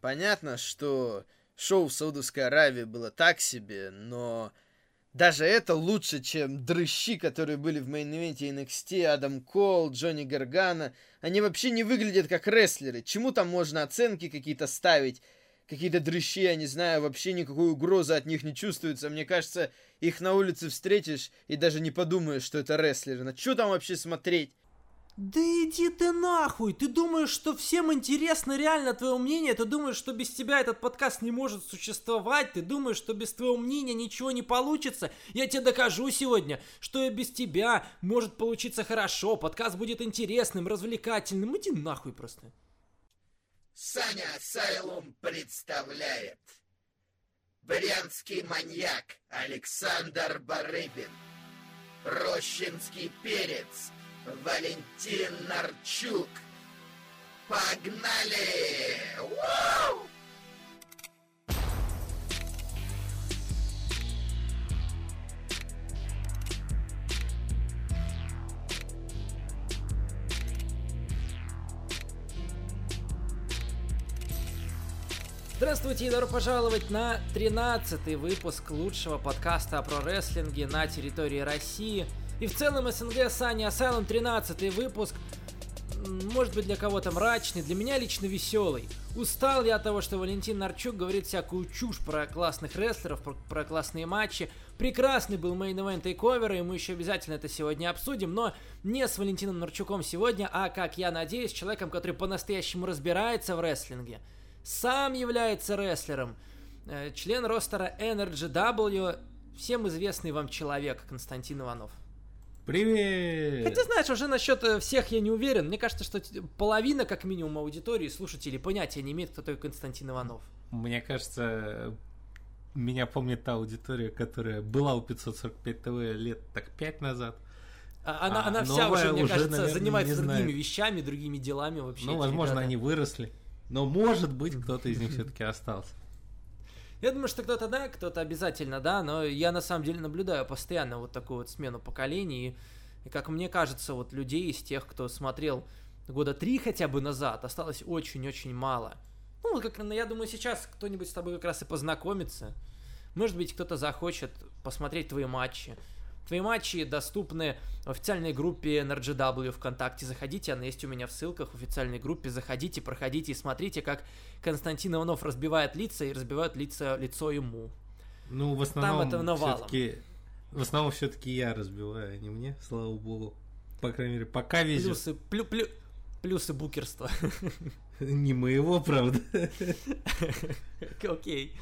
понятно, что шоу в Саудовской Аравии было так себе, но даже это лучше, чем дрыщи, которые были в мейн-ивенте NXT, Адам Кол, Джонни Гаргано. Они вообще не выглядят как рестлеры. Чему там можно оценки какие-то ставить? Какие-то дрыщи, я не знаю, вообще никакой угрозы от них не чувствуется. Мне кажется, их на улице встретишь и даже не подумаешь, что это рестлеры. На что там вообще смотреть? Да иди ты нахуй! Ты думаешь, что всем интересно реально твое мнение? Ты думаешь, что без тебя этот подкаст не может существовать? Ты думаешь, что без твоего мнения ничего не получится? Я тебе докажу сегодня, что и без тебя может получиться хорошо, подкаст будет интересным, развлекательным. Иди нахуй просто. Саня Сайлум представляет Брянский маньяк Александр Барыбин Рощинский перец Валентин Нарчук. Погнали! Вау! Здравствуйте и добро пожаловать на 13 выпуск лучшего подкаста про рестлинге на территории России – и в целом СНГ Сани Asylum 13 выпуск может быть для кого-то мрачный, для меня лично веселый. Устал я от того, что Валентин Нарчук говорит всякую чушь про классных рестлеров, про, про классные матчи. Прекрасный был мейн-эвент тейковер, и мы еще обязательно это сегодня обсудим, но не с Валентином Нарчуком сегодня, а, как я надеюсь, человеком, который по-настоящему разбирается в рестлинге. Сам является рестлером. Э, член ростера NRG W, всем известный вам человек Константин Иванов. Привет! Хотя, знаешь, уже насчет э, всех я не уверен. Мне кажется, что половина, как минимум, аудитории, слушателей понятия не имеет, кто такой Константин Иванов. Мне кажется, меня помнит та аудитория, которая была у 545 ТВ лет так пять назад. А, она, а она вся уже, мне уже, кажется, наверное, занимается другими знает. вещами, другими делами вообще. Ну, возможно, ребята. они выросли. Но, может быть, кто-то из них все-таки остался. Я думаю, что кто-то да, кто-то обязательно да, но я на самом деле наблюдаю постоянно вот такую вот смену поколений. И как мне кажется, вот людей из тех, кто смотрел года три хотя бы назад, осталось очень-очень мало. Ну, как я думаю, сейчас кто-нибудь с тобой как раз и познакомится. Может быть, кто-то захочет посмотреть твои матчи. Твои матчи доступны в официальной группе NRGW ВКонтакте. Заходите, она есть у меня в ссылках в официальной группе. Заходите, проходите и смотрите, как Константин Иванов разбивает лица и разбивают лица, лицо ему. Ну, в основном Там это все-таки в основном все-таки я разбиваю, а не мне, слава богу. По крайней мере, пока везет. Плюсы, плю, плю, плюсы букерства. Не моего, правда. Окей.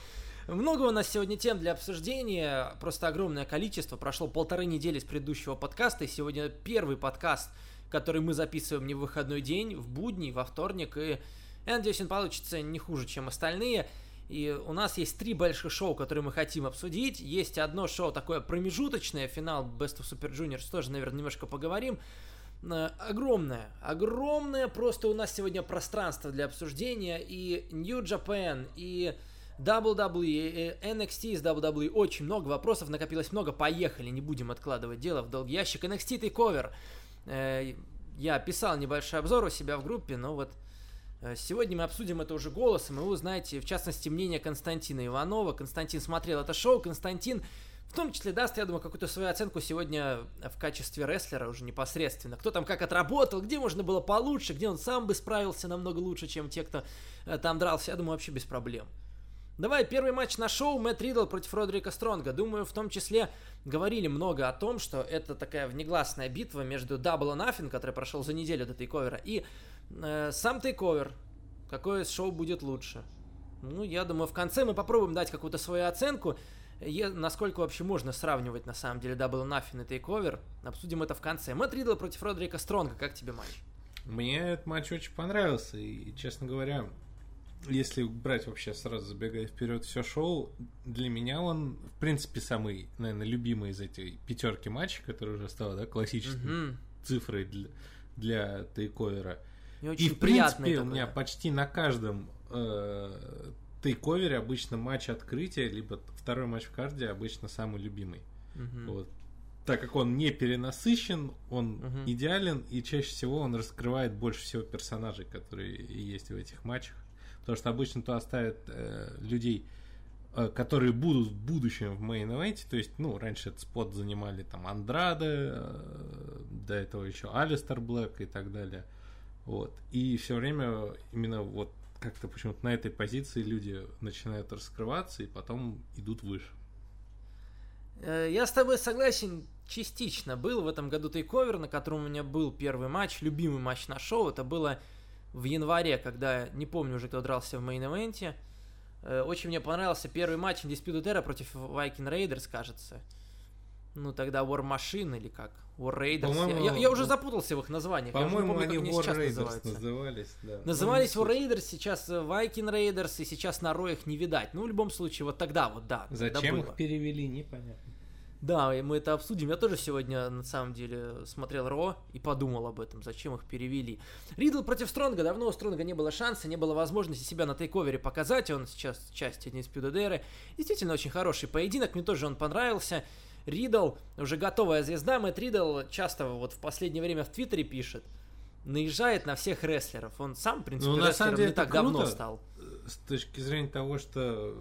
Много у нас сегодня тем для обсуждения, просто огромное количество. Прошло полторы недели с предыдущего подкаста, и сегодня первый подкаст, который мы записываем не в выходной день, в будний, во вторник, и я надеюсь, он получится не хуже, чем остальные. И у нас есть три больших шоу, которые мы хотим обсудить. Есть одно шоу такое промежуточное, финал Best of Super Juniors, тоже, наверное, немножко поговорим. Э, огромное, огромное просто у нас сегодня пространство для обсуждения. И New Japan, и WWE, NXT из WWE, очень много вопросов, накопилось много, поехали, не будем откладывать дело в долгий ящик. NXT Takeover, э, я писал небольшой обзор у себя в группе, но вот э, сегодня мы обсудим это уже голосом, и вы узнаете, в частности, мнение Константина Иванова. Константин смотрел это шоу, Константин в том числе даст, я думаю, какую-то свою оценку сегодня в качестве рестлера уже непосредственно. Кто там как отработал, где можно было получше, где он сам бы справился намного лучше, чем те, кто э, там дрался, я думаю, вообще без проблем. Давай, первый матч на шоу Мэтт Ридл против Родрика Стронга. Думаю, в том числе говорили много о том, что это такая внегласная битва между Double or Nothing, который прошел за неделю до тейковера, и э, сам тейковер. Какое шоу будет лучше? Ну, я думаю, в конце мы попробуем дать какую-то свою оценку, е- насколько вообще можно сравнивать на самом деле Double Nothing и тейковер. Обсудим это в конце. Мэтт Ридл против Родрика Стронга. Как тебе матч? Мне этот матч очень понравился, и, честно говоря, если брать вообще сразу забегая вперед все шоу, для меня он, в принципе, самый, наверное, любимый из этой пятерки матчей, который уже стал, да, классической угу. цифрой для, для тейковера. И, и в принципе, у меня почти на каждом э, тейковере обычно матч открытия, либо второй матч в карде обычно самый любимый. Угу. Вот. Так как он не перенасыщен, он угу. идеален, и чаще всего он раскрывает больше всего персонажей, которые есть в этих матчах. Потому что обычно то оставят э, людей, э, которые будут в будущем в мейн-эвенте. То есть, ну, раньше этот спот занимали там Андраде, э, до этого еще Алистер Блэк и так далее. Вот. И все время именно вот как-то почему-то на этой позиции люди начинают раскрываться и потом идут выше. Э, Я с тобой согласен частично. Был в этом году тейковер, на котором у меня был первый матч, любимый матч на шоу. Это было в январе, когда, не помню уже, кто дрался в мейн-эвенте. Очень мне понравился первый матч Undisputed Era против Viking Raiders, кажется. Ну, тогда War Machine или как? War Raiders. По-моему, Я, я уже запутался в их названиях. я По-моему, помню, они они War Raiders называются. назывались. Да. Назывались Ну, War. Raiders, сейчас э, Viking Raiders, и сейчас на Ро их не видать. Ну, в любом случае, вот тогда вот, да. Зачем их перевели, непонятно. Да, и мы это обсудим. Я тоже сегодня, на самом деле, смотрел Ро и подумал об этом, зачем их перевели. Ридл против Стронга. Давно у Стронга не было шанса, не было возможности себя на тейковере показать. Он сейчас часть Диспьюта Деры. Действительно, очень хороший поединок. Мне тоже он понравился. Ридл, уже готовая звезда. Мэтт Ридл часто вот в последнее время в Твиттере пишет, наезжает на всех рестлеров. Он сам, в принципе, Ну, на самом деле, не так это давно круто. стал. С точки зрения того, что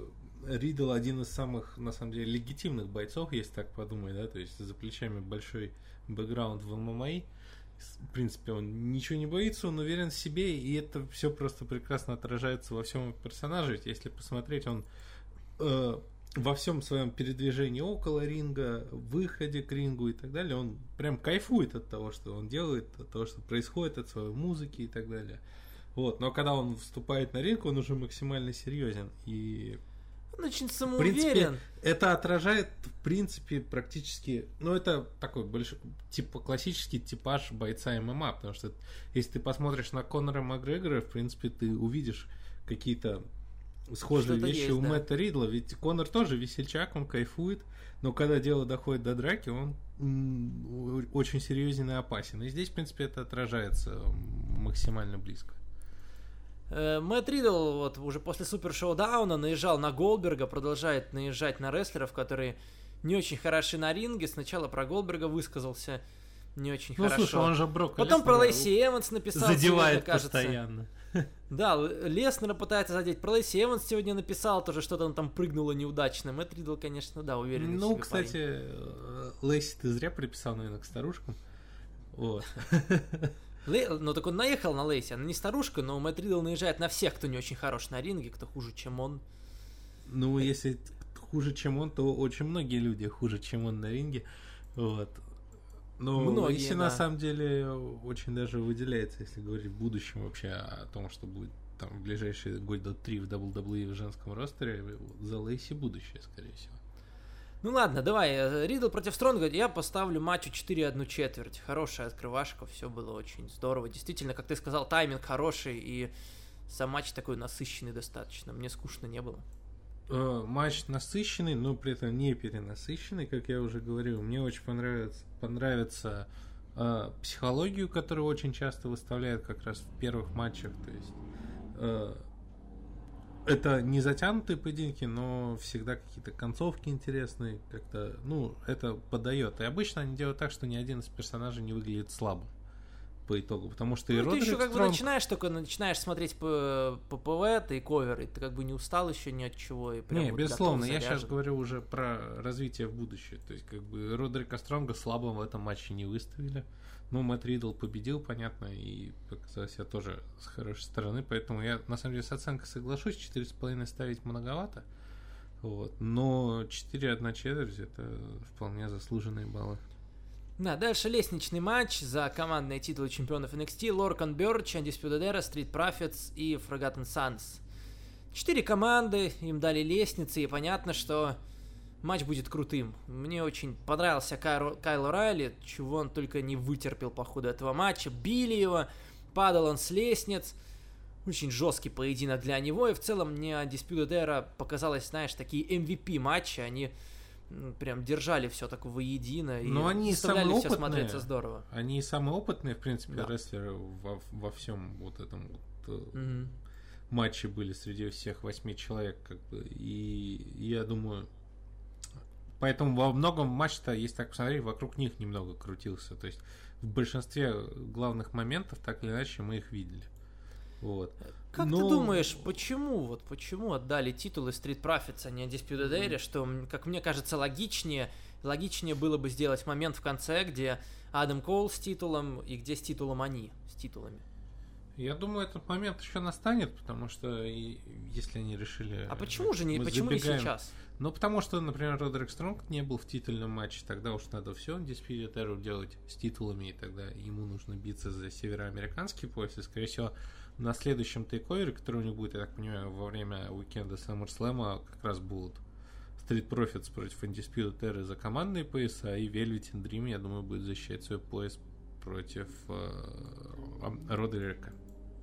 Ридл один из самых, на самом деле, легитимных бойцов, если так подумать, да, то есть за плечами большой бэкграунд в ММА. В принципе, он ничего не боится, он уверен в себе, и это все просто прекрасно отражается во всем персонаже. Ведь если посмотреть, он э, во всем своем передвижении около ринга, выходе к рингу и так далее, он прям кайфует от того, что он делает, от того, что происходит, от своей музыки и так далее. Вот, но когда он вступает на ринг, он уже максимально серьезен. И Он очень в принципе, самоуверен. это отражает, в принципе, практически, ну, это такой больше, типа, классический типаж бойца ММА, потому что если ты посмотришь на Конора Макгрегора, в принципе, ты увидишь какие-то схожие Что-то вещи есть, у да. Мэтта Ридла, ведь Конор тоже весельчак, он кайфует, но когда дело доходит до драки, он очень серьезен и опасен. И здесь, в принципе, это отражается максимально близко. Э, Мэтт Ридл вот уже после Супер Шоу-дауна наезжал на Голдберга, продолжает наезжать на рестлеров, которые не очень хороши на ринге. Сначала про Голдберга высказался не очень Ну, хорошо. слушай, он же Брок Потом про Лейси Эванс написал. задевает сегодня, кажется. постоянно. Да, Леснера пытается задеть. Про Лейси Эванс сегодня написал тоже, что-то он там прыгнуло неудачно. Мэтт Ридл, конечно, да, уверен. Ну, кстати, э, Лейси ты зря приписал, наверное, к старушкам. Вот. Ну так он наехал на Лейси, она не старушка, но Мэтт Ридл наезжает на всех, кто не очень хорош на ринге, кто хуже, чем он. Ну, если хуже, чем он, то очень многие люди хуже, чем он на ринге. Вот. Но Многие, Лейси да. на самом деле очень даже выделяется, если говорить в будущем вообще о том, что будет там в ближайшие года три в WWE в женском ростере, за Лейси будущее, скорее всего. Ну ладно, давай, э, Ридл против Стронга, я поставлю матчу 4 1 четверть. Хорошая открывашка, все было очень здорово. Действительно, как ты сказал, тайминг хороший, и сам матч такой насыщенный достаточно. Мне скучно не было. Э, Матч насыщенный, но при этом не перенасыщенный, как я уже говорил. Мне очень понравится, понравится э, психологию, которую очень часто выставляют как раз в первых матчах. То есть э, это не затянутые поединки, но всегда какие-то концовки интересные, как-то, ну, это подает. И обычно они делают так, что ни один из персонажей не выглядит слабым по итогу, потому что и Ну, ты Родрик еще как бы Стронг- начинаешь только начинаешь смотреть по, по ПВ, и ковер, и ты как бы не устал еще ни от чего. И прям Не, вот безусловно, я сейчас говорю уже про развитие в будущее. То есть, как бы Родрика Стронга слабым в этом матче не выставили. Ну, Мэтт Ридл победил, понятно, и показал себя тоже с хорошей стороны, поэтому я, на самом деле, с оценкой соглашусь, 4,5 ставить многовато. Вот. Но 4 1 четверть это вполне заслуженные баллы. Да, дальше лестничный матч за командные титулы чемпионов NXT. Лоркан Бёрч, Undisputed Era, Street Profits и Forgotten Sons. Четыре команды, им дали лестницы, и понятно, что матч будет крутым. Мне очень понравился Кайро- Кайл Райли, чего он только не вытерпел по ходу этого матча. Били его, падал он с лестниц. Очень жесткий поединок для него, и в целом мне Undisputed Era показалось, знаешь, такие MVP матчи, они прям держали все так воедино и Но они заставляли все опытные. смотреться здорово. Они самые опытные, в принципе, Да. рестлеры во, во всем вот этом вот, Мгм. матчи были среди всех восьми человек, как бы, и я думаю, поэтому во многом матч-то, если так посмотреть, вокруг них немного крутился, то есть в большинстве главных моментов, так или иначе, мы их видели. Вот. Как Но- ты думаешь, почему вот почему отдали титулы Street Profits, а не Undisputed Era, что, м, как мне кажется, логичнее, логичнее было бы сделать момент в конце, где Адам Коул с титулом и где с титулом они, с титулами. Я думаю, этот момент еще настанет, потому что и- если они решили... А почему же не, почему не сейчас? Ну, потому что, например, Родерик Стронг не был в титульном матче, тогда уж надо все Undisputed Era делать с титулами, и тогда ему нужно биться за североамериканский пояс, и, скорее всего, на следующем тейковере, который у них будет, я так понимаю, во время уикенда SummerSlam, как раз будут Street Profits против Undisputed Era за командные пояса, и Velvet in Dream, я думаю, будет защищать свой пояс против э, Родерика.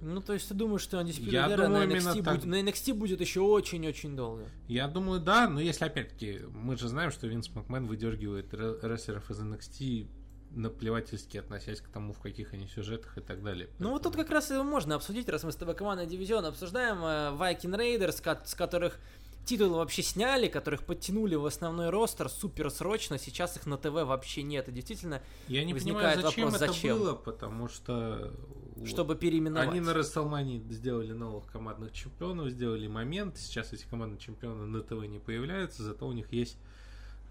Ну, то есть ты думаешь, что Undisputed Я Era думаю, на, NXT так. будет, на NXT будет еще очень-очень долго. Я думаю, да, но если опять-таки, мы же знаем, что Винс Макмен выдергивает ре- рестлеров из NXT наплевательски относясь к тому, в каких они сюжетах и так далее. Ну вот тут Поэтому- как раз и можно обсудить, раз мы с тобой командный дивизион обсуждаем, э, Viking Raiders, с которых титулы вообще сняли, которых подтянули в основной ростер супер срочно, сейчас их на ТВ вообще нет, и действительно, Я не возникает понимаю, зачем вопрос, это зачем? было, потому что вот, чтобы переименовать. они на Расселмане сделали новых командных чемпионов, сделали момент. Сейчас эти командные чемпионы на ТВ не появляются, зато у них есть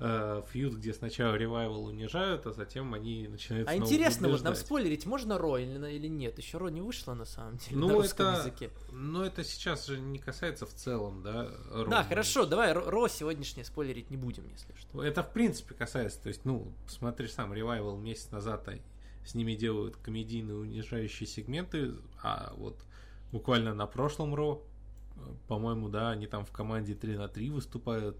э, фьюд, где сначала ревайвал унижают, а затем они начинают А интересно, вот нам спойлерить, можно Ро или, нет? Еще Ро не вышло на самом деле на Ну, русском это, языке. но это сейчас же не касается в целом, да, Да, Ро. хорошо, давай Ро, сегодняшнее спойлерить не будем, если что. Это в принципе касается, то есть, ну, смотришь сам, Ревайвал месяц назад а, с ними делают комедийные унижающие сегменты, а вот буквально на прошлом Ро, по-моему, да, они там в команде 3 на 3 выступают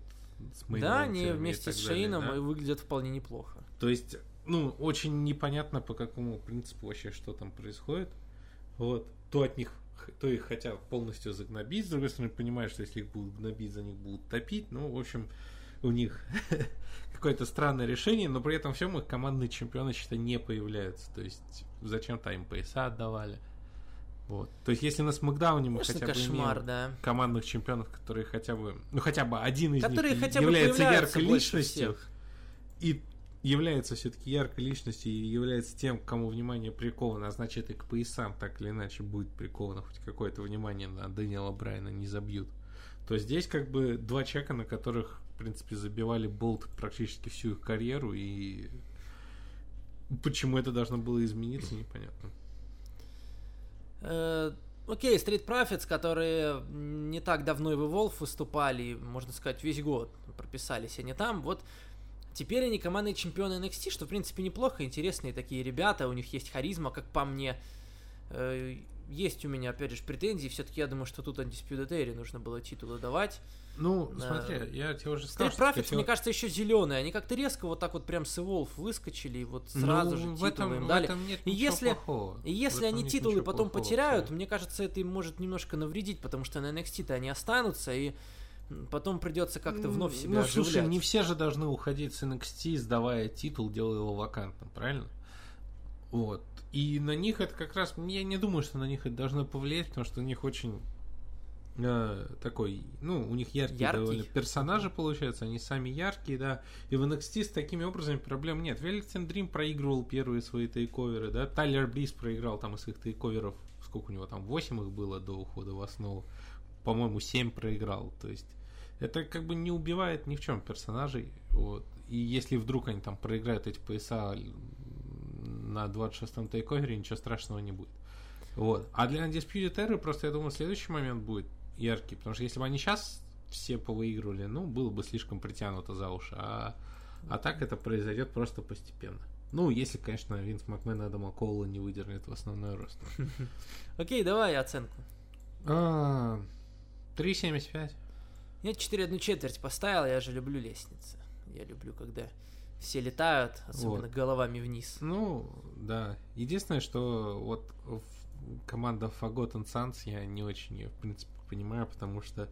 с Да, они вместе с далее, Шейном да. и выглядят вполне неплохо. То есть, ну, очень непонятно, по какому принципу вообще что там происходит. Вот. То от них, то их хотят полностью загнобить, с другой стороны, понимаешь, что если их будут гнобить, за них будут топить. Ну, в общем, у них какое-то странное решение, но при этом всем их командные чемпионы, считай, не появляются. То есть, зачем-то им пояса отдавали. Вот. То есть, если на Смакдауне мы Конечно, хотя бы кошмар, имеем да. командных чемпионов, которые хотя бы, ну хотя бы один из Которые них хотя бы является яркой личностью всех. и является все-таки яркой личностью и является тем, к кому внимание приковано, а значит и к поясам так или иначе будет приковано хоть какое-то внимание на Дэниела Брайана не забьют. То здесь как бы два человека, на которых, принципе, забивали болт практически всю их карьеру, и почему это должно было измениться, непонятно. Э, Окей, Street Profits, которые не так давно и в Evolve выступали, можно сказать, весь год прописались они там, вот теперь они командные чемпионы NXT, что, в принципе, неплохо, интересные такие ребята, у них есть харизма, как по мне. Э, Есть у меня, опять же, претензии, все-таки я думаю, что тут Undisputed Era нужно было титулы давать. Ну, Да. смотри, я тебе уже сказал, Street Profits, всего, мне кажется, еще зеленые, они как-то резко вот так вот прям с Evolve выскочили, и вот ну, сразу же в титулы этом, им в дали. этом нет И если- плохого. И В если этом они нет титулы потом плохого потеряют, абсолютно. мне кажется, это им может немножко навредить, потому что на NXT-то они останутся, и потом придется как-то вновь себя Ну, оживлять. слушай, не все же должны уходить с NXT, сдавая титул, делая его вакантным, правильно? Вот. И на них это как раз... Я не думаю, что на них это должно повлиять, потому что у них очень э, такой... Ну, у них яркие Яркий. довольно персонажи получаются, они сами яркие, да. И в NXT с такими образами проблем нет. Великин Дрим проигрывал первые свои тейковеры, да. Тайлер Близ проиграл там из их тейковеров, сколько у него там, 8 их было до ухода в основу. По-моему, 7 проиграл. То есть это как бы не убивает ни в чем персонажей. Вот. И если вдруг они там проиграют эти пояса на 26-м тейковере, ничего страшного не будет. Вот. А для Undisputed Era просто, я думаю, следующий момент будет яркий. Потому что если бы они сейчас все повыигрывали, ну, было бы слишком притянуто за уши. А, а так это произойдет просто постепенно. Ну, если, конечно, Винс Макмен Адама Коула не выдернет в основной рост. Окей, давай оценку. А, 3.75. Я 4 одну четверть поставил, я же люблю лестницы. Я люблю, когда все летают, особенно Вот. головами вниз. Ну, да. Единственное, что вот команда Forgotten Sons я не очень ее, в принципе, понимаю, потому что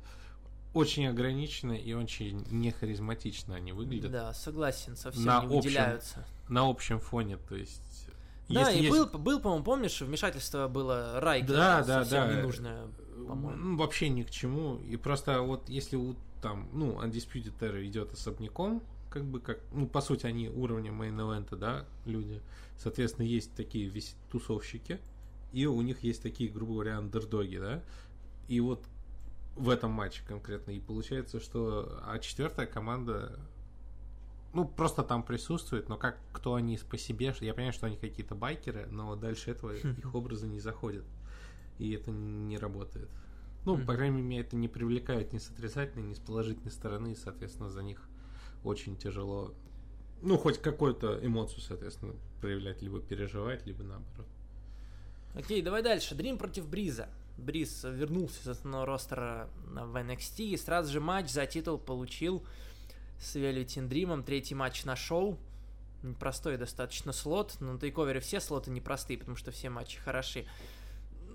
очень ограниченно и очень не харизматично они выглядят Да, согласен, совсем На не общем выделяются. на общем фоне, то есть... Да, и есть- был, был, по-моему, помнишь, вмешательство было Райка, Да, да, совсем да. ненужное, по-моему. Ну, вообще ни к чему. И просто вот если у там, ну, Undisputed Era идет особняком, как бы как, ну, по сути, они уровня мейн-эвента, да, люди. Соответственно, есть такие весь тусовщики, и у них есть такие, грубо говоря, андердоги, да, и вот в этом матче конкретно, и получается, что, а четвертая команда, ну, просто там присутствует, но как, кто они по себе, я понимаю, что они какие-то байкеры, но дальше этого их образы не заходят, и это не работает. Ну, по крайней мере, это не привлекает ни с отрицательной, ни с положительной стороны, и, соответственно, за них очень тяжело, ну, хоть какую-то эмоцию, соответственно, проявлять, либо переживать, либо наоборот. Окей, давай дальше. Дрим против Бриза. Бриз вернулся с основного ростера в NXT и сразу же матч за титул получил с Velvet Дримом. Третий матч на шоу. Непростой достаточно слот. Но на тейковере все слоты непростые, потому что все матчи хороши.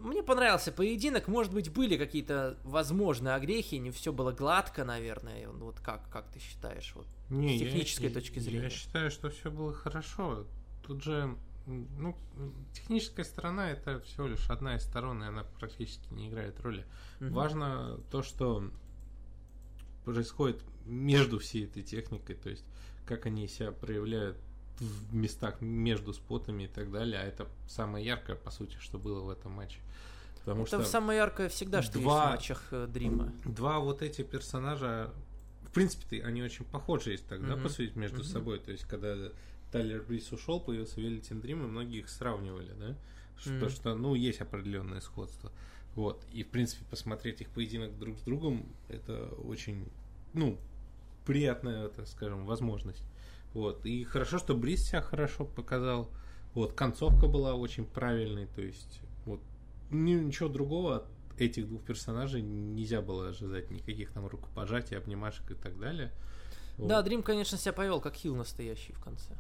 Мне понравился поединок. Может быть, были какие-то возможные огрехи. Не все было гладко, наверное. Вот как, как ты считаешь? Вот, Не, с технической я- точки зрения. Я считаю, что все было хорошо. Тут же, ну, техническая сторона это всего лишь одна из сторон, и она практически не играет роли. Мгм. Важно то, что происходит между всей этой техникой, то есть как они себя проявляют в местах между спотами и так далее, а это самое яркое, по сути, что было в этом матче. Потому Это что самое яркое всегда, что есть два- в матчах э, Дрима. два вот эти персонажа, в принципе, они очень похожи есть тогда, Мгм. по сути, между Мгм. собой. То есть, когда Тайлер Брис ушел, появился Велитин Дрим, и многие их сравнивали, да? Мгм. что, ну, есть определенное сходство. Вот. И, в принципе, посмотреть их поединок друг с другом, это очень, ну, приятная, так скажем, возможность. Вот. И хорошо, что Брис себя хорошо показал. Вот. Концовка была очень правильной, то есть, вот, ни- ничего другого от этих двух персонажей нельзя было ожидать. Никаких там рукопожатий, обнимашек и так далее. Вот. Да, Дрим, конечно, себя повел как хил настоящий в конце.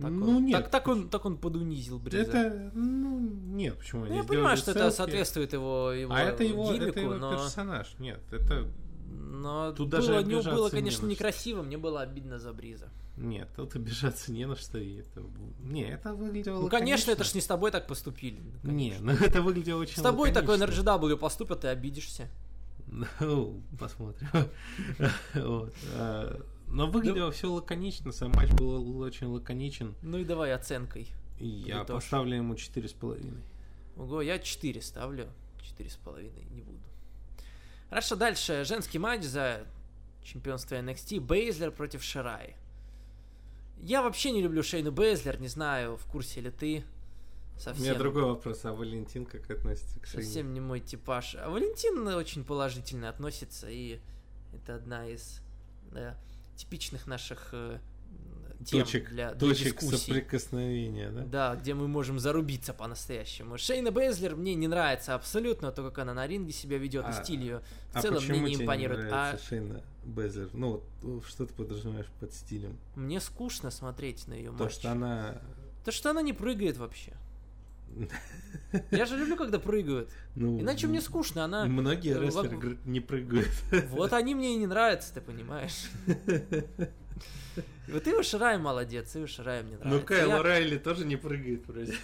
Так ну, он, нет. так, так он, так он подунизил Бриза. Это, ну, нет, почему? Ну, я понимаю, что это селфи. соответствует его, его А это его, гиммику, это его но, персонаж. Нет, это но Тут было, даже у него было, не конечно, что. некрасиво, мне было обидно за Бриза. Нет, тут обижаться не на что. И это... Не, это выглядело Ну, конечно, это лаконично. ж не с тобой так поступили. ну, Не, конечно. ну это выглядело очень С тобой такой лаконично. RGW поступят, ты обидишься. Ну, посмотрим. Вот. Но выглядело все лаконично, сам матч был очень лаконичен. Ну и давай оценкой. Я Итож. поставлю ему 4,5. Ого, я 4 ставлю. 4,5 не буду. Хорошо, дальше. Женский матч за чемпионство NXT. Бейзлер против Ширай. Я вообще не люблю Шейну Бейзлер, не знаю, в курсе ли ты. У Совсем, меня другой вопрос, а Валентин как относится к Шейне? совсем не мой типаж. А Валентин очень положительно относится, и это одна из э, типичных наших э, тем Точек, для, для точек дискуссий. соприкосновения, да? Да, где мы можем зарубиться по-настоящему. Шейна Бейзлер мне не нравится абсолютно, то, как она на ринге себя ведет, и А- стиль ее в А целом мне не импонирует. не а Шейна Безлер? Ну, вот, что ты подразумеваешь под стилем? мне скучно смотреть на ее То, что она... То, что она не прыгает вообще. Я же люблю, когда прыгают. Ну, Иначе мне скучно, она... Многие э, рестлеры во- гр- не прыгают. Вот они мне и не нравятся, ты понимаешь. Вот Ива Ширай молодец, Ива Ширай мне нравится. Ну, Кайл Я- Райли тоже не прыгает вроде.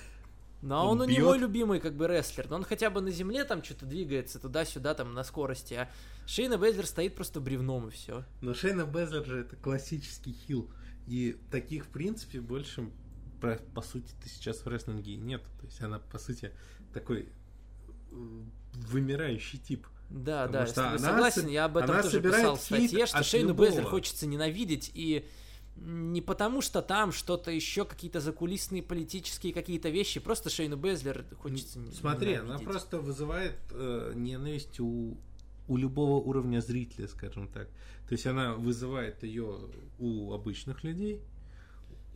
Но Он он, не бьет. мой любимый как бы рестлер, но он хотя бы на земле там что-то двигается туда-сюда там на скорости, а Шейна Бейзлер стоит просто бревном и все. Но Шейна Безлер же это классический хил. И таких, в принципе, больше, по сути, ты сейчас в рестлинге нет. То есть она, по сути, такой э, вымирающий тип. Да, Потому да, я что она согласен. со- Я об этом она тоже писал в статье, что Шейну любого. Безлер хочется ненавидеть и не потому, что там что-то еще, какие-то закулисные политические какие-то вещи, просто Шейну Безлер хочется Смотри, она просто вызывает э, ненависть у, у любого уровня зрителя, скажем так. То есть она вызывает ее у обычных людей.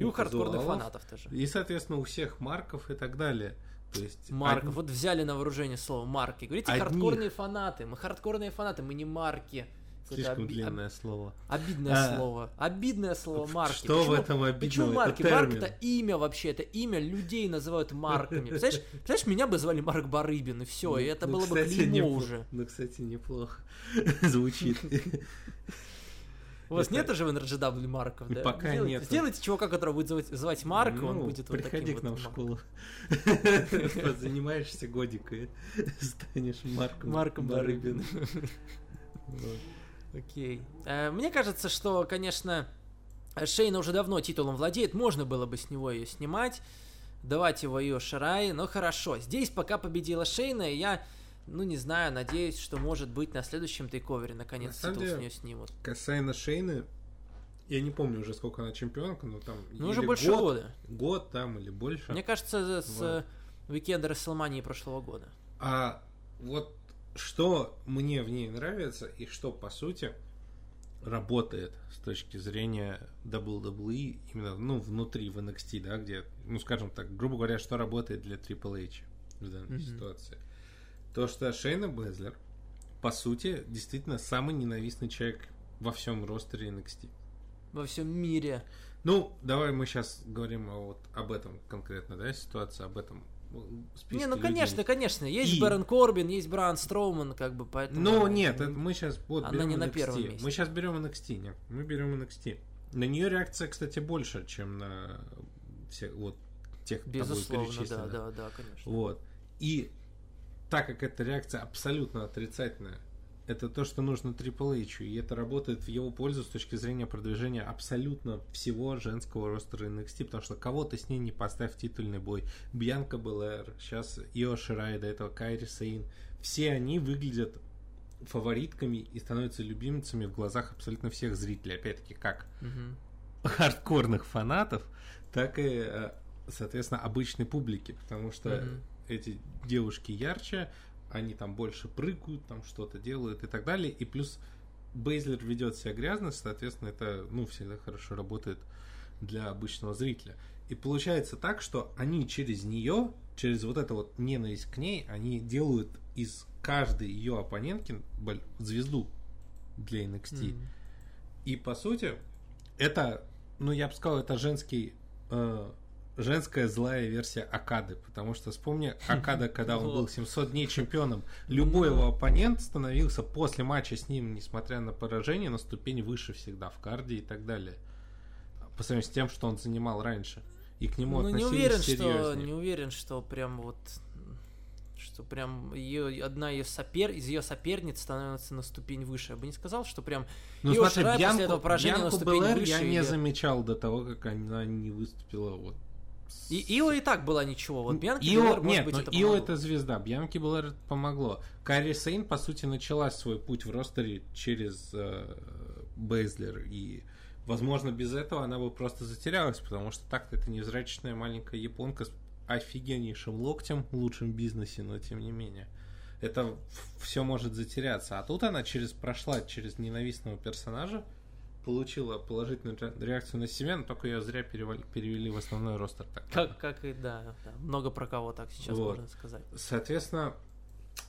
И у хардкорных фанатов тоже. И, соответственно, у всех марков и так далее. То есть Марк, одни- вот взяли на вооружение слово марки. Говорите, Одних. хардкорные фанаты. Мы хардкорные фанаты, мы не марки. Это Слишком оби- длинное слово. об- Обидное А, слово. Обидное слово марки. Что в этом обидного? Почему Это марки? Марк термин. это имя вообще, это имя людей называют марками. Представляешь, представляешь, меня бы звали Марк Барыбин, и все, и это Ну, было бы кстати, клеймо непло- уже. Ну, кстати, неплохо звучит. У вас нет уже в NRGW марков, да? Пока нету. Сделайте чувака, которого будет звать, Марк, он Ну, будет вот Приходи к нам в школу. Занимаешься годик и станешь Марком Марком Барыбиным. Окей. Э, Мне кажется, что, конечно, Шейна уже давно титулом владеет, можно было бы с него ее снимать. давать его Ио Ширай, но хорошо. Здесь пока победила Шейна, и я, ну не знаю, надеюсь, что может быть на следующем тейковере наконец На титул с деле, нее снимут. Касаемо Шейны, я не помню уже, сколько она чемпионка, но там... Ну уже больше год, года. Год там или больше. Мне кажется, с Вот. э, уикенда Расселмании прошлого года. А вот что мне в ней нравится и что, по сути, работает с точки зрения WWE, именно, ну, внутри в NXT, да, где, ну, скажем так, грубо говоря, что работает для Triple H в данной Мгм. ситуации. То, что Шейна Безлер, по сути, действительно самый ненавистный человек во всем ростере NXT. Во всем мире. Ну, давай мы сейчас говорим вот об этом конкретно, да, ситуация, об этом списке не, ну людей. конечно, конечно. Есть И- Бэрон Корбин, есть Бран Строуман, как бы, поэтому... Ну, нет, это мы сейчас вот Она берем не на NXT. первом месте. Мы сейчас берем NXT, нет, мы берем NXT. На нее реакция, кстати, больше, чем на все, вот тех, тобой Безусловно, да, да, да, конечно. Вот. И так как эта реакция абсолютно отрицательная, это то, что нужно Triple H, и это работает в его пользу с точки зрения продвижения абсолютно всего женского ростера NXT, потому что кого ты с ней не поставь в титульный бой. Бьянка Белэр, сейчас Ио Ширай, до этого Кайри Сейн, все они выглядят фаворитками и становятся любимцами в глазах абсолютно всех зрителей. Опять-таки, как Мгм. хардкорных фанатов, так и, э, соответственно, обычной публики, потому что Мгм. Эти девушки ярче, они там больше прыгают, там что-то делают и так далее, и плюс Бейзлер ведет себя грязно, соответственно, это, ну, всегда хорошо работает для обычного зрителя. И получается так, что они через нее, через вот эту вот ненависть к ней, они делают из каждой ее оппонентки звезду для NXT. Мгм. И по сути, это, ну я бы сказал, это женский, э, женская злая версия Акады, потому что вспомни Акада, когда он был 700 дней чемпионом, любой его оппонент становился после матча с ним, несмотря на поражение, на ступень выше всегда в карде и так далее. По сравнению с тем, что он занимал раньше. И к нему Ну, не относились уверен, что, серьезнее. не уверен, что прям вот что прям ее, одна ее сопер, из ее соперниц становится на ступень выше. Я бы не сказал, что прям Ну, Ио смотри, после Бьянку, этого поражения на Бьянку ступень Белэр выше я не замечал до того, как она не выступила вот И Ио и так была ничего. Вот Бьянки Ио, Белэр, может нет, быть, но это Ио помогло. это звезда, Бьянки Белэр это помогло. Карри Сейн, по сути, начала свой путь в ростере через э, Бейзлер, и, возможно, без этого она бы просто затерялась, потому что так-то это невзрачная маленькая японка с офигеннейшим локтем в лучшем бизнесе, но тем не менее. Это все может затеряться. А тут она через прошла через ненавистного персонажа, получила положительную ре- реакцию на себя, но только ее зря перевели в основной ростер. Так Как, как и да, да, много про кого так сейчас Вот. можно сказать. Соответственно,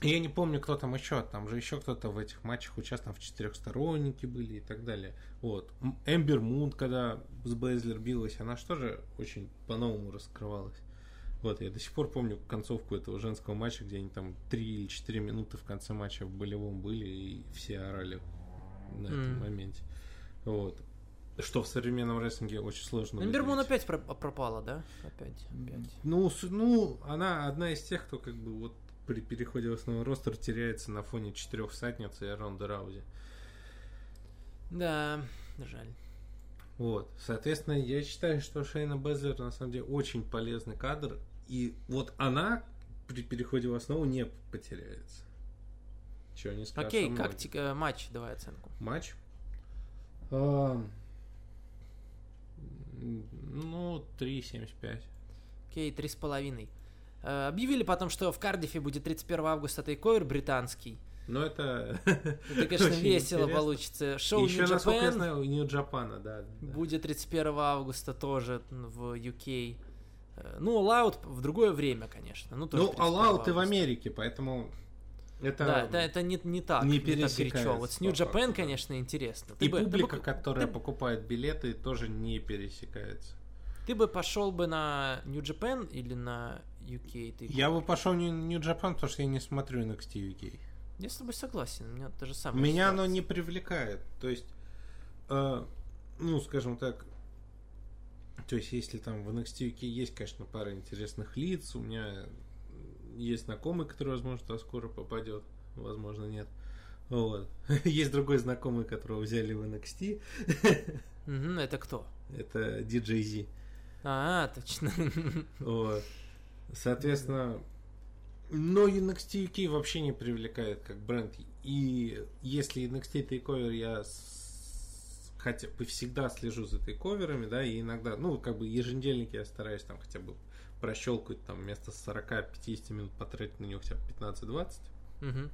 я не помню, кто там еще, там же еще кто-то в этих матчах участвовал, в четырехсторонники были и так далее. Вот. Эмбер Мун, когда с Бейзлер билась, она же тоже очень по-новому раскрывалась. Вот, я до сих пор помню концовку этого женского матча, где они там 3 или 4 минуты в конце матча в болевом были, и все орали на этом М. моменте. Вот. Что в современном рестлинге очень сложно. Эмбермун опять про- пропала, да? Опять, опять. Ну, ну, она одна из тех, кто как бы вот при переходе в основной ростер теряется на фоне четырех всадниц и Ронда Раузи. Да, жаль. Вот. Соответственно, я считаю, что Шейна Безлер на самом деле очень полезный кадр. И вот она при переходе в основу не потеряется. Чего не скажешь. Окей, как э, матч, давай оценку. Матч? А, Ну, 3,75. Окей, три с половиной. Э, Объявили потом, что в Кардифе будет 31 августа тейковер британский. Но это... Это, конечно, очень весело интересно. получится. Шоу Еще, New насколько я Japan знаю, у Нью Джапана, да. да. будет 31 августа тоже в UK. Э, Ну, Out в другое время, конечно. Ну, тоже Ну, 31 All Out и в. Америке, поэтому это... Да, это, это не, не так, не не, так горячо. Вот с New Japan, да. конечно, интересно. Ты И бы, ты бы- публика, которая ты- покупает билеты, тоже не пересекается. Ты бы пошел бы на New Japan или на UK? Ты... Я бы пошел в Нью Джапан, потому что я не смотрю NXT UK. Я с тобой согласен, у меня то же самое. Меня оно не привлекает. То есть, э, ну, скажем так, то есть, если там в NXT UK есть, конечно, пара интересных лиц, у меня есть знакомый, который, возможно, скоро попадет, возможно, нет. Вот. Есть другой знакомый, которого взяли в NXT. Это кто? Это DJ Z. А, точно. Вот. Соответственно, но NXT UK вообще не привлекает как бренд. И если NXT Takeover я хотя бы всегда слежу за тейковерами, да, и иногда, ну, как бы еженедельники я стараюсь там хотя бы прощелкать там вместо 40-50 минут потратить на него хотя бы 15-20, Мгм.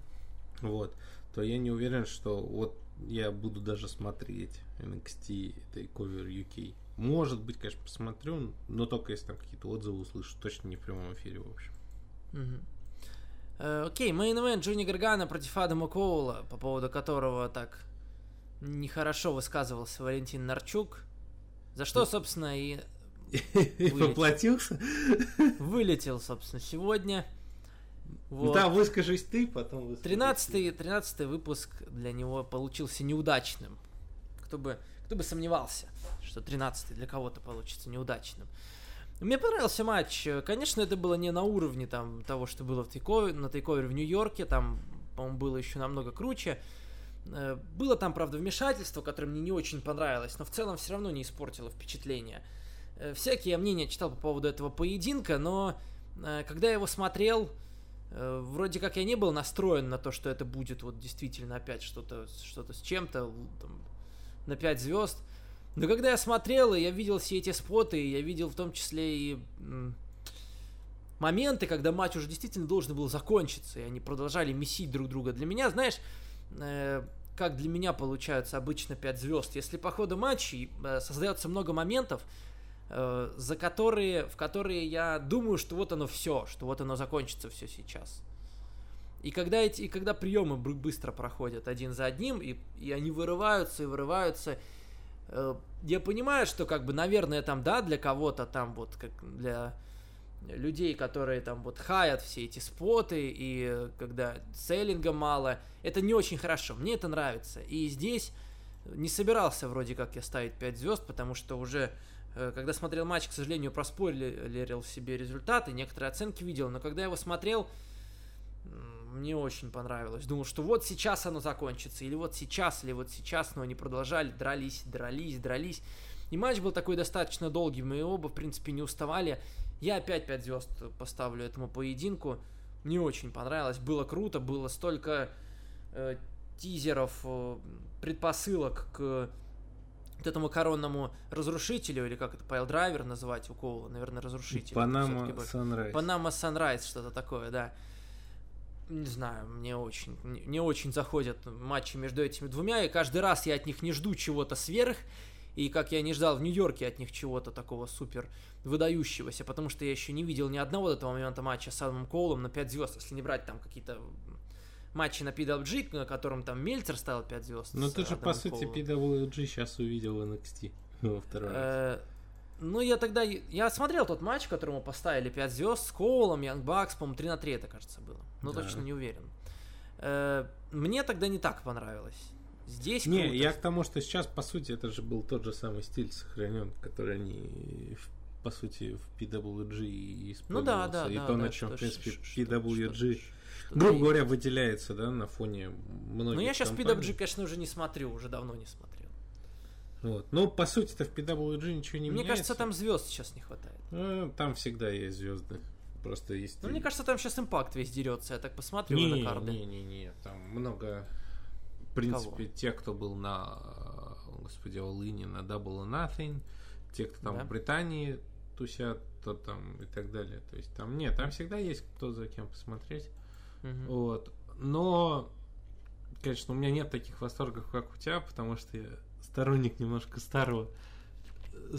вот, то я не уверен, что вот я буду даже смотреть NXT Takeover UK. Может быть, конечно, посмотрю, но только если там какие-то отзывы услышу, точно не в прямом эфире, в общем. Э, Окей, мейн ивент Джонни Гаргана против Адама Коула, по поводу которого так нехорошо высказывался Валентин Нарчук. За что, собственно, и И поплатился? вылетел, собственно, сегодня. Вот. Да, выскажись ты, потом выскажись 13 13 выпуск для него получился неудачным. Кто бы, кто бы сомневался, что 13 для кого-то получится неудачным. Мне понравился матч. Конечно, это было не на уровне там, того, что было в тейкове, на тейковере в Нью-Йорке. Там, по-моему, было еще намного круче. Э, Было там, правда, вмешательство, которое мне не очень понравилось, но в целом все равно не испортило впечатление. Э, Всякие мнения читал по поводу этого поединка, но э, когда я его смотрел, э, вроде как я не был настроен на то, что это будет вот действительно опять что-то что с чем-то на 5 звезд. Но когда я смотрел, и я видел все эти споты, и я видел в том числе и моменты, когда матч уже действительно должен был закончиться, и они продолжали месить друг друга. Для меня, знаешь, э, как для меня получаются обычно 5 звезд, если по ходу матчей э, создается много моментов, э, за которые, в которые я думаю, что вот оно все, что вот оно закончится все сейчас. И когда эти, и когда приемы быстро проходят один за одним, и, и они вырываются и вырываются, э, я понимаю, что как бы, наверное, там, да, для кого-то там вот, как для людей, которые там вот хаят все эти споты, и э, когда селлинга мало, это не очень хорошо. Мне это нравится. И здесь не собирался вроде как я ставить 5 звезд, потому что уже когда смотрел матч, к сожалению, проспойлерил себе результаты, некоторые оценки видел, но когда я его смотрел, мне очень понравилось. Думал, что вот сейчас оно закончится, или вот сейчас, или вот сейчас, но они продолжали, дрались, дрались, дрались. И матч был такой достаточно долгий, мы оба, в принципе, не уставали. Я опять 5 звезд поставлю этому поединку. Мне очень понравилось, было круто, было столько э, тизеров, э, предпосылок к вот этому коронному разрушителю, или как это, пайл-драйвер называть у Коула, наверное, разрушитель. Panama. Sunrise. Panama Sunrise, что-то такое, да. Не знаю, мне очень, не, не очень заходят матчи между этими двумя, и каждый раз я от них не жду чего-то сверх, и как я не ждал в Нью-Йорке от них чего-то такого супер выдающегося, потому что я еще не видел ни одного до этого момента матча с Адамом Коулом на 5 звезд, если не брать там какие-то матчи на PWG, на котором там Мельцер ставил 5 звезд. Ну ты же, по сути. PWG сейчас увидел в NXT во второй раз. Э, Ну, я тогда... Я смотрел тот матч, которому поставили 5 звезд с Коулом, Янг Бакс, по-моему, 3 на 3 это, кажется, было. Но Да. точно не уверен. Э, Мне тогда не так понравилось. Здесь Не, круто. я к тому, что сейчас, по сути, это же был тот же самый стиль сохранен, который они, по сути, в PWG и Ну да, использовался. да, И да, то, да, на чем, в принципе, что- PWG, что- грубо говоря, выделяется, да, на фоне многих Ну, я сейчас. PWG, конечно, уже не смотрю, уже давно не смотрел. Вот. Ну, по сути-то в PWG ничего не Мне меняется. кажется, там звезд сейчас не хватает. Ну, там всегда есть звезды. Просто есть... Ну, мне кажется, там сейчас импакт весь дерется. Я так посмотрю не, на карты. не, не, не, там много, в принципе, Кого? те, кто был на, господи, Олыне, на Double Nothing, те, кто там Да. в Британии тусят, то там и так далее. То есть там нет, там всегда есть кто за кем посмотреть. Мгм. Вот. Но, конечно, у меня нет таких восторгов, как у тебя, потому что я сторонник немножко старого, э,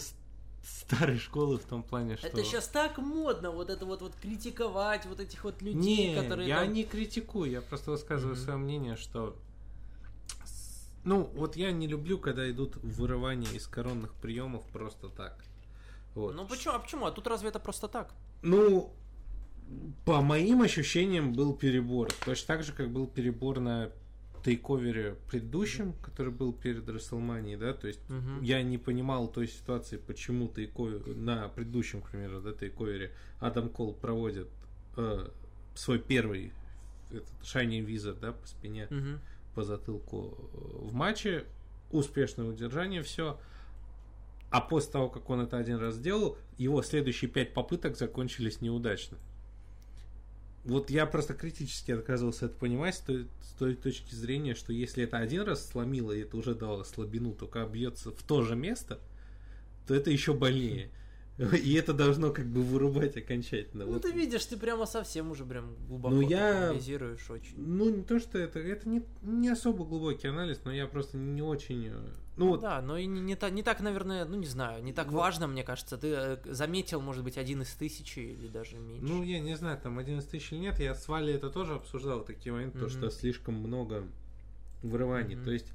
старой школы в том плане, что... Это сейчас так модно, вот это вот, вот критиковать вот этих вот людей, Не, которые я там- не критикую, я просто высказываю Мгм. свое мнение, что ну, вот я не люблю, когда идут вырывания из коронных приемов просто так. Вот. Ну почему? А почему? А тут разве это просто так? Ну, по моим ощущениям, был перебор. Точно так же, как был перебор на тейковере предыдущем, который был перед Расселманией, да, то есть Мгм. я не понимал той ситуации, почему тейковер, на предыдущем, к примеру, да, тейковере Адам Кол проводит э, свой первый этот Shining Wizard, да, по спине, Мгм. по затылку э, в матче, успешное удержание, все. А после того, как он это один раз сделал, его следующие пять попыток закончились неудачно. Вот я просто критически отказывался это понимать с той, с той точки зрения, что если это один раз сломило, и это уже дало слабину, то когда бьется в то же место, то это еще больнее. И это должно как бы вырубать окончательно. Ну Вот. ты видишь, ты прямо совсем уже прям глубоко Ну, я- анализируешь очень. Ну, не то, что это, это не, не особо глубокий анализ, но я просто не очень... э, Ну, вот, Да, но и не, не, та- не так, наверное, ну не знаю, не так Вот. важно, мне кажется. Ты э, заметил, может быть, один из тысячи или даже меньше. ну, я не знаю, там 11 тысяч или нет, я с Валей это тоже обсуждал, такие моменты, то, Мгм. что слишком много вырываний. Мгм. То есть,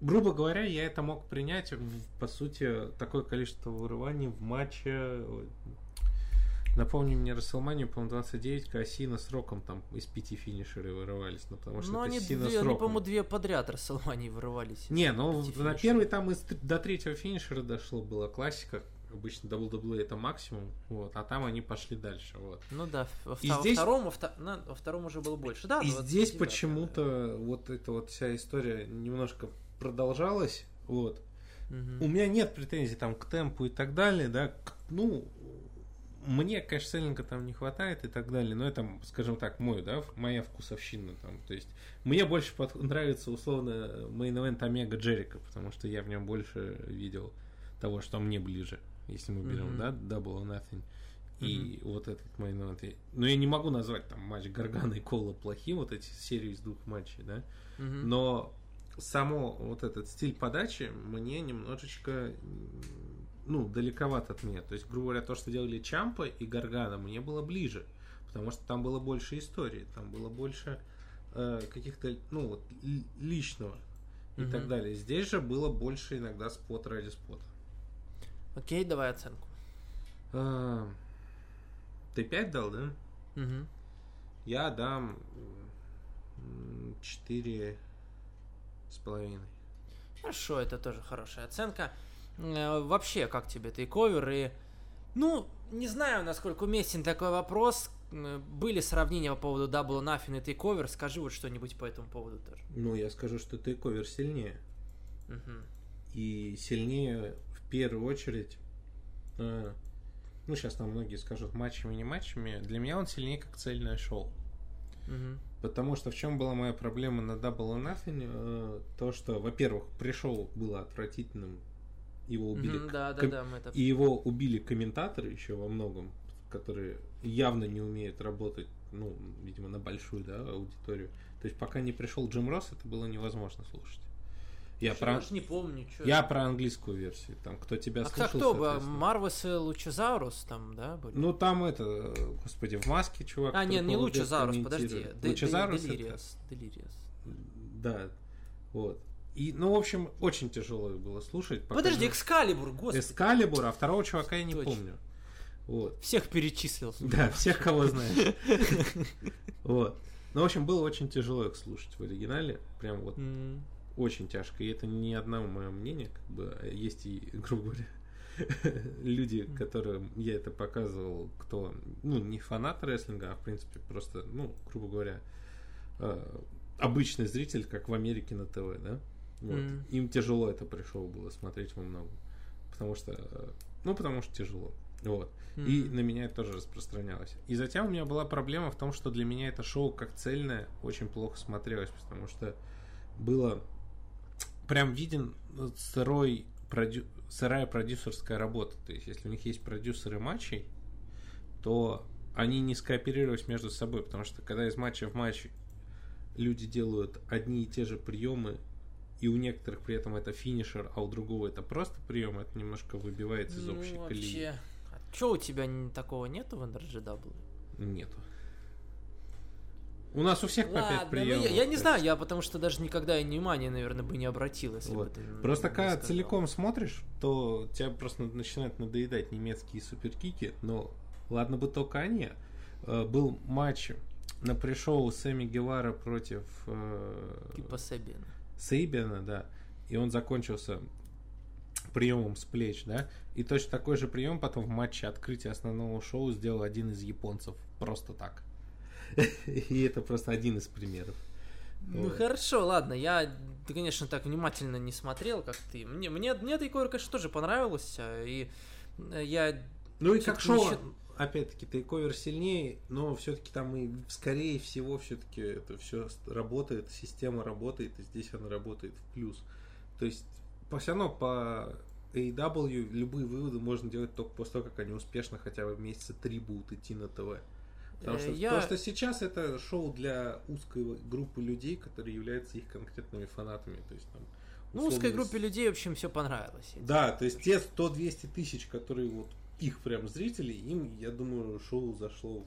грубо говоря, я это мог принять, по сути, такое количество вырываний в матче... Напомню мне Расселманию, по-моему, 29, когда Сина с Роком там из пяти финишеры вырывались, ну, потому что Ну, это они, Сина две, с они, по-моему, две подряд Расселмании вырывались. Не, ну на финишеров. первый там из, до третьего финишера дошло, была классика. Обычно WWE это максимум, вот, а там они пошли дальше, вот. Ну да, во, И во здесь- втором, во, вто- на- во втором уже было больше. Да, И 29, здесь да, почему-то вот эта вот вся история немножко продолжалась, вот. Мгм. У меня нет претензий там к темпу и так далее, да, к- ну, мне, конечно, селлинга там не хватает и так далее, но это, скажем так, мой, да, моя вкусовщина там, то есть мне больше под- нравится условно мейн-эвент Омега Джерико, потому что я в нем больше видел того, что мне ближе, если мы берем, Мгм. да, Double or Nothing. И вот этот мейн-эвент. я- Но я не могу назвать там матч Гаргана и Кола плохим, вот эти серии из двух матчей, да. Мгм. Но само вот этот стиль подачи мне немножечко ну, далековат от меня. То есть, грубо говоря, то, что делали Чампа и Гаргана, мне было ближе. Потому что там было больше истории, там было больше э, каких-то, ну, вот, ли- личного и Мгм. так далее. Здесь же было больше иногда спот ради спота. Окей, давай оценку. А, Ты 5 дал, да? Мгм. Я дам м, четыре с половиной. Хорошо, это тоже хорошая оценка. Э, Вообще, как тебе тейковер? И, ну, не знаю, насколько уместен такой вопрос. Были сравнения по поводу Double Nothing и тейковер. Скажи вот что-нибудь по этому поводу тоже. Ну, я скажу, что тейковер сильнее. Мгм. И сильнее в первую очередь, э, ну, сейчас там многие скажут матчами, не матчами, для меня он сильнее как цельное шоу. Мгм. Потому что в чем была моя проблема на Double or Nothing? Э, то, что, во-первых, пришел было отвратительным, его убили. Мгм, Да, да, да, мы это... И его убили комментаторы еще во многом, которые явно не умеют работать, ну, видимо, на большую да, аудиторию. То есть пока не пришел Джим Росс, это было невозможно слушать. Я про, не помню, что... я про английскую версию, там, кто тебя А слушал, кто бы? соответственно. Марвес и Лучезаурус там, да, были? Ну, там это, господи, в маске чувак. а, нет, не Лучезаурус, подожди. Лучезаурус это- Делириус. Делириус. Да, вот. И, ну, в общем, очень тяжело их было слушать. Подожди, Экскалибур, господи. Эскалибур, а второго чувака я не Точно. помню. Вот. Всех перечислил. Да, всех, кого знаешь. Вот. Ну, в общем, было очень тяжело их слушать в оригинале. Прям вот. Очень тяжко. И это не одно мое мнение, как бы а есть и, грубо говоря, люди, которым я это показывал, кто, ну, не фанат рестлинга, а в принципе просто, ну, грубо говоря, э, обычный зритель, как в Америке на ТВ, да? Вот. Им тяжело это пришло было смотреть во многом. Потому что, э, ну, потому что тяжело. Вот. И на меня это тоже распространялось. И затем у меня была проблема в том, что для меня это шоу как цельное очень плохо смотрелось, потому что было прям виден ну, сырой продю- сырая продюсерская работа. То есть, если у них есть продюсеры матчей, то они не скооперировались между собой, потому что когда из матча в матч люди делают одни и те же приемы, и у некоторых при этом это финишер, а у другого это просто прием, это немножко выбивается из Ну, общей колеи. вообще. А чё у тебя такого нету в NRGW? Нету. У нас у всех по пять Ладно, ну приемов. я, я не знаю, я потому что даже никогда и внимания, наверное, бы не обратил, если Вот. бы ты Просто когда целиком смотришь, то тебя просто начинают надоедать немецкие суперкики, но ладно бы только они. Э, Был матч на пришоу Сэмми Гевара против э, Типа Себина. Сейбиана, да, и он закончился приемом с плеч, да, и точно такой же прием потом в матче открытия основного шоу сделал один из японцев просто так. И это просто один из примеров. Ну Вот. хорошо, ладно, я, конечно, так внимательно не смотрел, как ты. Мне, мне, мне Тейковер, конечно, тоже понравилось, а, и э, я... Ну и как шоу, счит- опять-таки, тейковер сильнее, но все-таки там и скорее всего все-таки это все работает, система работает, и здесь она работает в плюс. То есть, по все равно по AEW любые выводы можно делать только после того, как они успешно хотя бы месяца три будут идти на ТВ. Потому Э, что, я- потому что сейчас это шоу для узкой группы людей, которые являются их конкретными фанатами. То есть, там, Ну, узкой группе людей, в общем, все понравилось. да, то есть те 100-200 тысяч, которые вот их прям зрителей, им, я думаю, шоу зашло.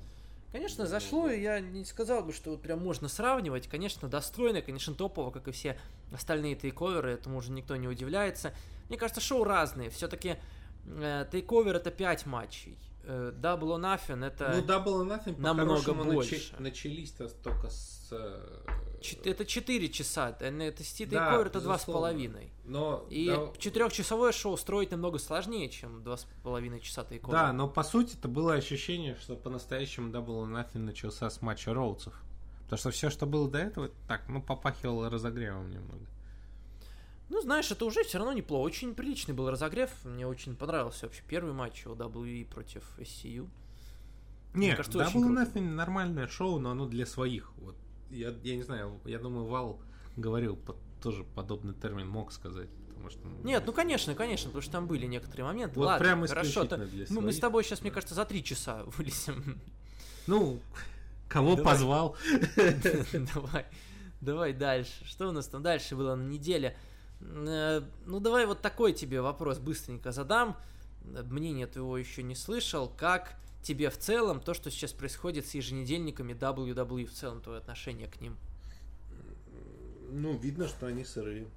Конечно, зашло, и я не сказал бы, что вот прям можно сравнивать. Конечно, достойно, конечно, топово, как и все остальные тейковеры, этому уже никто не удивляется. Мне кажется, шоу разные. Все-таки тейковер это 5 матчей. Э, Double or Nothing это, Ну, Double or Nothing намного больше. начи- начались-то только с... э, чет- это 4 часа. NXT Да, тейковер это безусловно. 2,5. Но, И да, четырехчасовое шоу строить намного сложнее, чем 2,5 часа тейковер. да, но по сути это было ощущение, что по-настоящему Double or Nothing начался с матча Роудсов. Потому что все, что было до этого, так, ну, попахивало разогревом немного. Ну, знаешь, это уже все равно неплохо. Очень приличный был разогрев. Мне очень понравился вообще первый матч WWE против SCU. Нет, кажется, Double очень. Nothing нормальное шоу, но оно для своих. Вот я, я не знаю, я думаю, Вал говорил под- тоже подобный термин мог сказать, потому что Нет, ну конечно, конечно, потому что там были некоторые моменты. Вот Ладно, прям хорошо. то- для ну, мы с своих. тобой сейчас, мне кажется, за три часа вылезем. ну кого Давай. позвал? Давай, давай дальше. Что у нас там дальше было на неделе? Э, Ну, давай вот такой тебе вопрос быстренько задам. Мнение твоего еще не слышал. Как тебе в целом то, что сейчас происходит с еженедельниками WWE, в целом твое отношение к ним? Ну, видно, что они сырые.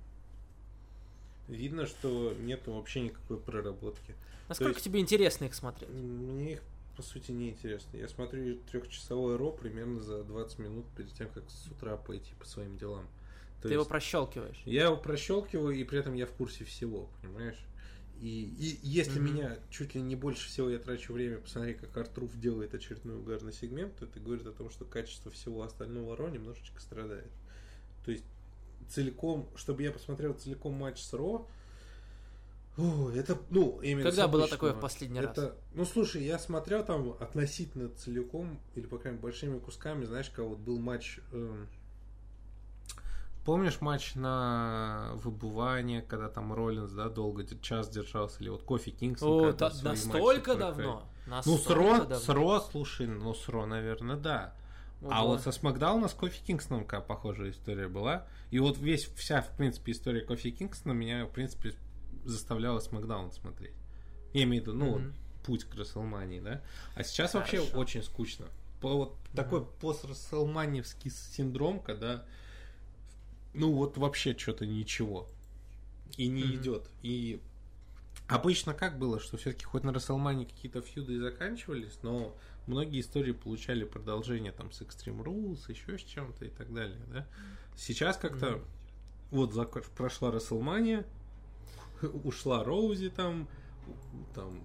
Видно, что нету вообще никакой проработки. Насколько есть- тебе интересно их смотреть? Мне их, по сути, не интересно. Я смотрю трехчасовое ро примерно за 20 минут перед тем, как с утра пойти по своим делам. То Ты его прощелкиваешь. Я его прощелкиваю, и при этом я в курсе всего, понимаешь? И, и если Мгм. меня чуть ли не больше всего я трачу время посмотреть, как Артруф делает очередной угарный сегмент, то это говорит о том, что качество всего остального Ро немножечко страдает. То есть целиком, чтобы я посмотрел целиком матч с Ро, о, это, ну, именно Когда было такое в последний раз? Это, ну, слушай, я смотрел там относительно целиком, или, по крайней мере, большими кусками, знаешь, как вот был матч... эм, Помнишь матч на выбывание, когда там Роллинс, да, долго час держался, или вот Кофи Кингсон? О, да- настолько давно. Ну, с Настолько Ро, давно. с Ро, слушай, ну, с Ро, наверное, да. А Ого. вот со Смакдауна с Кофи Кингстоном какая похожая история была. И вот весь, вся, в принципе, история Кофи Кингстона меня, в принципе, заставляла Смакдаун смотреть. Я имею в виду, ну, вот, Мгм. путь к Расселмании, да? А сейчас вообще Хорошо. очень скучно. Вот такой пост-расселманевский синдром, когда ну вот вообще что-то ничего. И не Мгм. идет. И обычно как было, что все-таки хоть на Расселмане какие-то фьюды и заканчивались, но многие истории получали продолжение там с Extreme Rules, еще с чем-то и так далее, да? Сейчас как-то Мгм. вот зак- прошла Расселмания, ушла Роузи там, там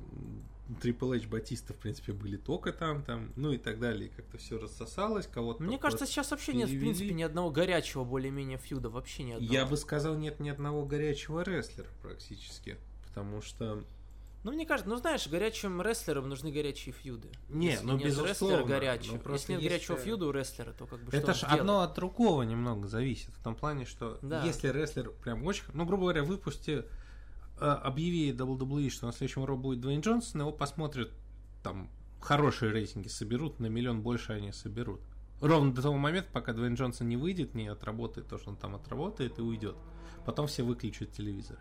Трипл Эйч Батиста, в принципе, были только там, там, ну и так далее. Как-то все рассосалось, кого-то... Мне кажется, сейчас вообще нет, в перевели. принципе, ни одного горячего более-менее фьюда. Вообще ни одного. Я бы сказал, нет ни одного горячего рестлера практически. Потому что... Ну, мне кажется, ну знаешь, горячим рестлерам нужны горячие фьюды. Не, Если ну, нет безусловно, горячего. просто Если нет если- горячего фьюда у рестлера, то как бы Это он ж сделает? одно от другого немного зависит. В том плане, что Да. если рестлер прям очень... Ну, грубо говоря, выпусти... э, Объяви WWE, что на следующем Ро будет Дуэйн Джонсон, его посмотрят там хорошие рейтинги соберут, на миллион больше они соберут. Ровно до того момента, пока Дуэйн Джонсон не выйдет, не отработает то, что он там отработает и уйдет. Потом все выключат телевизор.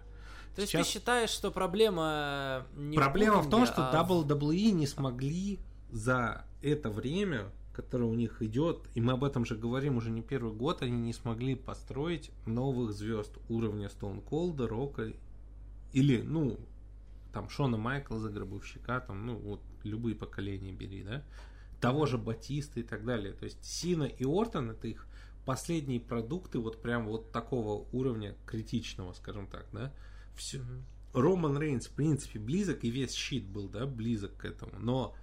То есть Сейчас- ты считаешь, что проблема не Проблема в том, что а WWE не смогли за это время, которое у них идет, и мы об этом же говорим уже не первый год, они не смогли построить новых звезд уровня Stone Cold, Рока или, ну, там Шона Майклза, Гробовщика, там, ну, вот любые поколения бери, да, того же Батиста и так далее. То есть Сина и Ортон это их последние продукты вот прям вот такого уровня критичного, скажем так, да. Все. Роман Рейнс, в принципе, близок, и весь щит был, да, близок к этому. Но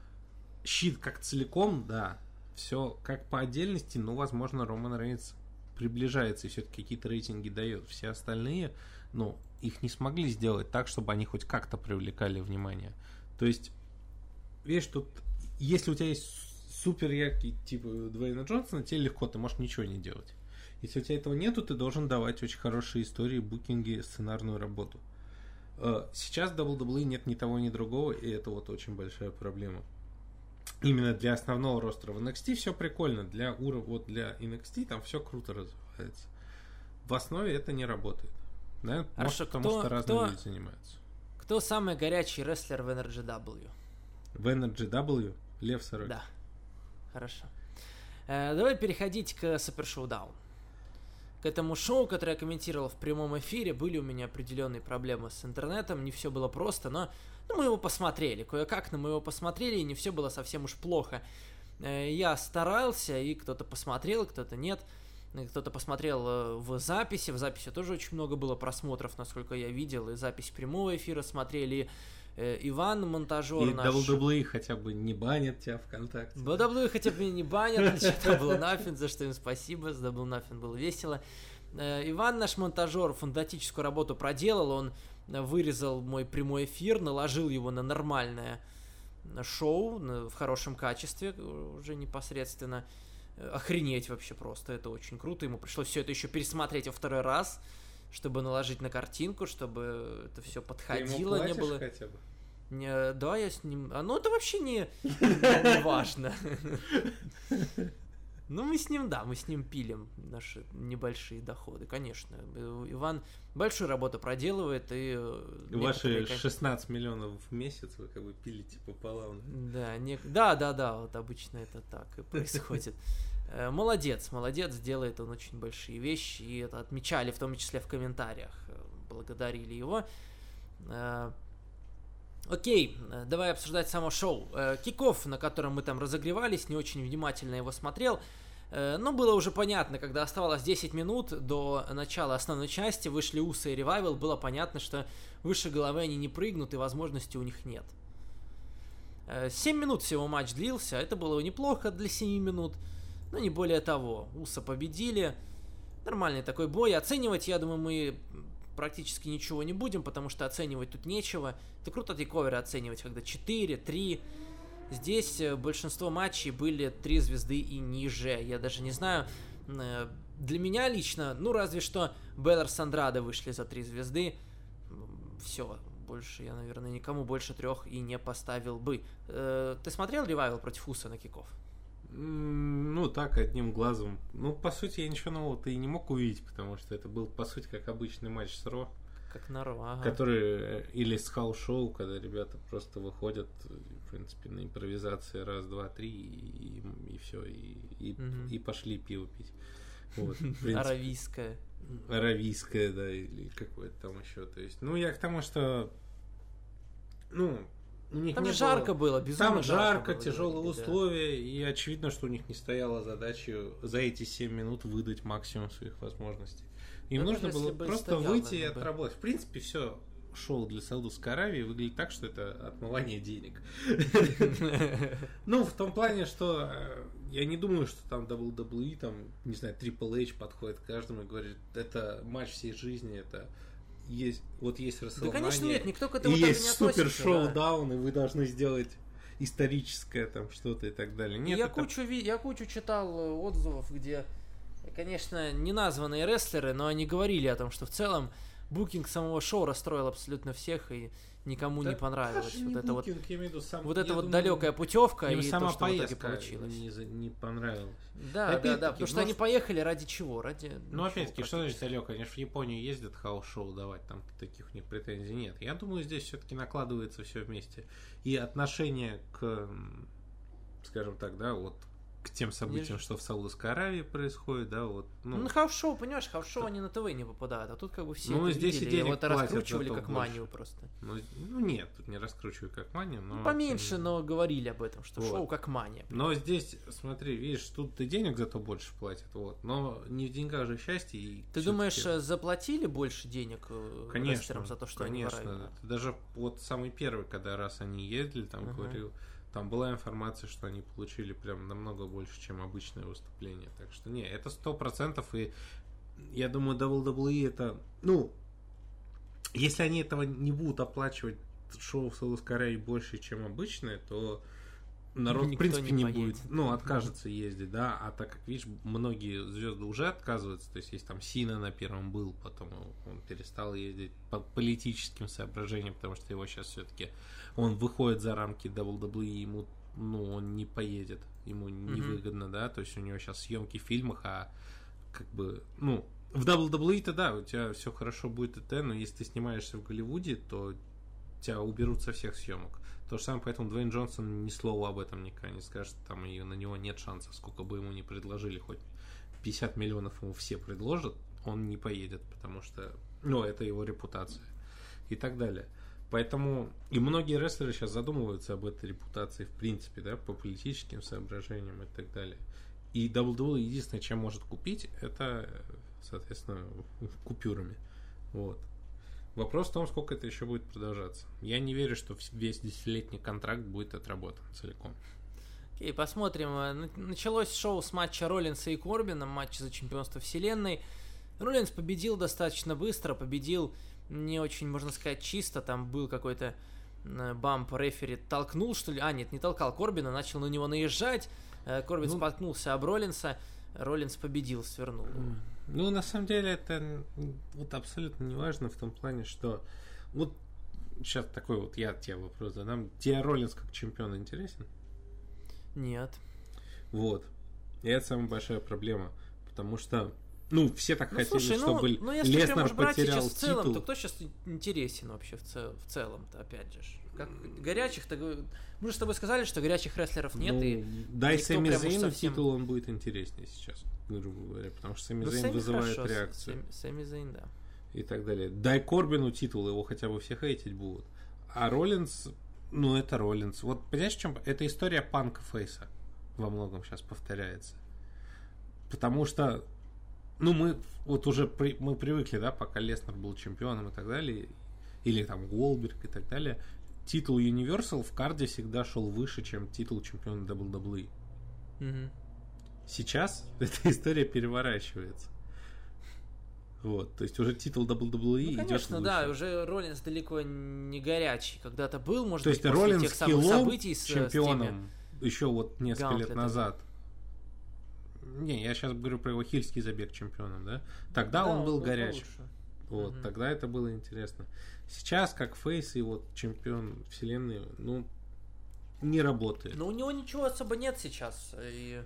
щит как целиком, да, все как по отдельности, ну, возможно, Роман Рейнс приближается и все-таки какие-то рейтинги дает. Все остальные, ну, их не смогли сделать так, чтобы они хоть как-то привлекали внимание. То есть, видишь, тут, если у тебя есть супер яркий типа Дуэйна Джонсона, тебе легко, ты можешь ничего не делать. Если у тебя этого нету, ты должен давать очень хорошие истории, букинги, сценарную работу. Э, сейчас в WWE нет ни того, ни другого, и это вот очень большая проблема. Именно для основного ростера в NXT все прикольно, для уровня, вот для NXT там все круто развивается. В основе это не работает. Да? Хорошо, Может, потому кто- что разные кто- люди занимаются. Кто самый горячий рестлер в NRGW? В NRGW Лев Сорок. Да. Хорошо. Э, давай переходить к Супер Шоудаун. К этому шоу, которое я комментировал в прямом эфире, были у меня определенные проблемы с интернетом, не все было просто, но ну, мы его посмотрели, кое-как, но мы его посмотрели, и не все было совсем уж плохо. Э, Я старался, и кто-то посмотрел, кто-то нет. Э, Кто-то посмотрел э, в записи, в записи тоже очень много было просмотров, насколько я видел, и запись прямого эфира смотрели, э, Иван, монтажер И наш... WWE хотя бы не банят тебя ВКонтакте. WWE хотя бы не банят, было нафиг, за что им спасибо, с Double Nothing было весело. Э, Иван, наш монтажер, фантастическую работу проделал, он вырезал мой прямой эфир, наложил его на нормальное шоу в хорошем качестве уже непосредственно. Э, Охренеть вообще просто, это очень круто. Ему пришлось все это еще пересмотреть во второй раз, чтобы наложить на картинку, чтобы это все Ты ему подходило, не было. хотя бы? Не, да, я с ним. А ну это вообще не важно. Ну, мы с ним, да, мы с ним пилим наши небольшие доходы, конечно. Иван большую работу проделывает и... э, Ваши некоторые, кон- 16 миллионов в месяц вы как бы пилите пополам. да? Не... да, да, да, вот обычно это так и происходит. Э, Молодец, молодец, делает он очень большие вещи, и это отмечали в том числе в комментариях, э, благодарили его. Окей, давай обсуждать само шоу. Киков, на котором мы там разогревались, не очень внимательно его смотрел. Э, Но было уже понятно, когда оставалось 10 минут до начала основной части, вышли Усы и Ревайвал, было понятно, что выше головы они не прыгнут и возможности у них нет. 7 минут всего матч длился, это было неплохо для 7 минут, но не более того. Уса победили, нормальный такой бой. Оценивать, я думаю, мы практически ничего не будем, потому что оценивать тут нечего. Это круто тейковеры оценивать, когда 4, 3. Здесь э, большинство матчей были 3 звезды и ниже. Я даже не знаю, э, для меня лично, ну разве что Беллар с вышли за 3 звезды. Все, больше я, наверное, никому больше трех и не поставил бы. Э, Ты смотрел ревайвал против Уса на киков? Ну, так, одним глазом. Ну, по сути, я ничего нового-то и не мог увидеть, потому что это был, по сути, как обычный матч с Ро, Как на Raw, ага. который, или с хаус-шоу, когда ребята просто выходят, принципе, на импровизации раз, два, три, и, и все, и, и, Мгм. и пошли пиво пить. Вот, принципе. Аравийская. Аравийское, да, или какое-то там еще. То есть, ну, я к тому, что, ну, у них Там не же было- жарко было, безумно Там жарко, было, тяжелые говорили, да. условия, и очевидно, что у них не стояла задача за эти 7 минут выдать максимум своих возможностей. Им Да нужно даже было если бы и просто стоял, выйти и бы. отработать. В принципе, все шоу для Саудовской Аравии выглядит так, что это отмывание денег. Ну, в том плане, что э, я не думаю, что там WWE, там, не знаю, Triple H подходит к каждому и говорит, это матч всей жизни, это есть, вот есть Да, WrestleMania, конечно, нет, никто к и этому даже есть не супер да. шоу-даун, и вы должны сделать историческое там что-то и так далее. Нет, я, это- кучу, я кучу читал э, отзывов, где, конечно, не названные рестлеры, но они говорили о том, что в целом букинг самого шоу расстроил абсолютно всех и никому Да не понравилось. даже не Вот это вот, букинг, я имею в виду сам- вот эта я вот думаю, далекая путевка и сама то, что в итоге получилось. Не, не понравилась. Да, да, да, потому что может- они поехали ради чего? Ради Ну, ничего опять-таки, что значит далеко? Они же в Японию ездят хаус-шоу давать, там таких у них претензий нет. Я думаю, здесь все-таки накладывается все вместе. И отношение к, скажем так, да, вот к тем событиям, что в Саудовской Аравии происходит, да, вот, Ну, ну, на хаус-шоу, понимаешь, хаус-шоу они на ТВ не попадают, а тут как бы все Ну, это здесь и видели, это платят раскручивали как больше. манию просто. ну, ну, нет, тут не раскручиваю как мания, но... Ну, поменьше, но говорили об этом, что Вот. шоу как мания. Но здесь, смотри, видишь, тут и денег зато больше платят, вот. Но не в деньгах же счастье. И Ты думаешь, э, заплатили больше денег э, конечно, за то, что конечно. они? Это Даже вот самый первый, когда раз они ездили, там Ага. говорил, Там была информация, что они получили прям намного больше, чем обычное выступление. Так что не, это сто процентов. И я думаю, WWE это, ну, если они этого не будут оплачивать шоу в Саудовской больше, чем обычное, то народ, Никто в принципе, не не, будет, ну, откажется ездить, да, а так как, видишь, многие звезды уже отказываются, то есть, есть там Сина на первом был, потом он перестал ездить по политическим соображениям, потому что его сейчас все-таки, он выходит за рамки WWE, ему, ну, он не поедет, ему невыгодно, да, то есть, у него сейчас съемки в фильмах, а как бы, ну, в WWE-то, да, у тебя все хорошо будет и т, но если ты снимаешься в Голливуде, то тебя уберут со всех съемок. То же самое, поэтому Дуэйн Джонсон ни слова об этом никогда не скажет, там и на него нет шансов, сколько бы ему ни предложили, хоть 50 миллионов ему все предложат, он не поедет, потому что, ну, это его репутация и так далее. Поэтому и многие рестлеры сейчас задумываются об этой репутации в принципе, да, по политическим соображениям и так далее. И WWE единственное, чем может купить, это, соответственно, купюрами. Вот. Вопрос в том, сколько это еще будет продолжаться. Я не верю, что весь десятилетний контракт будет отработан целиком. Окей, посмотрим. Э, на- Началось шоу с матча Роллинса и Корбина, матч за чемпионство вселенной. Роллинс победил достаточно быстро, победил не очень, можно сказать, чисто. Там был какой-то э, бамп, рефери толкнул, что ли? А, нет, не толкал Корбина, начал на него наезжать. Э, Корбин Ну- споткнулся об Роллинса. Роллинс победил, свернул. Ну, на самом деле, это вот абсолютно не важно в том плане, что вот сейчас такой вот я тебе вопрос задам. Тебе Роллинс как чемпион интересен? Нет. Вот. И это самая большая проблема. Потому что, ну, все так Ну, хотели, слушай, ну, чтобы ну если прям Леснар уж брать потерял сейчас в целом, титул. то кто сейчас интересен вообще в, цел- в целом-то, опять же? Как горячих-то... го- Мы же с тобой сказали, что горячих рестлеров нет, Ну, и... дай Сэмми прям Зейну совсем- титул, он будет интереснее сейчас, грубо говоря. Потому что Сэмми Ну, Зейн Сэмми вызывает хорошо, реакцию. Сэмми- Сэмми Зейн, да. и так далее. Дай Корбину титул, его хотя бы все хейтить будут. А Роллинс, ну это Роллинс. Вот понимаешь, в чем? Это история панка Фейса во многом сейчас повторяется. Потому что, ну мы вот уже при- мы привыкли, да, пока Леснер был чемпионом и так далее, или там Голберг и так далее, титул Universal в карде всегда шел выше, чем титул чемпиона WWE. Мгм. Сейчас эта история переворачивается. Вот, то есть уже титул WWE Ну, идет конечно, выше. да, уже Роллинс далеко не горячий. Когда-то был, может То быть, есть после Роллинс тех самых событий с, с теми- чемпионом еще вот несколько лет гаунтлетами. назад. Не, я сейчас говорю про его хильский забег чемпионом, да? Тогда Да, он был горячий. получше. Вот, Мгм. тогда это было интересно. Сейчас, как фейс и вот чемпион вселенной, ну, не работает. Но у него ничего особо нет сейчас. И...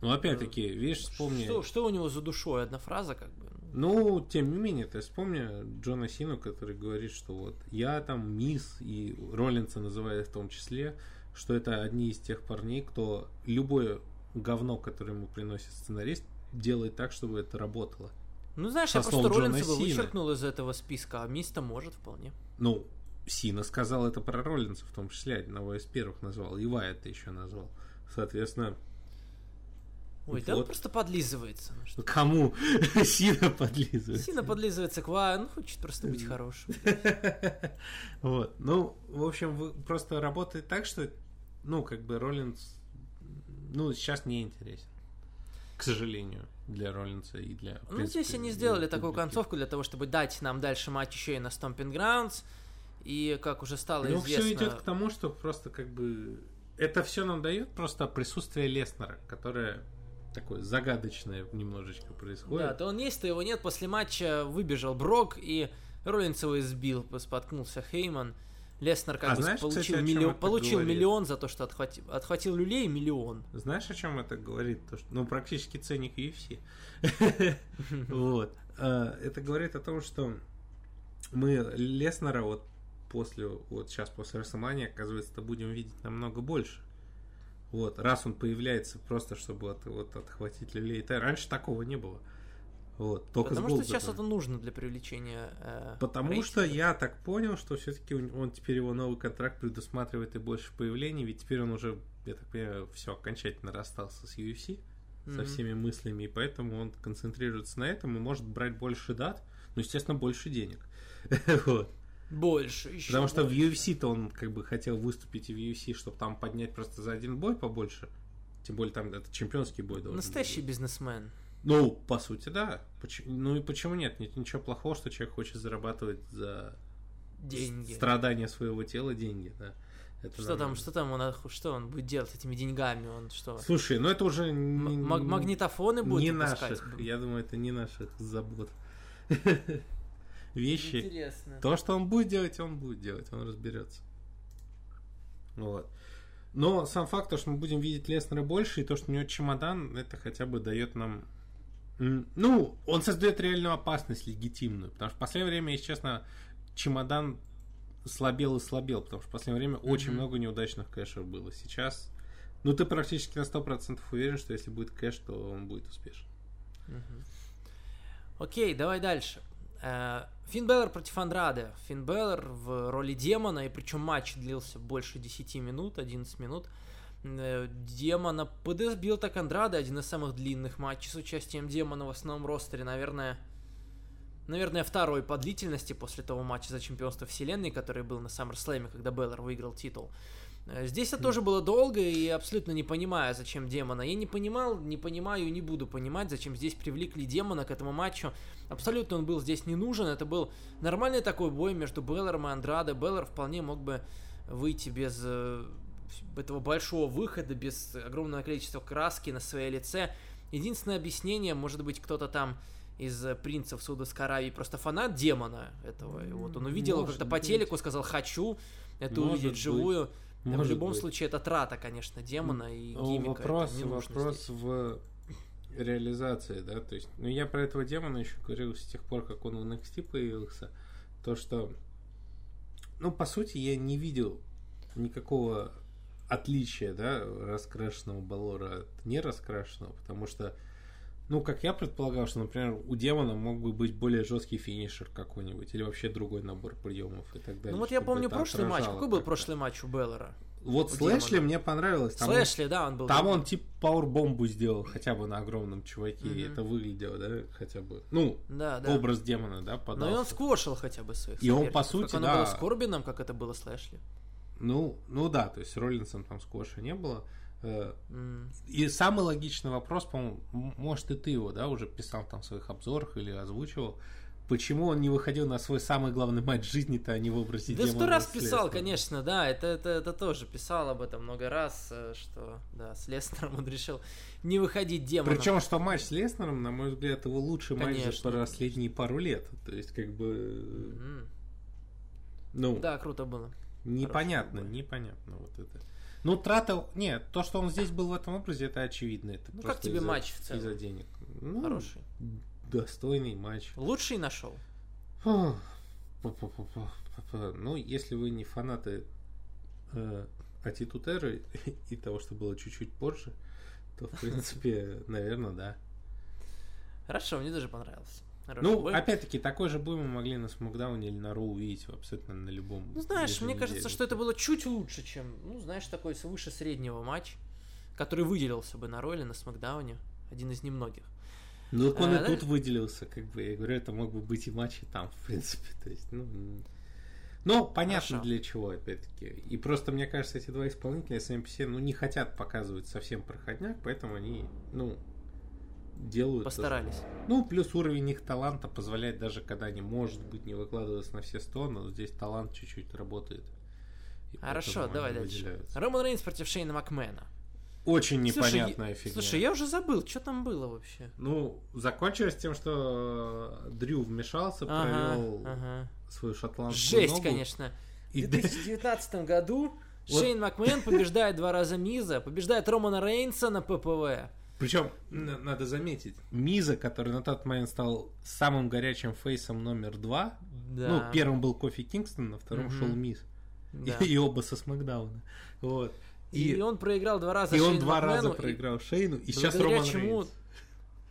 Но опять-таки, видишь, вспомни. Что, что у него за душой? Одна фраза, как бы. Ну, тем не менее, ты вспомни Джона Сину, который говорит, что вот я там мисс, и Роллинса называет в том числе, что это одни из тех парней, кто любое говно, которое ему приносит сценарист, делает так, чтобы это работало. Ну, знаешь, Со я просто Роллинса бы вычеркнул из этого списка, а Миста может вполне. Ну, Сина сказал это про Роллинса, в том числе, одного из первых назвал, и это еще назвал. Соответственно, Ой, да он Вот. просто подлизывается. Ну, что- кому Сина подлизывает? Сильно подлизывается к Ва, ну хочет просто быть хорошим. Вот. Ну, в общем, просто работает так, что, ну, как бы Роллинс, ну, сейчас не интересен. К сожалению, для Роллинса и для... Ну, принципе, здесь они сделали такую публики. концовку для того, чтобы дать нам дальше матч еще и на Stomping Grounds. И, как уже стало Ну, известно... все идет к тому, что просто как бы... Это все нам дает просто присутствие Леснера, которое такое загадочное немножечко происходит. Да, то он есть, то его нет. После матча выбежал Брок, и Роллинс его избил, споткнулся Хейман. Леснер как А бы знаешь, получил, кстати, миллион, получил говорит? миллион за то, что отхватил, отхватил люлей миллион. Знаешь, о чем это говорит? То, что, ну, практически ценник UFC. Вот. А, Это говорит о том, что мы Леснера вот после, вот сейчас после Расселмании, оказывается, будем видеть намного больше. Вот, раз он появляется просто, чтобы от- вот отхватить люлей. Раньше такого не было. Вот, только Потому что сейчас это нужно для привлечения э, Потому что рейтинга. я так понял, что все-таки он теперь его новый контракт предусматривает и больше появлений, ведь теперь он уже, я так понимаю, все окончательно расстался с UFC, со Мгм. всеми мыслями, и поэтому он концентрируется на этом и может брать больше дат, ну, естественно, больше денег. Вот. Больше еще. Потому что в больше. UFC-то он как бы хотел выступить и в UFC, чтобы там поднять просто за один бой побольше. Тем более там это чемпионский бой должен Настоящий быть. бизнесмен. Ну, по сути, да. Поч- Ну и почему нет? Нет ничего плохого, что человек хочет зарабатывать за Деньги. страдания своего тела деньги, да. Это Что там, что там он, что он будет делать этими деньгами? Он что? Слушай, ну это уже М- маг- магнитофоны будет не выпускать? наших. Я думаю, это не наших забот. Вещи. Интересно. То, что он будет делать, он будет делать, он разберется. Вот. Но сам факт, то, что мы будем видеть Леснера больше, и то, что у него чемодан, это хотя бы дает нам... Ну, он создает реальную опасность легитимную. Потому что в последнее время, если честно, чемодан слабел и слабел, потому что в последнее время очень Мгм. много неудачных кэшев было. Сейчас, ну, ты практически на 100% уверен, что если будет кэш, то он будет успешен. Мгм. Окей, давай дальше. Э, Финн Беллер против Андраде. Финн Беллер в роли демона, и причем матч длился больше 10 минут, 11 минут. Э, Демона подозбил так Андрада, один из самых длинных матчей с участием демона в основном ростере, наверное, наверное, второй по длительности после того матча за чемпионство вселенной, который был на SummerSlam, когда Беллер выиграл титул. Э, Здесь это тоже было долго и абсолютно не понимаю, зачем демона. Я не понимал, не понимаю и не буду понимать, зачем здесь привлекли демона к этому матчу. Абсолютно он был здесь не нужен. Это был нормальный такой бой между Беллером и Андрадо. Беллер вполне мог бы выйти без э, этого большого выхода, без огромного количества краски на своем лице. Единственное объяснение, может быть, кто-то там из э, принцев Саудовской Аравии просто фанат демона этого. И вот он увидел его как-то по телеку, сказал «хочу», это Может увидеть быть. живую. в Может любом быть. случае, это трата, конечно, демона и гиммика. вопрос, это не вопрос здесь. в реализации, да, то есть, ну, я про этого демона еще говорил с тех пор, как он в NXT появился, то, что, ну, по сути, я не видел никакого отличия, да, раскрашенного Балора от нераскрашенного, потому что, ну, как я предполагал, что, например, у демона мог бы быть более жесткий финишер какой-нибудь, или вообще другой набор приемов и так далее. Ну вот я помню прошлый матч. Какой был прошлый матч у Беллера? Вот у с Лэшли демона? мне понравилось. Там он- Лэшли, да, он был. там другой. он типа пауэрбомбу сделал хотя бы на огромном чуваке. и Мгм. Это выглядело, да, хотя бы. Ну, Да, да. образ демона, да, Но и он подался. сквошил хотя бы своих И он, по сути, как оно да. было с Корбином, как это было с Лэшли. Ну, ну да, то есть с Роллинсом там сквоша не было. Э. И самый логичный вопрос, по-моему, может и ты его, да, уже писал там в своих обзорах или озвучивал. Почему он не выходил на свой самый главный матч жизни-то, а не в образе Да сто раз писал, конечно, да, это, это, это тоже писал об этом много раз, э, что, да, с Леснером он решил не выходить демоном. Причем, что матч с Леснером, на мой взгляд, его лучший матч Конечно, за последние пару лет. То есть, как бы, М. ну, Да, круто было. Непонятно, Хороший бой. непонятно вот это. Ну, трата... Нет, то, что он здесь был в этом образе, это очевидно. Это Ну, как тебе матч в целом? Из-за денег. Ну, Хороший. Достойный матч. Лучший нашел. Ну, если вы не фанаты э, Era и того, что было чуть-чуть позже, то, в принципе, наверное, да. Хорошо, мне даже понравился. Хороший Ну, бой. опять-таки, такой же бой мы могли на Смакдауне или на Роу увидеть абсолютно на любом. Ну, знаешь, мне кажется, еженедельнике. что это было чуть лучше, чем, ну, знаешь, такой выше среднего матч, который выделился бы на роли на Смакдауне. Один из немногих. Ну, так он А, и да? тут выделился, как бы, я говорю, это мог бы быть и матч и там, в принципе, то есть, ну... н- Ну, понятно Хорошо. для чего, опять-таки. И просто, мне кажется, эти два исполнителя сами по себе, ну, не хотят показывать совсем проходняк, поэтому они, ну, делают... Постарались. Ну, плюс уровень их таланта позволяет даже, когда они, может быть, не выкладываются на все сто, но здесь талант чуть-чуть работает. И Хорошо, давай дальше. выделяются. Роман Рейнс против Шейна Макмена. Очень Слушай, непонятная я- фигня. Слушай, я уже забыл, что там было вообще. Ну, закончилось тем, что Дрю вмешался, Ага, провел ага. свою шотландскую Жесть, ногу. конечно. В И 2019 году Вот. Шейн Макмен побеждает два раза Миза, побеждает Романа Рейнса на ППВ. Причем, надо заметить, Миза, который на тот момент стал самым горячим фейсом номер два, Да. ну, первым был Кофи Кингстон, на втором Мгм. шел Миз. Да. И, и оба со Смакдауна. Вот. И, И, он проиграл два раза и он Шейну два раза Макмену, и проиграл Шейну, и сейчас благодаря Роман чему- Рейнс.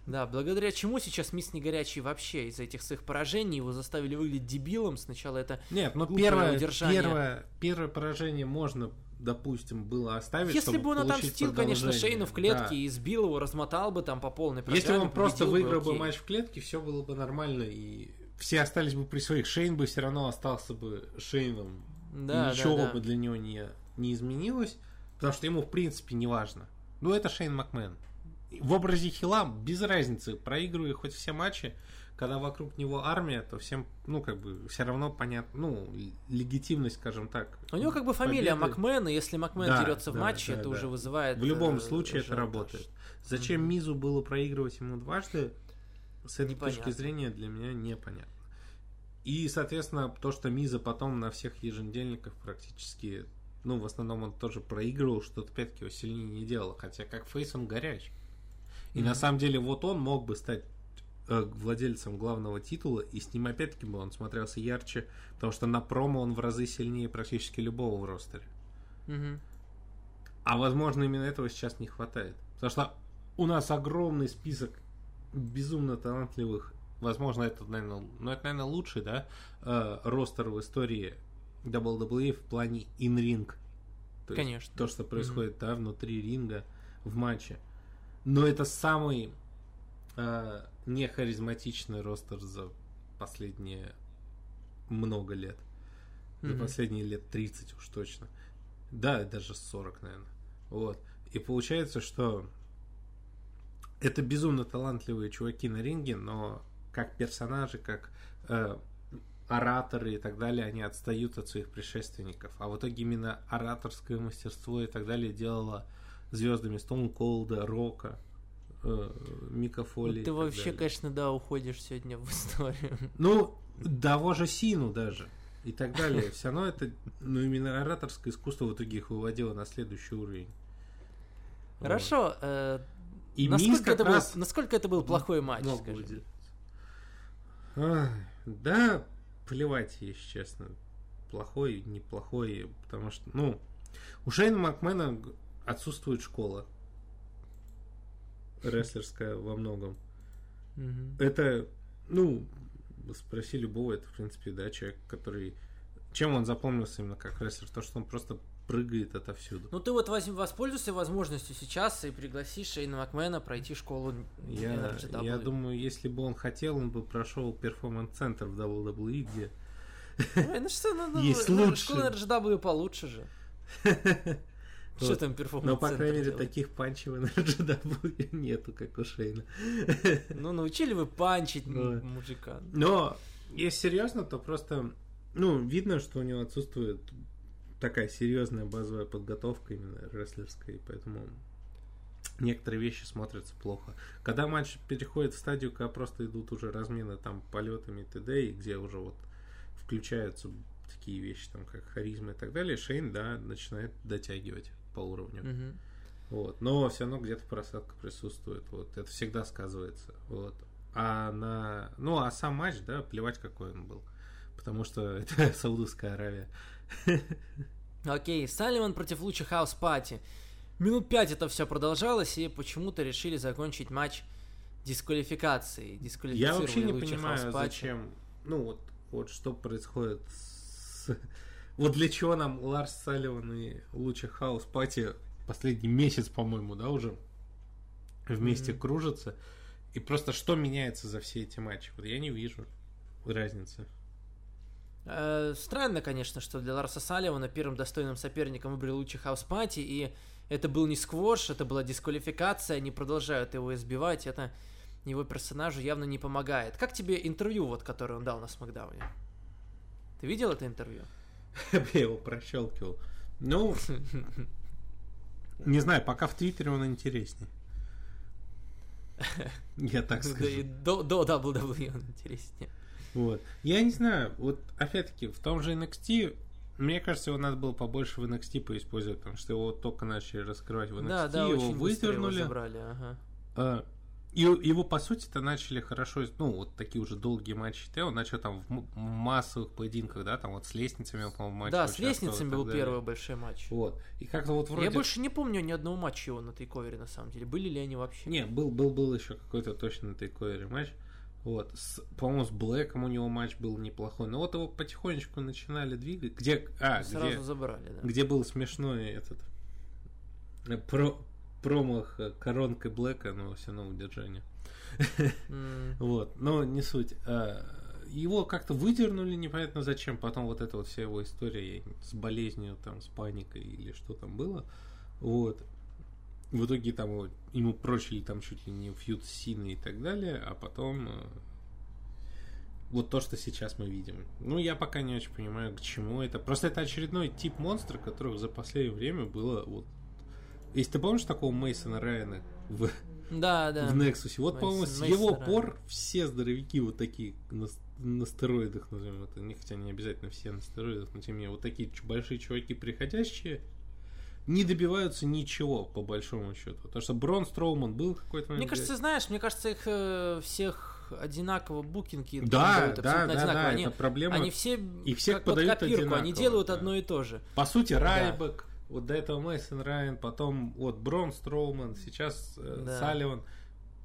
Да, благодаря чему сейчас Мисс не горячий вообще из-за этих своих поражений его заставили выглядеть дебилом. Сначала это Нет, ну глупое первое, удержание. первое, первое поражение можно, допустим, было оставить, Если бы он отомстил, конечно. Шейну в клетке Да. и избил его, размотал бы там по полной Если бы программе, он просто бы, выиграл бы окей. матч в клетке, все было бы нормально и все остались бы при своих. Шейн бы все равно остался бы Шейном. Да, и ничего да, да. бы для него не, не изменилось. Потому что ему, в принципе, не важно. Ну, это Шейн Макмен. В образе Хила без разницы. Проигрывая хоть все матчи, когда вокруг него армия, то всем, ну, как бы, все равно понятно, ну, легитимность, скажем так. У него как бы фамилия победы. Макмен, и если Макмен Да, дерется в да, матче, да, это да. уже вызывает... В любом э, случае это работает. Зачем Мизу было проигрывать ему дважды, с этой Непонятно. точки зрения для меня непонятно. И, соответственно, то, что Миза потом на всех еженедельниках практически, ну, в основном он тоже проигрывал, что-то опять-таки его сильнее не делало. Хотя как фейс он горяч. И на Мгм. самом деле вот он мог бы стать э, владельцем главного титула, и с ним опять-таки бы он смотрелся ярче, потому что на промо он в разы сильнее практически любого в ростере. Мгм. А возможно, именно этого сейчас не хватает. Потому что у нас огромный список безумно талантливых. Возможно, это, наверное, ну, это, наверное, лучший, да, э, ростер в истории WWE в плане in-ring. То есть Конечно. То, что происходит, да, внутри ринга в матче. Но это самый э, нехаризматичный ростер за последние много лет. За Мгм. последние лет 30 уж точно. Да, даже 40, наверное. Вот. И получается, что это безумно талантливые чуваки на ринге, но как персонажи, как э, ораторы и так далее, они отстают от своих предшественников. А в итоге именно ораторское мастерство и так далее делало звездами Стоун Колда, Рока, э, Мика Фоли. Вот и ты вообще, далее. конечно, да, уходишь сегодня в историю. Ну, того же Сину даже. И так далее. Все равно это, ну, именно ораторское искусство в итоге их выводило на следующий уровень. Вот. Хорошо. э, И насколько, это был, насколько это был плохой матч, скажи? Ай, Да, плевать, если честно. Плохой, неплохой, потому что, ну, у Шейна Макмена отсутствует школа рестлерская во многом. Это, ну, спроси любого, это, в принципе, да, человек, который... Чем он запомнился именно как рестлер? То, что он просто прыгает отовсюду. Ну ты вот возьм- воспользуйся возможностью сейчас и пригласи Шейна Макмена пройти школу Я, я думаю, если бы он хотел, он бы прошел перформанс-центр в WWE, где... Ой, ну что, ну, ну, Есть ну, лучше. Школа RGW получше же. Что там перформанс Но, по крайней мере, таких панчев на GW нету, как у Шейна. Ну, научили вы панчить мужика. Но, если серьезно, то просто, ну, видно, что у него отсутствует такая серьезная базовая подготовка именно рестлерская, поэтому некоторые вещи смотрятся плохо. Когда матч переходит в стадию, когда просто идут уже размены там полетами и т.д., и где уже вот включаются такие вещи, там, как харизма и так далее, Шейн, да, начинает дотягивать по уровню. Мгм. Вот. Но все равно где-то просадка присутствует. Вот. Это всегда сказывается. Вот. А на. Ну, а сам матч, да, плевать, какой он был. Потому что это Саудовская Аравия. Окей, Салливан против Луча Хаус Пати. Минут пять это все продолжалось, и почему-то решили закончить матч дисквалификацией. Я вообще не Луча понимаю, зачем. Ну, вот, вот что происходит с. Вот для чего нам Ларс Салливан и Луча Хаус Пати последний месяц, по-моему, да, уже вместе Мгм. кружатся. И просто что меняется за все эти матчи? Вот я не вижу разницы. Э, Странно, конечно, что для Ларса Салливана первым достойным соперником выбрали Лучи Хаус Пати, и это был не сквош, это была дисквалификация, они продолжают его избивать, это его персонажу явно не помогает. Как тебе интервью, вот, которое он дал на Смакдауне? Ты видел это интервью? Я его прощелкивал. Ну, не знаю, пока в Твиттере он интереснее. Я так скажу. до, до WWE он интереснее. Вот. Я не знаю, вот опять-таки, в том же NXT, мне кажется, его надо было побольше в NXT поиспользовать, потому что его только начали раскрывать в NXT, Да, да, его очень быстро его выдернули. забрали, ага. И его, по сути-то, начали хорошо, ну, вот такие уже долгие матчи. Т, Он начал там в массовых поединках, да, там вот с лестницами, по-моему, матч Да, с лестницами был далее. первый большой матч. Вот. И как-то вот вроде... Я больше не помню ни одного матча его на тейковере, на самом деле. Были ли они вообще? Не, был, был, был еще какой-то точно на тейковере матч. Вот. С- по-моему, с Блэком у него матч был неплохой. Но вот его потихонечку начинали двигать. Где, а, Сразу где, забрали, да. где был смешной этот э, про, промах э, коронкой Блэка, но все равно удержание. Вот, но не суть. А, его как-то выдернули непонятно зачем. Потом вот эта вот вся его история с болезнью, там, с паникой или что там было. Вот. В итоге там его, ему прочили там чуть ли не фьют Сины и так далее, а потом э, вот то, что сейчас мы видим. Ну, я пока не очень понимаю, к чему это. Просто это очередной тип монстра, которых за последнее время было вот... Если ты помнишь такого Мейсона Райана в, Да, да. в Nexus, вот, по-моему, с его Райан. пор все здоровяки вот такие на, на стероидах, назовем это. Не, хотя не обязательно все на стероидах, но тем не менее, вот такие большие чуваки приходящие не добиваются ничего, по большому счету. Потому что Брон Строуман был какой-то момент. Мне кажется, знаешь, мне кажется, их э, всех одинаково букинги да, да, да, одинаково. да, Они, это проблема. они все И всех как под подают копирку, они одинаково, делают да. одно и то же. По сути, Райбек, вот до этого Мейсон Райан, потом вот Брон Строуман, сейчас э, Да. Салливан.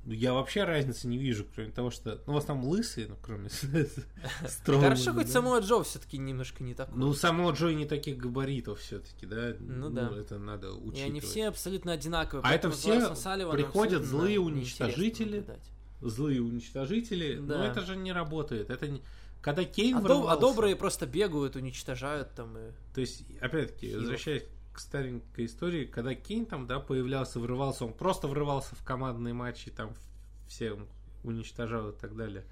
Ну, Я вообще разницы не вижу, кроме того, что... Ну, в основном лысые, ну, кроме Строумана. Хорошо, хоть. Самуа Джо все-таки немножко не такой. Ну, само Джой не таких габаритов все-таки, да? Ну да. Это надо учитывать. и они все абсолютно одинаковые. А это все приходят злые уничтожители. Злые уничтожители. Но это же не работает. Это не... Когда Кейн А, доб- а добрые просто бегают, уничтожают там и... То есть, опять-таки, возвращаясь к старенькой истории, когда Кейн там, да, появлялся, врывался, он просто врывался в командные матчи, там все уничтожал и так далее.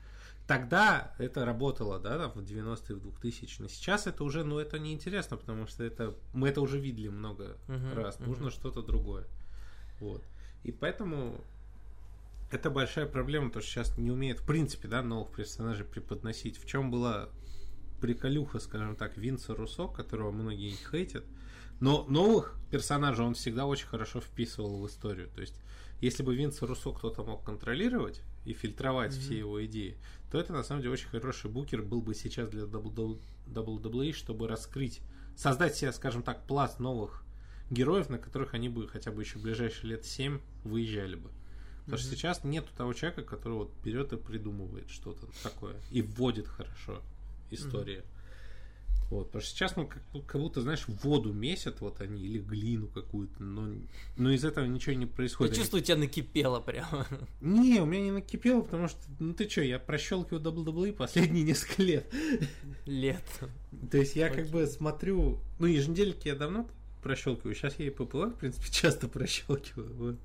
Тогда это работало, да, там в 90-е, в 2000-е. Сейчас это уже, ну, это неинтересно, потому что это, мы это уже видели много Мгм, раз. мгм. Нужно что-то другое. Вот. И поэтому это большая проблема, то что сейчас не умеет, в принципе, да, новых персонажей преподносить. В чем была приколюха, скажем так, Винса Руссо, которого многие хейтят, но новых персонажей он всегда очень хорошо вписывал в историю. То есть, если бы Винса Руссо кто-то мог контролировать и фильтровать Мгм. все его идеи, то это на самом деле очень хороший букер был бы сейчас для WWE, чтобы раскрыть, создать себе, скажем так, пласт новых героев, на которых они бы хотя бы еще ближайшие лет 7 выезжали бы. Потому что Мгм. сейчас нету того человека, который вот берет и придумывает что-то такое и вводит хорошо историю. Вот, потому что сейчас, ну, как, как будто, знаешь, воду месят вот они, или глину какую-то, но, но из этого ничего не Я происходит. Они- чувствую, тебя накипело прямо. Не, у меня не накипело, потому что, ну ты что, я прощелкиваю WWE последние несколько лет. Лет. То есть я как бы смотрю, ну еженедельки я давно прощелкиваю, сейчас я и ППЛ, в принципе, часто прощелкиваю. вот.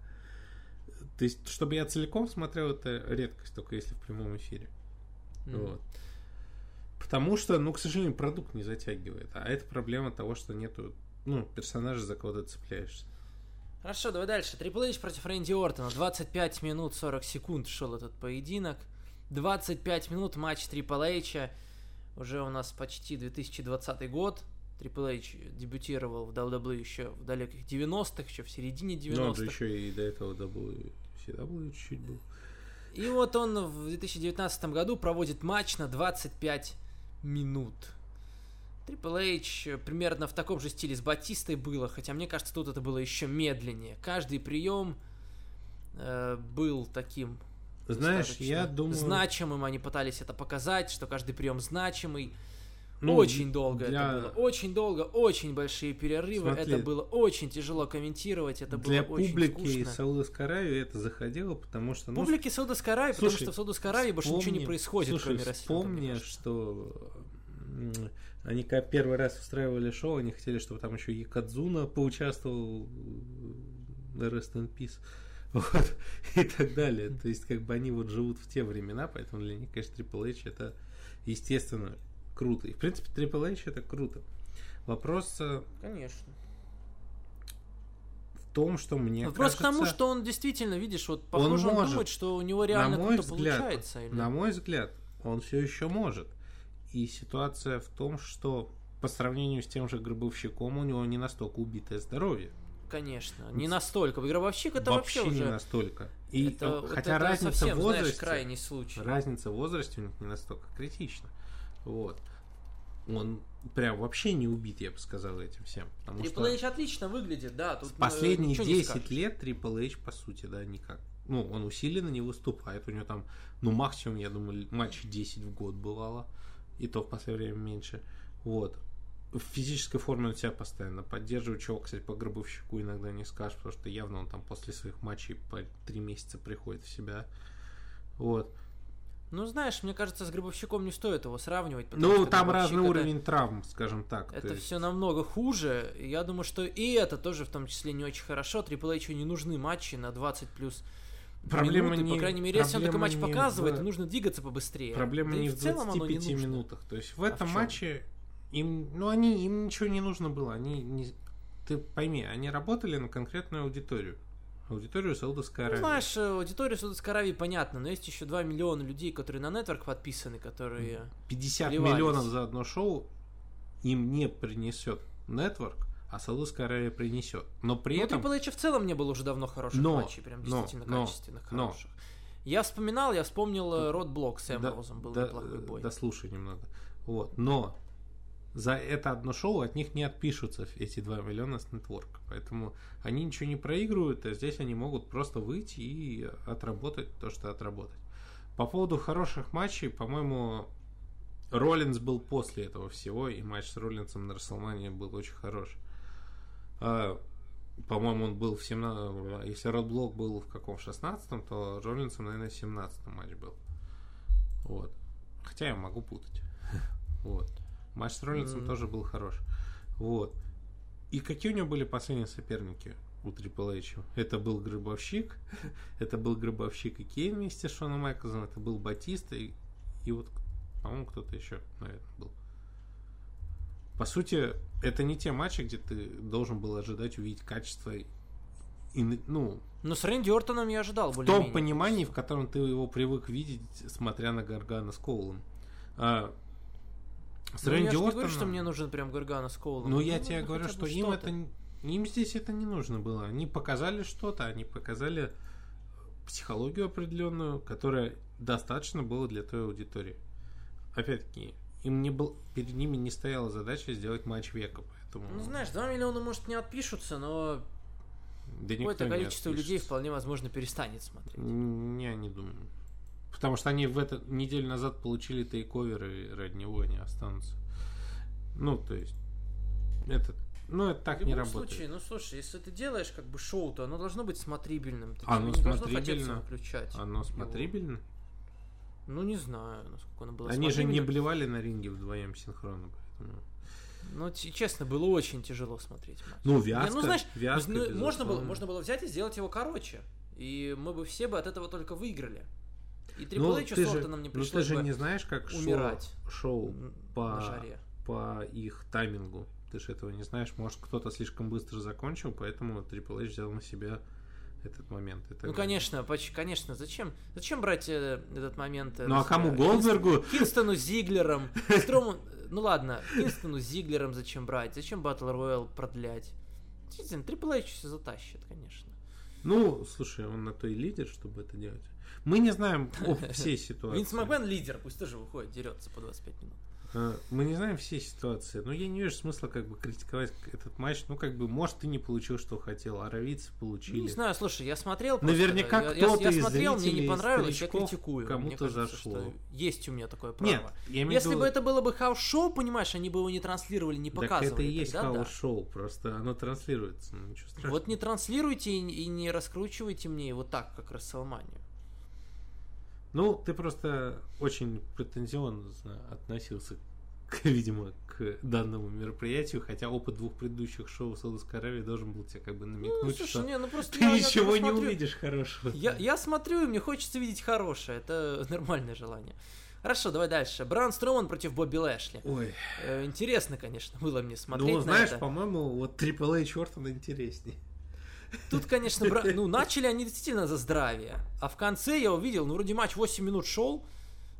То есть, чтобы я целиком смотрел, это редкость, только если в прямом эфире. Вот. Потому что, ну, к сожалению, продукт не затягивает. А это проблема того, что нету, ну, персонажа, за кого ты цепляешься. Хорошо, давай дальше. Трипл Эйч против Рэнди Ортона. 25 минут 40 секунд шел этот поединок. 25 минут матч Трипл Эйча. Уже у нас почти 2020 год. Трипл Эйч дебютировал в WWE еще в далеких 90-х, еще в середине Ну, он же 90-х. еще и до этого W, CW чуть-чуть был. И вот он в 2019 году проводит матч на 25 минут. Трипл Эйч примерно в таком же стиле с Батистой было, хотя мне кажется, тут это было еще медленнее. Каждый прием э, был таким Знаешь, я думаю... значимым, они пытались это показать, что каждый прием значимый. Ну, очень долго для- это было, очень долго, очень большие перерывы, Смотри, это было очень тяжело комментировать, это Для было очень публики из скучно. Саудовской Аравии это заходило, потому что... ну, Публике Саудовской Аравии, потому что в Саудовской Аравии больше ничего не происходит, слушай, кроме мне вспомни, что они когда первый раз устраивали шоу, они хотели, чтобы там еще Якадзуна поучаствовал на Rest in Peace. Вот, и так далее. То есть, как бы они вот живут в те времена, поэтому для них, конечно, Triple H это, естественно, круто. И, в принципе, Triple H это круто. Вопрос э, Конечно. в том, что мне Вопрос к тому, кажется- что он действительно, видишь, вот похоже, он, может. думает, что у него реально круто взгляд, получается. или- на мой взгляд, он все еще может. И ситуация в том, что по сравнению с тем же Гробовщиком у него не настолько убитое здоровье. Конечно, не настолько. Гробовщик это вообще, не уже... настолько. И это, хотя это разница совсем, в возрасте, знаешь, крайний случай. разница в возрасте у них не настолько критична. Вот. Он прям вообще не убит, я бы сказал, этим всем. Потому Трипл что Эйч отлично выглядит, да. Тут э, последние ничего не 10 скажешь. лет Triple H, по сути, да, никак. Ну, он усиленно не выступает. У него там, ну, максимум, я думаю, матч 10 в год бывало. И то в последнее время меньше. Вот. В физической форме он себя постоянно поддерживает. Чего, кстати, по гробовщику иногда не скажешь, потому что явно он там после своих матчей по 3 месяца приходит в себя. Вот. Ну, знаешь, мне кажется, с Гробовщиком не стоит его сравнивать. Ну, там разный это- уровень травм, скажем так. то Это есть. все намного хуже. Я думаю, что и это тоже в том числе не очень хорошо. Triple H не нужны матчи на 20 плюс Проблема минуты. не- По крайней мере, если он такой матч не показывает, в- нужно двигаться побыстрее. Проблема Да не в в целом оно не 25 нужно. минутах. То есть в А этом в чём? матче им, ну они им ничего не нужно было. Они не, ты пойми, они работали на конкретную аудиторию. Аудиторию Саудовской Ну, Аравии. знаешь, э, аудитория Саудовской Аравии понятно, но есть еще 2 миллиона людей, которые на нетворк подписаны, которые... 50 вливались. миллионов за одно шоу им не принесет нетворк, а Саудовская Аравия принесет. Но при Ну, этом... Triple H в целом не было уже давно хороших Но, матчей, прям но, действительно но, качественных, но. хороших. Я вспоминал, я вспомнил э, Род Блок с Эмброузом, был да- неплохой бой. Да слушай немного. Вот. Но за это одно шоу от них не отпишутся эти 2 миллиона с нетворка. Поэтому они ничего не проигрывают, а здесь они могут просто выйти и отработать то, что отработать. По поводу хороших матчей, по-моему, Роллинс был после этого всего, и матч с Роллинсом на Расселмане был очень хорош. А, по-моему, он был в 17 Если Родблок был в каком? В 16 то Роллинсом, наверное, в 17 матч был. Вот. Хотя я могу путать. Вот. Матч с Роллинсом Мгм. тоже был хорош. Вот. И какие у него были последние соперники у Triple H? Это был Гробовщик, это был Гробовщик и Кейн вместе с Шоном Майклзом, это был Батиста и, и вот, по-моему, кто-то еще, наверное, был. По сути, это не те матчи, где ты должен был ожидать увидеть качество и, ну, Ну, с Рэнди Ортоном я ожидал в том понимании, в котором ты его привык видеть, смотря на Гаргана с Коулом. А, с Ну, я Рэнди же не говорю, что мне нужен прям Гаргана с Коулом. Ну, я тебе говорю, что бы им это... Им здесь это не нужно было. Они показали что-то, они показали психологию определенную, которая достаточно была для той аудитории. Опять-таки, им не был, перед ними не стояла задача сделать матч века, поэтому... Ну, знаешь, 2 миллиона, может, не отпишутся, но да какое-то количество людей вполне возможно перестанет смотреть. Не, не думаю. Потому что они в эту неделю назад получили тейковер, и ради него они останутся. Ну, то есть, это, ну, это так в не работает. случае, ну слушай, если ты делаешь как бы шоу, то оно должно быть смотрибельным. Ты Оно смотрибельно. выключать. Оно его. смотрибельно? Ну, не знаю, насколько оно было Они же не блевали на ринге вдвоем синхронно, поэтому... Ну, честно, было очень тяжело смотреть матч. Ну, Не, вязко, ну, знаешь, вязко, ну, можно, было, можно было взять и сделать его короче. И мы бы все бы от этого только выиграли. И Ну, Triple H ты с же, Ортоном не ну, ты пришлось же не знаешь, как шоу- умирать шоу, н- по- жаре. по их таймингу. Ты же этого не знаешь. Может, кто-то слишком быстро закончил, поэтому Triple H взял на себя этот момент. так Ну, конечно, поч- конечно, зачем, зачем брать э, этот момент? э, Ну, а кому? себя? Голдбергу? Кинстону Зиглером, Строму... Ну ладно, Кинстону Зиглером зачем брать? Зачем Battle Royale продлять? Действительно, Triple H все затащит, конечно. Ну, слушай, он на то и лидер, чтобы это делать. Мы не знаем всей ситуации. Винс Макмен лидер, пусть тоже выходит, дерется по 25 минут. Э, Мы не знаем всей ситуации, но я не вижу смысла как бы критиковать этот матч. Ну, как бы, может, ты не получил, что хотел, а аравийцы получили. Не знаю, слушай, я смотрел просто, Наверняка я- я, кто-то я из смотрел, мне не понравилось, я критикую. кому-то кажется, зашло. есть у меня такое право. Нет, я Если виду... бы это было бы хаус-шоу, понимаешь, они бы его не транслировали, не Так показывали. это и есть тогда да. просто оно транслируется, ну ничего страшного. Вот не транслируйте и, и не раскручивайте мне его так, как Расселманию. Ну, ты просто очень претензионно относился, к, видимо, к данному мероприятию, хотя опыт двух предыдущих шоу Саудовской Аравии должен был тебе как бы Ну, намекнуть, слушай, что не, ну просто ты я- я ничего бы не смотрю- увидишь хорошего. Я, я смотрю, и мне хочется видеть хорошее. Это нормальное желание. Хорошо, давай дальше. Бран Строман против Бобби Лэшли. Ой, Э, интересно, конечно, было мне смотреть ну, на знаешь, по-моему, вот Triple H Ортон интереснее. Тут, конечно, бра- ну, начали они действительно за здравие. А в конце я увидел, ну, вроде матч 8 минут шел,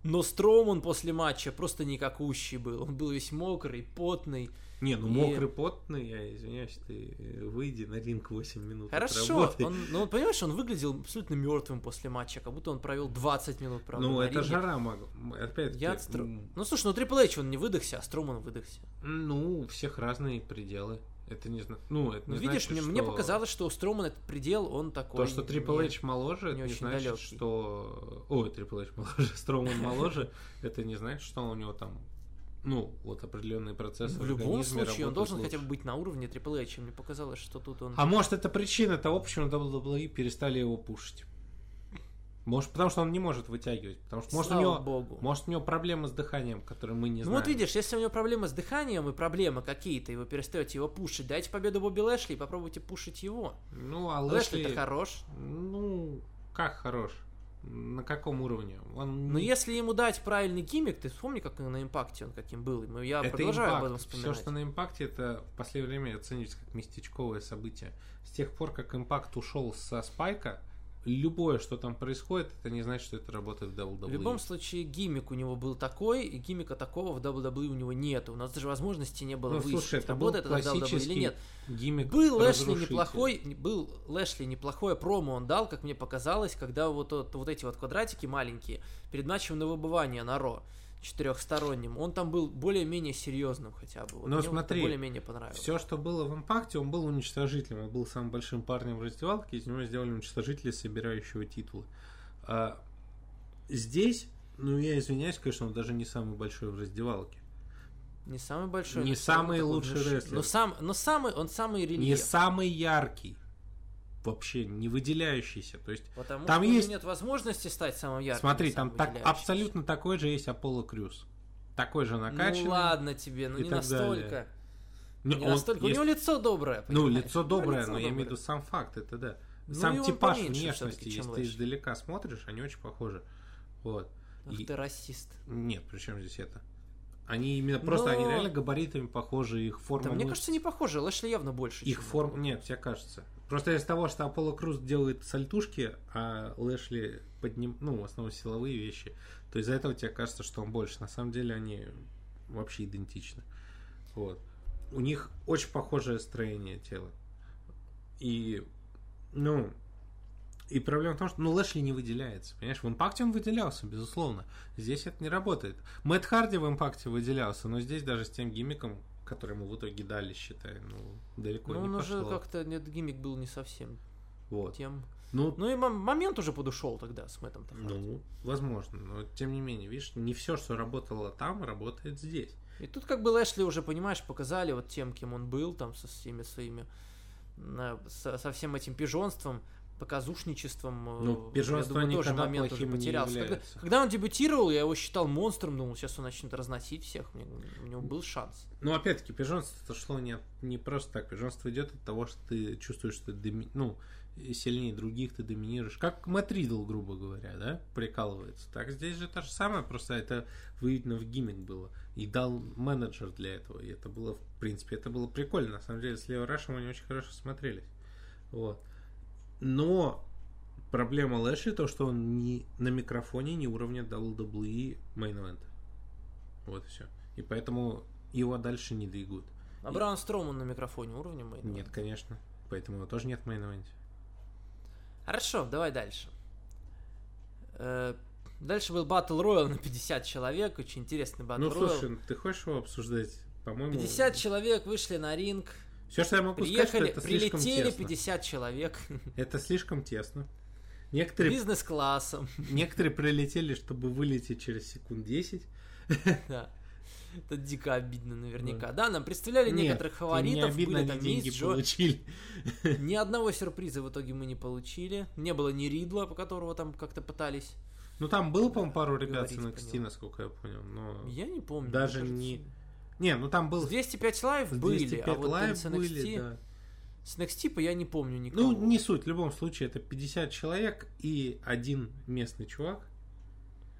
но Строман после матча просто никакущий был. Он был весь мокрый, потный. Не, ну И- мокрый, потный, я извиняюсь, ты э, выйди на ринг 8 минут. Хорошо, он, ну, понимаешь, он выглядел абсолютно мертвым после матча, как будто он провел 20 минут, правда, Ну, это ринге. жара, мог- опять-таки. Я от Стро- м, Ну, слушай, ну, H, он не выдохся, а Строман выдохся. Ну, у всех разные пределы. Это не знаю. Ну, это Ну, не видишь, значит, мне, мне что- показалось, что у Стромана этот предел, он такой... То, что Triple не- H моложе, не это не очень значит, далёкий. что... Ой, Triple H моложе, Строман моложе, это не значит, что у него там, ну, вот определенные процессы В любом организме случае, он должен лучше. хотя бы быть на уровне Triple H. Мне показалось, что тут он... А может, это причина того, почему WWE перестали его пушить? Может, потому что он не может вытягивать. Потому что, может, у Слава него, богу. может, у него проблемы с дыханием, которые мы не Ну знаем. вот видишь, если у него проблемы с дыханием и проблемы какие-то, и вы перестаете его пушить, дайте победу Бобби Лэшли и попробуйте пушить его. Ну, а Лэшли-то Лэшли... хорош. Ну, как хорош? На каком уровне? Он Но не- если ему дать правильный гиммик, ты вспомни, как на импакте он каким был. Я это продолжаю об импакт. этом Все, вспоминать. что на импакте, это в последнее время оценивается как местечковое событие. С тех пор, как импакт ушел со спайка, любое, что там происходит, это не значит, что это работает в WWE. В любом случае, гиммик у него был такой, и гиммика такого в WWE у него нет. У нас даже возможности не было Ну, выяснить, слушай, это работает это WWE или нет. гиммик Был Лэшли неплохой, был Лэшли неплохое промо он дал, как мне показалось, когда вот, тот- вот эти вот квадратики маленькие перед матчем на выбывание на Ро четырехсторонним, он там был более-менее серьезным хотя бы. Вот Ну, мне вот это смотри, более-менее понравилось. Все, что было в импакте, он был уничтожителем. Он был самым большим парнем в раздевалке, из него сделали уничтожителя, собирающего титулы. А здесь, ну я извиняюсь, конечно, он даже не самый большой в раздевалке. Не самый большой. Не но самый лучший рестлер. Но, сам, но самый, он самый Не рельеф. самый яркий. Вообще не выделяющийся. То есть, Потому Там есть- нет возможности стать самым ярким. смотри, там так, абсолютно такой же есть Аполло Крюс. Такой же накачанный. Ну ладно тебе, ну не настолько. далее. Ну, Не он настолько. есть- У него лицо доброе. Ну, понимаешь? лицо У него доброе, лицо но я имею в доброе. виду сам факт, это да. Ну, Сам типаж внешности, если ты Лэшли. издалека смотришь, они очень похожи. Вот. Ах И- ты расист. Нет, при чем здесь это? Они именно просто Но- они реально габаритами похожи, их форма. Да, мне мышц, кажется, не похоже. Лэшли явно больше. их форма. Нет, тебе кажется. Просто из того, что Аполло Круз делает сальтушки, а Лэшли подним, ну, в основном силовые вещи, то из-за этого тебе кажется, что он больше. На самом деле они вообще идентичны. Вот. У них очень похожее строение тела. И, ну, и проблема в том, что ну, Лэшли не выделяется. Понимаешь, в импакте он выделялся, безусловно. Здесь это не работает. Мэтт Харди в импакте выделялся, но здесь даже с тем гиммиком, который ему в итоге дали, считай, ну, далеко Ну, не он уже пошло. как-то, нет, гиммик был не совсем Вот. тем. Ну, Ну и мом- момент уже подушел тогда с Мэттом Харди. ну, возможно, но тем не менее, видишь, не все, что работало там, работает здесь. И тут как бы Лэшли уже, понимаешь, показали вот тем, кем он был, там, со всеми своими, со, со всем этим пижонством, показушничеством. э, Ну, я пижонство думаю, тоже момент уже не потерялся. Когда, когда он дебютировал, я его считал монстром, думал, сейчас он начнет разносить всех, мне- у него был шанс. Ну, опять-таки, пижонство шло не, не просто так. Пижонство идет от того, что ты чувствуешь, что ты доми- ну, сильнее других ты доминируешь. Как Мэтт Ридл, грубо говоря, да, прикалывается. Так здесь же то же самое, просто это выведено в гиммик было. И дал менеджер для этого. И это было, в принципе, это было прикольно. На самом деле, с Лео Рашем они очень хорошо смотрелись. Вот. Но проблема Лэшли то, что он не на микрофоне не уровня WWE Main Event. Вот и все. И поэтому его дальше не двигают. А Браун Строуман на микрофоне уровня мы? Нет, конечно. Поэтому его тоже нет в ивенте. Хорошо, давай дальше. Э, Дальше был Battle Royale на 50 человек, очень интересный Battle Ну, Royale. слушай, ты хочешь его обсуждать? По-моему... 50 человек вышли на ринг, Все, что я могу сказать, что приехали, это слишком прилетели тесно. 50 человек Это слишком тесно. Некоторые, бизнес-классом. некоторые прилетели, чтобы вылететь через секунд 10. Да. Это дико обидно наверняка. Да, нам представляли Нет, некоторых не фаворитов, обидно, были там деньги Джо. получили. Ни одного сюрприза в итоге мы не получили. Не было ни Ридла, по которого там как-то пытались. Ну, там было, по-моему, пару ребят с NXT, насколько я понял, но... Я не помню. Даже не- кажется. Не, ну там был... С 205 Live были, 205 а вот Live с NXT, были, да. с NXT я не помню никого. Ну, не суть, в любом случае, это 50 человек и один местный чувак,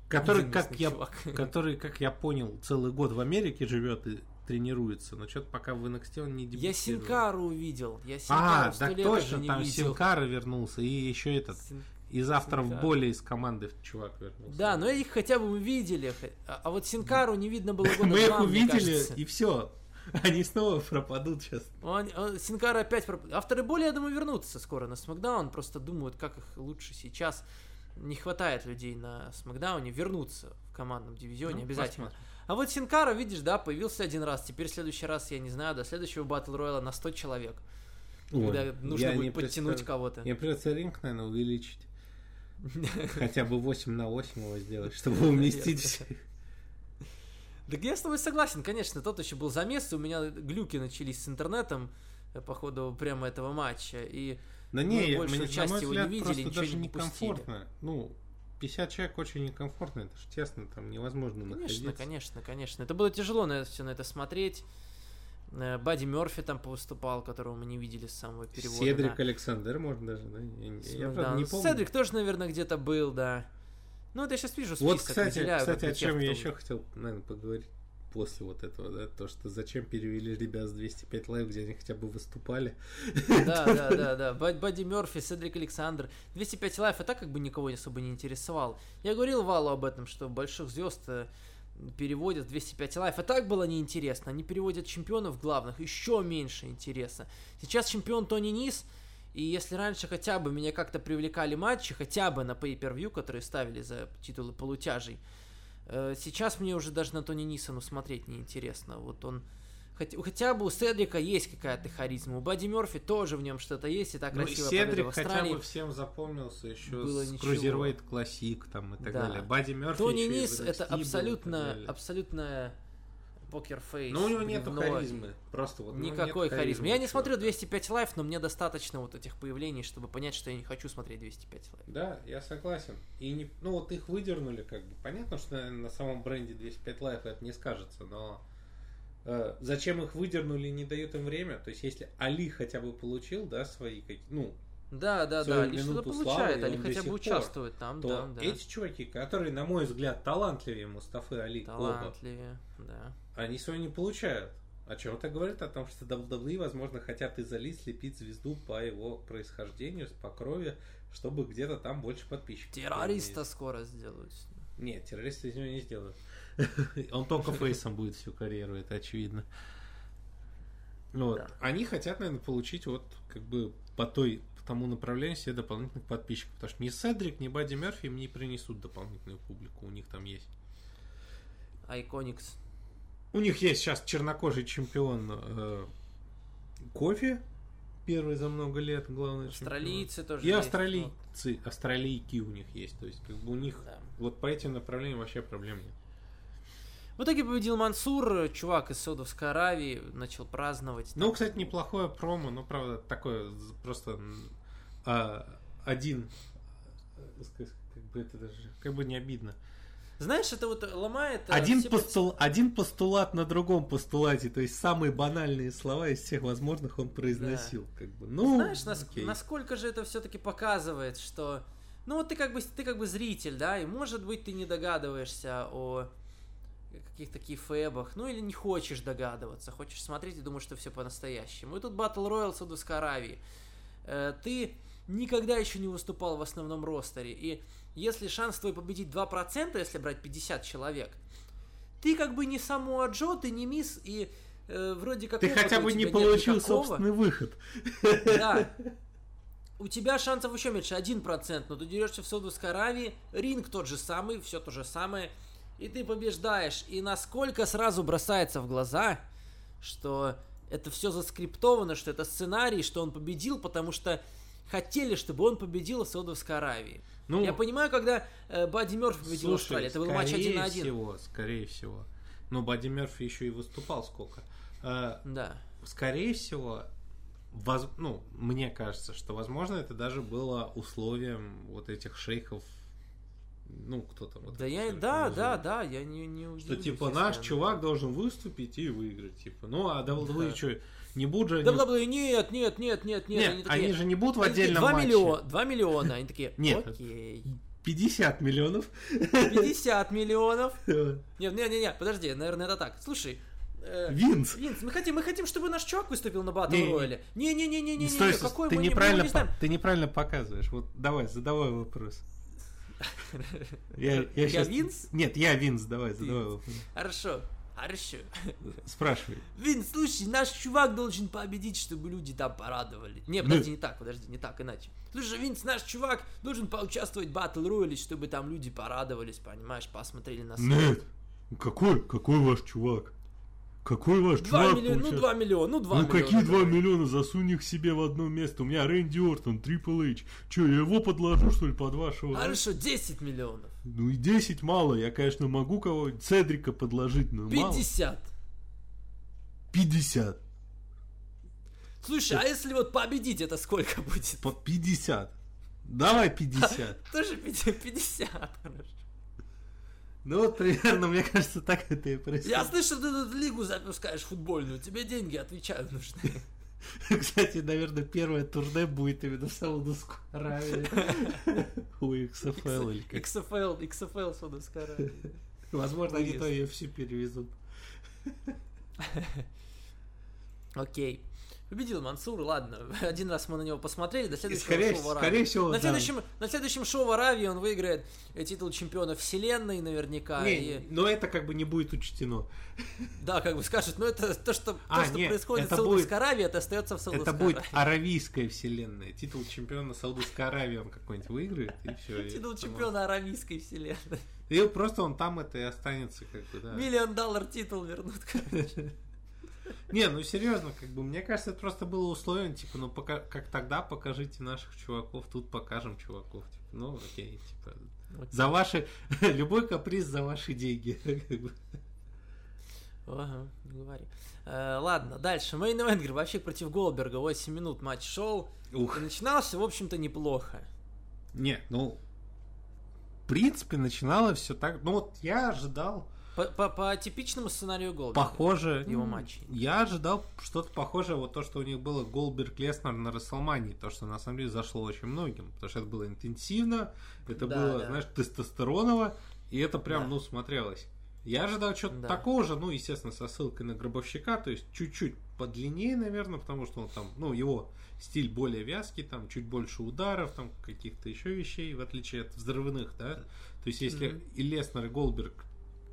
который, Один как я, чувак. который, как я понял, целый год в Америке живет и тренируется, но что-то пока в NXT он не Я дебютировал. Синкару увидел. Я А, Синкару сто так точно, там видел. Синкара вернулся, и еще этот, Син- из авторов Синкара. боли из команды чувак вернулся. Да, но их хотя бы мы видели. А а вот Синкару не видно было года Мы их два, увидели, и все. Они снова пропадут сейчас. Он, он- Синкара опять... проп- Авторы боли, я думаю, вернутся скоро на Смакдаун. Просто думают, как их лучше сейчас. Не хватает людей на Смакдауне. Вернутся в командном дивизионе Ну, обязательно. посмотрим. А вот Синкара, видишь, да, появился один раз. Теперь в следующий раз, я не знаю, до следующего Батл Рояла на 100 человек. Когда Ой, нужно я будет подтянуть кого-то. Мне придется ринг, наверное, увеличить. Хотя бы 8 на 8 его сделать, чтобы уместить всех. Так я с тобой согласен, конечно, тот еще был замес, и у меня глюки начались с интернетом э, по ходу прямо этого матча. И Да Мы не, я- большую мне, часть его взгляд, не видели, ничего даже не некомфортно. Ну, 50 человек очень некомфортно, это же тесно, там невозможно Конечно, находиться. конечно, конечно. Это было тяжело на все на это смотреть. Э, Бадди Мерфи там повыступал, которого мы не видели с самого перевода. Седрик на- Александр, можно даже, да? Я, я правда да, не ну, помню. Седрик тоже, наверное, где-то был, да. Ну, это я сейчас вижу список, Вот, кстати, выделяю кстати, о чем я еще хотел, наверное, поговорить после вот этого, да, то, что зачем перевели ребят с 205 Live, где они хотя бы выступали. Да, да, да, да. Бад- Бадди Мерфи, Седрик Александр. 205 лайф и так как бы никого особо не интересовал. Я говорил Валу об этом, что больших звезд э, переводят в 205 лайф. А так было неинтересно. Они переводят чемпионов главных, еще меньше интересно. Сейчас чемпион Тони Нис, и если раньше хотя бы меня как-то привлекали матчи, хотя бы на pay-per-view, которые ставили за титулы полутяжей, э, сейчас мне уже даже на Тони Ниса ну, смотреть неинтересно. Вот он... Хотя, хотя бы у Седрика есть какая-то харизма, у Бадди Мерфи тоже в нем что-то есть, и так Ну, красиво Седрик в хотя бы всем запомнился еще Было с. Cruiserweight Classic там и так Да. далее. Бадди Мерфи Тони Нис это абсолютно, абсолютно покерфейс. Но у него нету харизмы. Просто вот ну, Никакой нет харизмы. Я не смотрю 205 Live, но мне достаточно вот этих появлений, чтобы понять, что я не хочу смотреть 205 Live. Да, я согласен. И не, ну вот их выдернули, как бы. Понятно, что наверное, на самом бренде 205 Live это не скажется, но зачем их выдернули не дают им время? То есть, если Али хотя бы получил, да, свои какие ну, Да, да, да, они что-то минуту славы, получают, и они он до хотя бы пор, участвуют там, то да, да. эти чуваки, которые, на мой взгляд, талантливее Мустафы Али оба, Талантливее, да. они свое не получают. О чем это говорит? О том, что WWE, возможно, хотят из Али слепить звезду по его происхождению, по крови, чтобы где-то там больше подписчиков. Террориста скоро сделают. Нет, террористы из него не сделают. Он только фейсом будет всю карьеру, это очевидно. Вот. Да. Они хотят, наверное, получить вот как бы по той по тому направлению себе дополнительных подписчиков. Потому что ни Седрик, ни Бадди Мерфи им не принесут дополнительную публику. У них там есть. Айконикс. У них есть сейчас чернокожий чемпион э, кофе. Первый за много лет, главный Австралийцы тоже И есть, австралийцы, австралийки у них есть. То есть, как бы у них Да. вот по этим направлениям вообще проблем нет. В итоге победил Мансур, чувак из Саудовской Аравии, начал праздновать. Ну, кстати, неплохое промо, но правда такое просто а, один, э, как бы это даже, как бы не обидно. Знаешь, это вот ломает... э, Один, постул, один постулат на другом постулате, то есть самые банальные слова из всех возможных он произносил, как бы. Ну, Знаешь, нас- окей. насколько же это все-таки показывает, что... Ну вот ты как бы ты как бы зритель, да, и может быть ты не догадываешься о каких-то кейфэбах, ну или не хочешь догадываться, хочешь смотреть и думаешь, что все по-настоящему. И тут Battle Royale Саудовской Аравии. Э, ты никогда еще не выступал в основном ростере, и если шанс твой победить 2%, если брать 50 человек, ты как бы не Самуа Джо, ты не мисс, и э, вроде как Ты хотя бы не получил никакого. собственный выход. Да. У тебя шансов еще меньше, 1%, но ты дерешься в Саудовской Аравии, ринг тот же самый, все то же самое, и ты побеждаешь. И насколько сразу бросается в глаза, что это все заскриптовано, что это сценарий, что он победил, потому что хотели, чтобы он победил в Саудовской Аравии. Ну, Я понимаю, когда э, Бадди Мерфи победил слушай, Австралии, это был матч скорее один на один. всего, скорее всего. Но Бадди Мерфи еще и выступал сколько. Э, Да. скорее всего, воз- ну, мне кажется, что, возможно, это даже было условием вот этих шейхов, ну, кто там. вот Да, я, да, называет. да, да, я не, не Что, удивлюсь, типа, если наш она- чувак должен выступить и выиграть, типа. Ну, а WWE Да. что, не будут же они... WWE, нет, нет, нет, нет, нет. Нет, они, они, такие, же не будут в они отдельном 2 матче. миллиона, 2 миллиона. Они такие, Нет. окей. 50 миллионов. 50 миллионов. Нет, не, не, не, подожди, наверное, это так. Слушай, э, Винс. Винс, мы хотим, мы хотим, чтобы наш чувак выступил на Батл. Рояле. Не-не-не-не-не, Стой, стой, какой ты мы, не- мы неправильно, его не знаем. ты неправильно показываешь. Вот давай, задавай вопрос. Я, Я щас- Винс? Нет, я Винс, давай, задавай Винс. вопрос. Хорошо, хорошо. Спрашивай. Винс, слушай, наш чувак должен победить, чтобы люди там порадовали. Не, подожди, не так, подожди, не так, иначе. Слушай, Винс, наш чувак должен поучаствовать в Батл Рояле, чтобы там люди порадовались, понимаешь, посмотрели на Нет. Какой? Какой ваш чувак? Какой ваш 2 чувак? миллиона, ну получает? 2 миллиона, ну 2 Ну миллиона. какие 2 давай. миллиона? Засунь их себе в одно место. У меня Рэнди Ортон, Трипл Эйч. Че, я его подложу, что ли, под вашего? Хорошо, 10 миллионов. Ну и 10 мало. Я, конечно, могу кого-нибудь Цедрика подложить, но мало. 50. 50. Слушай, а если вот победить, это сколько будет? По 50. Давай 50. Тоже 50, хорошо. Ну вот примерно, мне кажется, так это и происходит. Я слышу, ты тут лигу запускаешь футбольную, тебе деньги, отвечаю, нужны. Кстати, наверное, первое турне будет именно в Саудовской Аравии. У XFL или как. XFL, XFL Саудовская Аравия. Возможно, они то все перевезут. Окей. Победил Мансур, ладно. Один раз мы на него посмотрели, до следующего Скорее, шоу в Аравии. скорее всего, на, да. следующем, на следующем шоу в Аравии он выиграет э, титул чемпиона вселенной наверняка. Не, и- но это как бы не будет учтено. Да, как бы скажет, ну это то, что, А, то, что нет, происходит это в Саудовской Аравии, это остается в Саудовской Это будет аравийская вселенная. Титул чемпиона Саудовской Аравии он какой-нибудь выиграет, и все. Титул чемпиона аравийской вселенной. И просто он там это и останется, как бы, да. Миллион доллар титул вернут. короче. Не, ну серьезно, как бы, мне кажется, это просто было условием, типа, ну, пока, как тогда покажите наших чуваков, тут покажем чуваков. Типа, ну, окей, типа, за ваши, любой каприз за ваши деньги. Ага, не говори. Э, ладно, дальше. Мейн Ивент, Гробовщик против Голдберга. 8 минут матч шел. Ух. И начинался, в общем-то, неплохо. Не, ну, в принципе, начинало все так, ну, вот я ожидал, По, по- по типичному сценарию Голдберга. похоже, его матчей. Я ожидал что-то похожее, вот то, что у них было Голберг Леснер на Расселмании, то, что на самом деле зашло очень многим, потому что это было интенсивно, это Да, было, да. знаешь, тестостероново, и это прям, Да. ну, смотрелось. Я ожидал что-то Да. такого же, ну, естественно, со ссылкой на Гробовщика, то есть чуть-чуть подлиннее, наверное, потому что он там, ну, его стиль более вязкий, там чуть больше ударов, там каких-то еще вещей, в отличие от взрывных, да. То есть если Мгм. и Леснер, и Голберг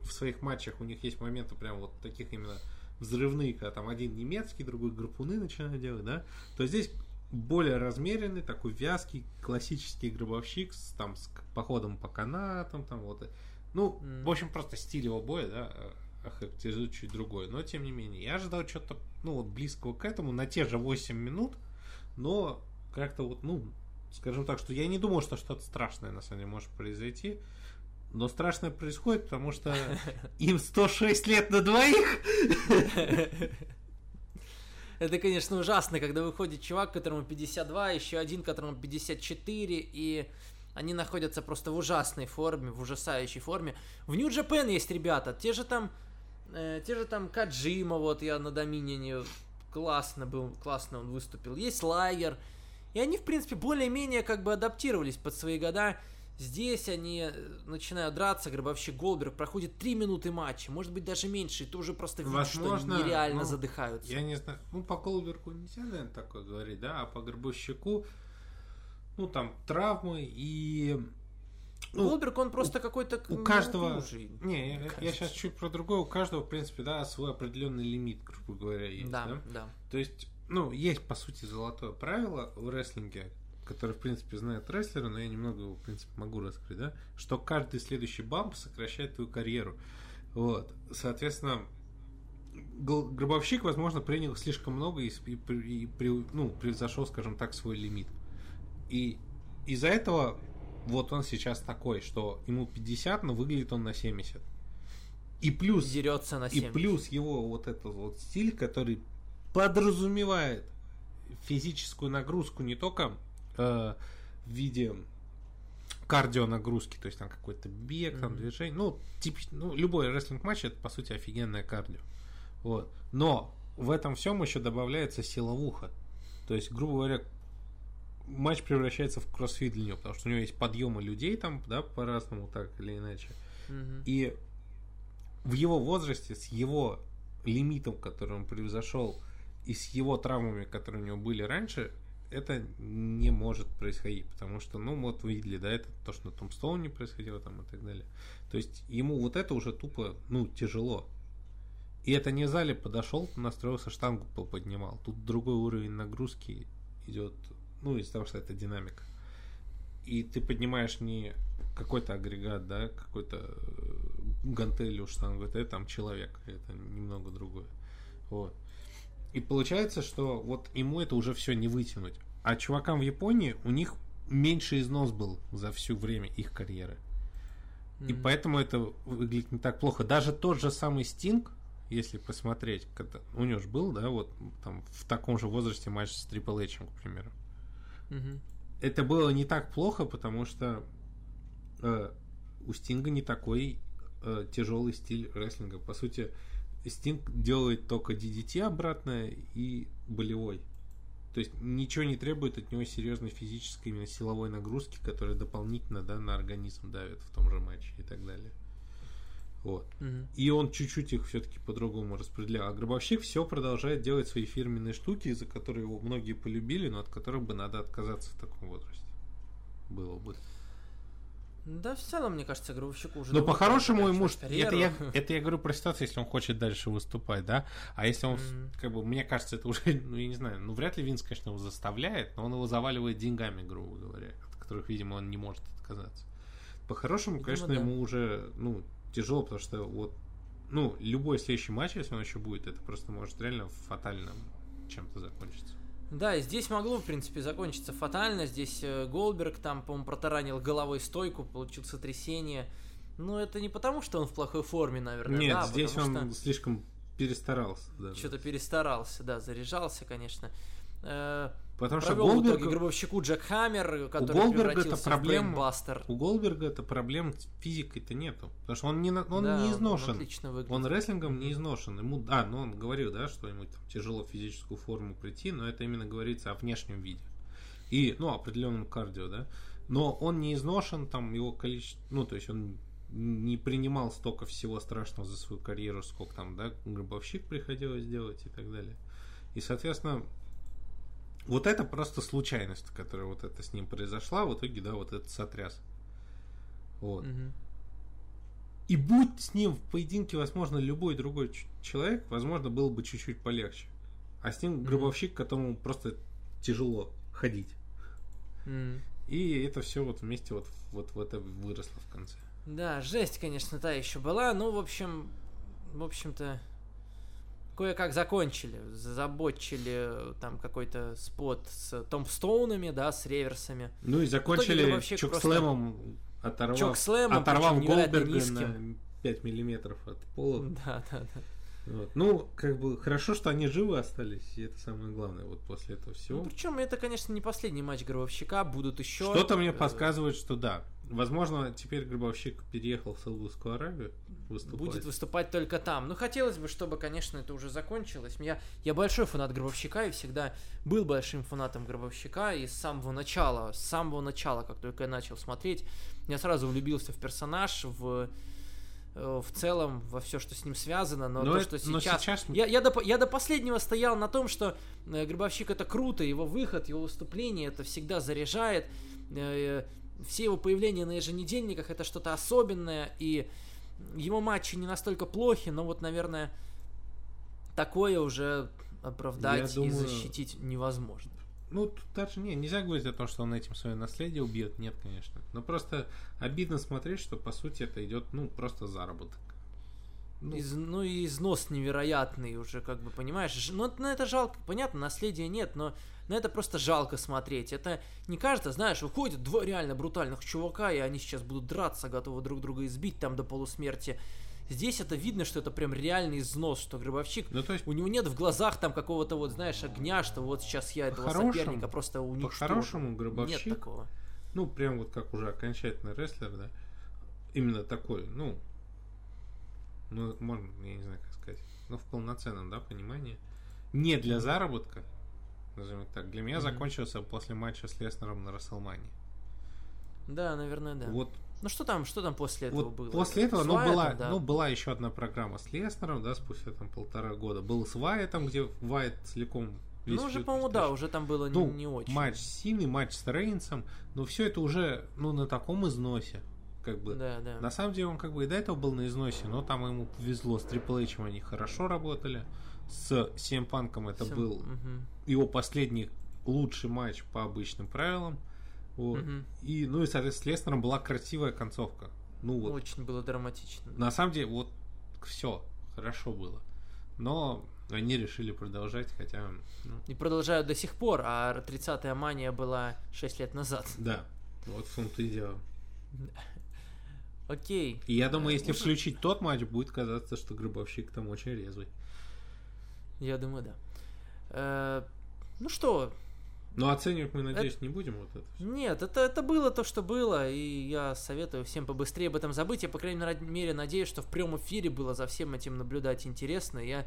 в своих матчах у них есть моменты прям вот таких именно взрывные, когда там один немецкий, другой гарпуны начинают делать, да, то здесь более размеренный, такой вязкий, классический гробовщик с, там, с походом по канатам, там вот. Ну, Мгм. в общем, просто стиль его боя, да, э, охарактеризует чуть другой. Но, тем не менее, я ожидал что-то, ну, вот близкого к этому на те же 8 минут, но как-то вот, ну, скажем так, что я не думал, что что-то страшное на самом деле может произойти. Но страшное происходит, потому что им 106 лет на двоих. Это, конечно, ужасно, когда выходит чувак, которому 52, еще один, которому 54, и они находятся просто в ужасной форме, в ужасающей форме. В Нью Джапен есть ребята, те же там, э, те же там Каджима, вот я на Доминине классно был, классно он выступил. Есть Лайер, и они, в принципе, более-менее как бы адаптировались под свои года. Здесь они э, начинают драться, Гробовщик Голберг, проходит 3 минуты матча, может быть даже меньше, и ты уже просто видишь, что они нереально ну, задыхаются. Я не знаю, ну, по Колберку нельзя, наверное, такое говорить, да, а по Горбущику, ну, там, травмы и... Ну, Голдберг, он просто какой-то у каждого... неуклюжий, Не, я- я, сейчас чуть про другое. У каждого, в принципе, да, свой определенный лимит, грубо говоря, есть, да? Да, да. То есть, ну, есть, по сути, золотое правило в рестлинге, которое, в принципе, знают рестлеры, но я немного его, в принципе, могу раскрыть, да, что каждый следующий бамп сокращает твою карьеру. Вот. Соответственно, гробовщик, возможно, принял слишком много и, и и при- ну, превзошел, скажем так, свой лимит. И из-за этого вот он сейчас такой, что ему 50, но выглядит он на 70. И плюс Дерется на и 7. плюс его вот этот вот стиль, который подразумевает физическую нагрузку не только э, в виде кардио нагрузки, то есть там какой-то бег, там Мгм. движение, ну, типич, ну, любой рестлинг матч это по сути офигенное кардио. Вот. Но в этом всем еще добавляется силовуха. То есть, грубо говоря, матч превращается в кроссфит для него, потому что у него есть подъемы людей там, да, по-разному, так или иначе. Мгм. И в его возрасте, с его лимитом, который он превзошел, и с его травмами, которые у него были раньше, это не может происходить, потому что, ну, вот вы видели, да, это то, что на Томстоуне происходило там и так далее. То есть ему вот это уже тупо, ну, тяжело. И это не в зале подошел, настроился, штангу поднимал. Тут другой уровень нагрузки идет, ну, из-за того, что это динамика. И ты поднимаешь не какой-то агрегат, да, какой-то э, гантелью штангу, это там человек, это немного другое. Вот. И получается, что вот ему это уже все не вытянуть. А чувакам в Японии у них меньше износ был за всю время их карьеры. И Мгм. поэтому это выглядит не так плохо. Даже тот же самый Стинг, если посмотреть, когда у него же был, да, вот там в таком же возрасте матч с Triple H, к примеру. Мгм. это было не так плохо, потому что э, у Стинга не такой э, тяжелый стиль рестлинга. По сути, Стинг делает только DDT обратно и болевой. То есть ничего не требует от него серьезной физической, именно силовой нагрузки, которая дополнительно да, на организм давит в том же матче и так далее. Вот. Мгм. И он чуть-чуть их все-таки по-другому распределял. А Гробовщик все продолжает делать свои фирменные штуки, за которые его многие полюбили, но от которых бы надо отказаться в таком возрасте. Было бы. Да, в целом, мне кажется, Гробовщику уже... Но давно по-хорошему ему... Это я, это я говорю про ситуацию, если он хочет дальше выступать, да? А если он, Мгм. как бы, мне кажется, это уже, ну, я не знаю, ну, вряд ли Винс, конечно, его заставляет, но он его заваливает деньгами, грубо говоря, от которых, видимо, он не может отказаться. По-хорошему, конечно, да. ему уже, ну, тяжело, потому что вот, ну, любой следующий матч, если он еще будет, это просто может реально фатально чем-то закончиться. Да, и здесь могло, в принципе, закончиться фатально. Здесь э, Голдберг там, по-моему, протаранил головой стойку, получил сотрясение. Но это не потому, что он в плохой форме, наверное. Нет, да, здесь потому он слишком перестарался. что что-то перестарался, да, заряжался, конечно. Потому что Провел в итоге Голдберг, гробовщику Джек Хаммер, который Голдберга это проблема. в Брейнбастер. У Голдберга это проблем с физикой-то нету. Потому что он не, он Да, не изношен. Он отлично выглядит. Он рестлингом не изношен. Ему, а, ну он говорил, да, что ему там тяжело в физическую форму прийти, но это именно говорится о внешнем виде. И, ну, определенном кардио, да. Но он не изношен, там его количество, ну, то есть он не принимал столько всего страшного за свою карьеру, сколько там, да, гробовщик приходилось делать и так далее. И, соответственно, вот это просто случайность, которая вот это с ним произошла, в итоге, да, вот этот сотряс. Вот. Мгм. И будь с ним в поединке, возможно, любой другой человек, возможно, было бы чуть-чуть полегче. А с ним гробовщик, которому просто тяжело ходить. М. И это все вот вместе вот, вот в это выросло в конце. Да, жесть, конечно, та еще была. Ну, в общем, в общем-то, кое-как закончили. Забочили там какой-то спот с томстоунами, да, с реверсами. Ну и закончили чокслэмом, оторвав, Чокслэмом, оторвав невероятно Голдберга низким. на 5 миллиметров от пола. Да, да, да. Вот. Ну, как бы хорошо, что они живы остались, и это самое главное вот после этого всего. Ну, причем это, конечно, не последний матч Гробовщика, будут еще. Что-то мне э, подсказывает, что да. Возможно, теперь Гробовщик переехал в Саудовскую Аравию выступать. Будет выступать только там. Ну, хотелось бы, чтобы, конечно, это уже закончилось. Я, я большой фанат Гробовщика и всегда был большим фанатом Гробовщика. И с самого начала, с самого начала, как только я начал смотреть, я сразу влюбился в персонаж, в, э, в целом, во все, что с ним связано. Но, Но то, это- что но сейчас... сейчас- Я, я, до, я до последнего стоял на том, что э, Гробовщик это круто, его выход, его выступление, это всегда заряжает. Все его появления на еженедельниках это что-то особенное, и его матчи не настолько плохи, но вот, наверное, такое уже оправдать Я и думаю- защитить невозможно. Ну, тут даже не, нельзя говорить о том, что он этим свое наследие убьет. Нет, конечно. Но просто обидно смотреть, что по сути это идет, ну, просто заработок. Ну, Из- ну и износ невероятный уже, как бы, понимаешь? Ну, ну, это жалко, понятно, наследия нет, но на это просто жалко смотреть. Это не кажется, знаешь, выходят два реально брутальных чувака, и они сейчас будут драться, готовы друг друга избить там до полусмерти. Здесь это видно, что это прям реальный износ, что Гробовщик ну, то есть, У него нет в глазах там какого-то вот, знаешь, огня, что вот сейчас я этого соперника просто уничтожу. по-хорошему Нет Гробовщик, такого. ну, прям вот как уже окончательный рестлер, да, именно такой, ну, ну, можно, я не знаю, как сказать, ну, в полноценном, да, понимании, не для заработка, назовем так, для меня Мгм. закончился после матча с Леснером на Расселмане. Да, наверное, да. Вот Ну что там, что там после этого Вот было? после этого, ну, была, да. ну, была еще одна программа с Леснером, да, спустя там полтора года. Был с Вайтом, где Вайт целиком весь Ну, уже, по-моему, да, уже там было не- Ну, не, очень. матч с Синой, матч с Рейнсом, но все это уже, ну, на таком износе, как бы. Да, да. На самом деле он как бы и до этого был на износе, но там ему повезло. С Triple H они хорошо работали. С CM Панком это Всем- был мгм. его последний лучший матч по обычным правилам. Вот. Мгм. И, ну и, соответственно, с Леснером была красивая концовка. Ну вот, Очень было драматично. на самом деле, вот все хорошо было. Но они решили продолжать, хотя, ну, И продолжают до сих пор, а 30-я мания была 6 лет назад. да, вот в том-то и дело. Окей. И я думаю, если Уже- включить тот матч, будет казаться, что Гробовщик там очень резвый. Я думаю, да. Э, ну что, Но оценивать мы, надеюсь, не будем вот это. всё. Нет, это, это было то, что было, и я советую всем побыстрее об этом забыть. Я, по крайней мере, надеюсь, что в прямом эфире было за всем этим наблюдать интересно. Я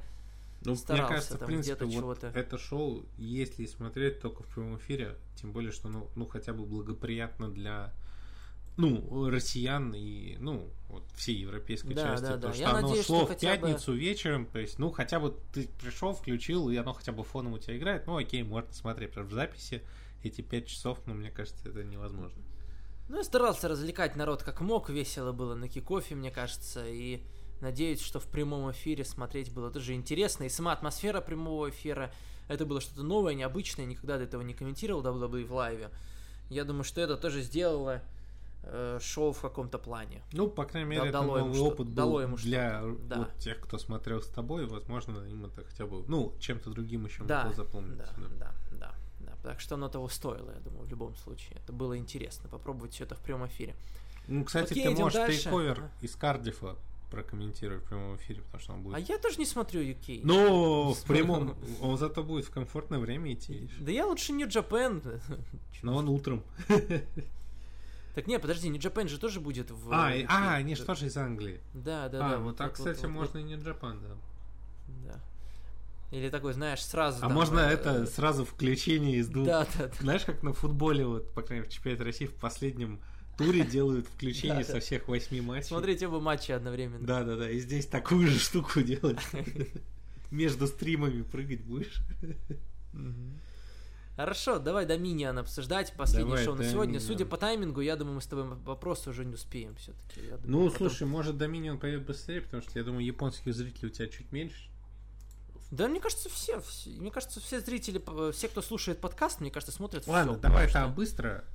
Ну, старался мне кажется, в там принципе, где-то вот чего-то. это шоу, если смотреть только в прямом эфире, тем более, что, ну, ну, хотя бы благоприятно для, ну, россиян и, ну, вот всей европейской Да, части, да, то, да. что Я оно надеюсь, шло что в хотя бы- пятницу вечером, то есть, ну, хотя бы ты пришел, включил, и оно хотя бы фоном у тебя играет, ну, окей, можно смотреть, потому что в записи эти пять часов, ну, мне кажется, это невозможно. Ну, я старался развлекать народ как мог, весело было на кикофе, мне кажется, и надеюсь, что в прямом эфире смотреть было тоже интересно, и сама атмосфера прямого эфира, это было что-то новое, необычное, никогда до этого не комментировал WWE в лайве. Я думаю, что это тоже сделало шоу в каком-то плане. Ну, по крайней мере, Да, это дало ему новый что- опыт был дало ему для да. вот тех, кто смотрел с тобой, возможно, им это хотя бы, ну, чем-то другим еще Да, могло запомниться. да, да. да, да, да. Так что оно того стоило, я думаю, в любом случае. Это было интересно, попробовать все это в прямом эфире. Ну, кстати, Окей, ты можешь дальше. тейковер из Кардифа прокомментировать в прямом эфире, потому что он будет... А я тоже не смотрю UK. Ну, в прямом, он зато будет в комфортное время идти. Да я лучше New Japan. Но он утром. Так не, подожди, New Japan же тоже будет в... А, и- UK. а, они же тоже из Англии. Да, да, А, да. ну так, вот, вот, кстати, вот, можно и не Джапан, да. вот, Да. Или такой, знаешь, сразу А там, можно э, это сразу включение из двух... Да, да, да. Знаешь, как на футболе, вот, по крайней мере, в чемпионате России в последнем туре делают включение со всех восьми матчей. Смотрите оба матча одновременно. Да, да, да. И здесь такую же штуку делать. Между стримами прыгать будешь. Хорошо, давай Доминион обсуждать. Последнее Давай шоу на сегодня. Dominion. Судя по таймингу, я думаю, мы с тобой вопросы уже не успеем все-таки. Ну, слушай, может, Доминион пойдет быстрее, потому что я думаю, японских зрителей у тебя чуть меньше. Да, мне кажется, все, все- мне кажется, все зрители, все, кто слушает подкаст, мне кажется, смотрят Ладно, всё, давай потому там быстро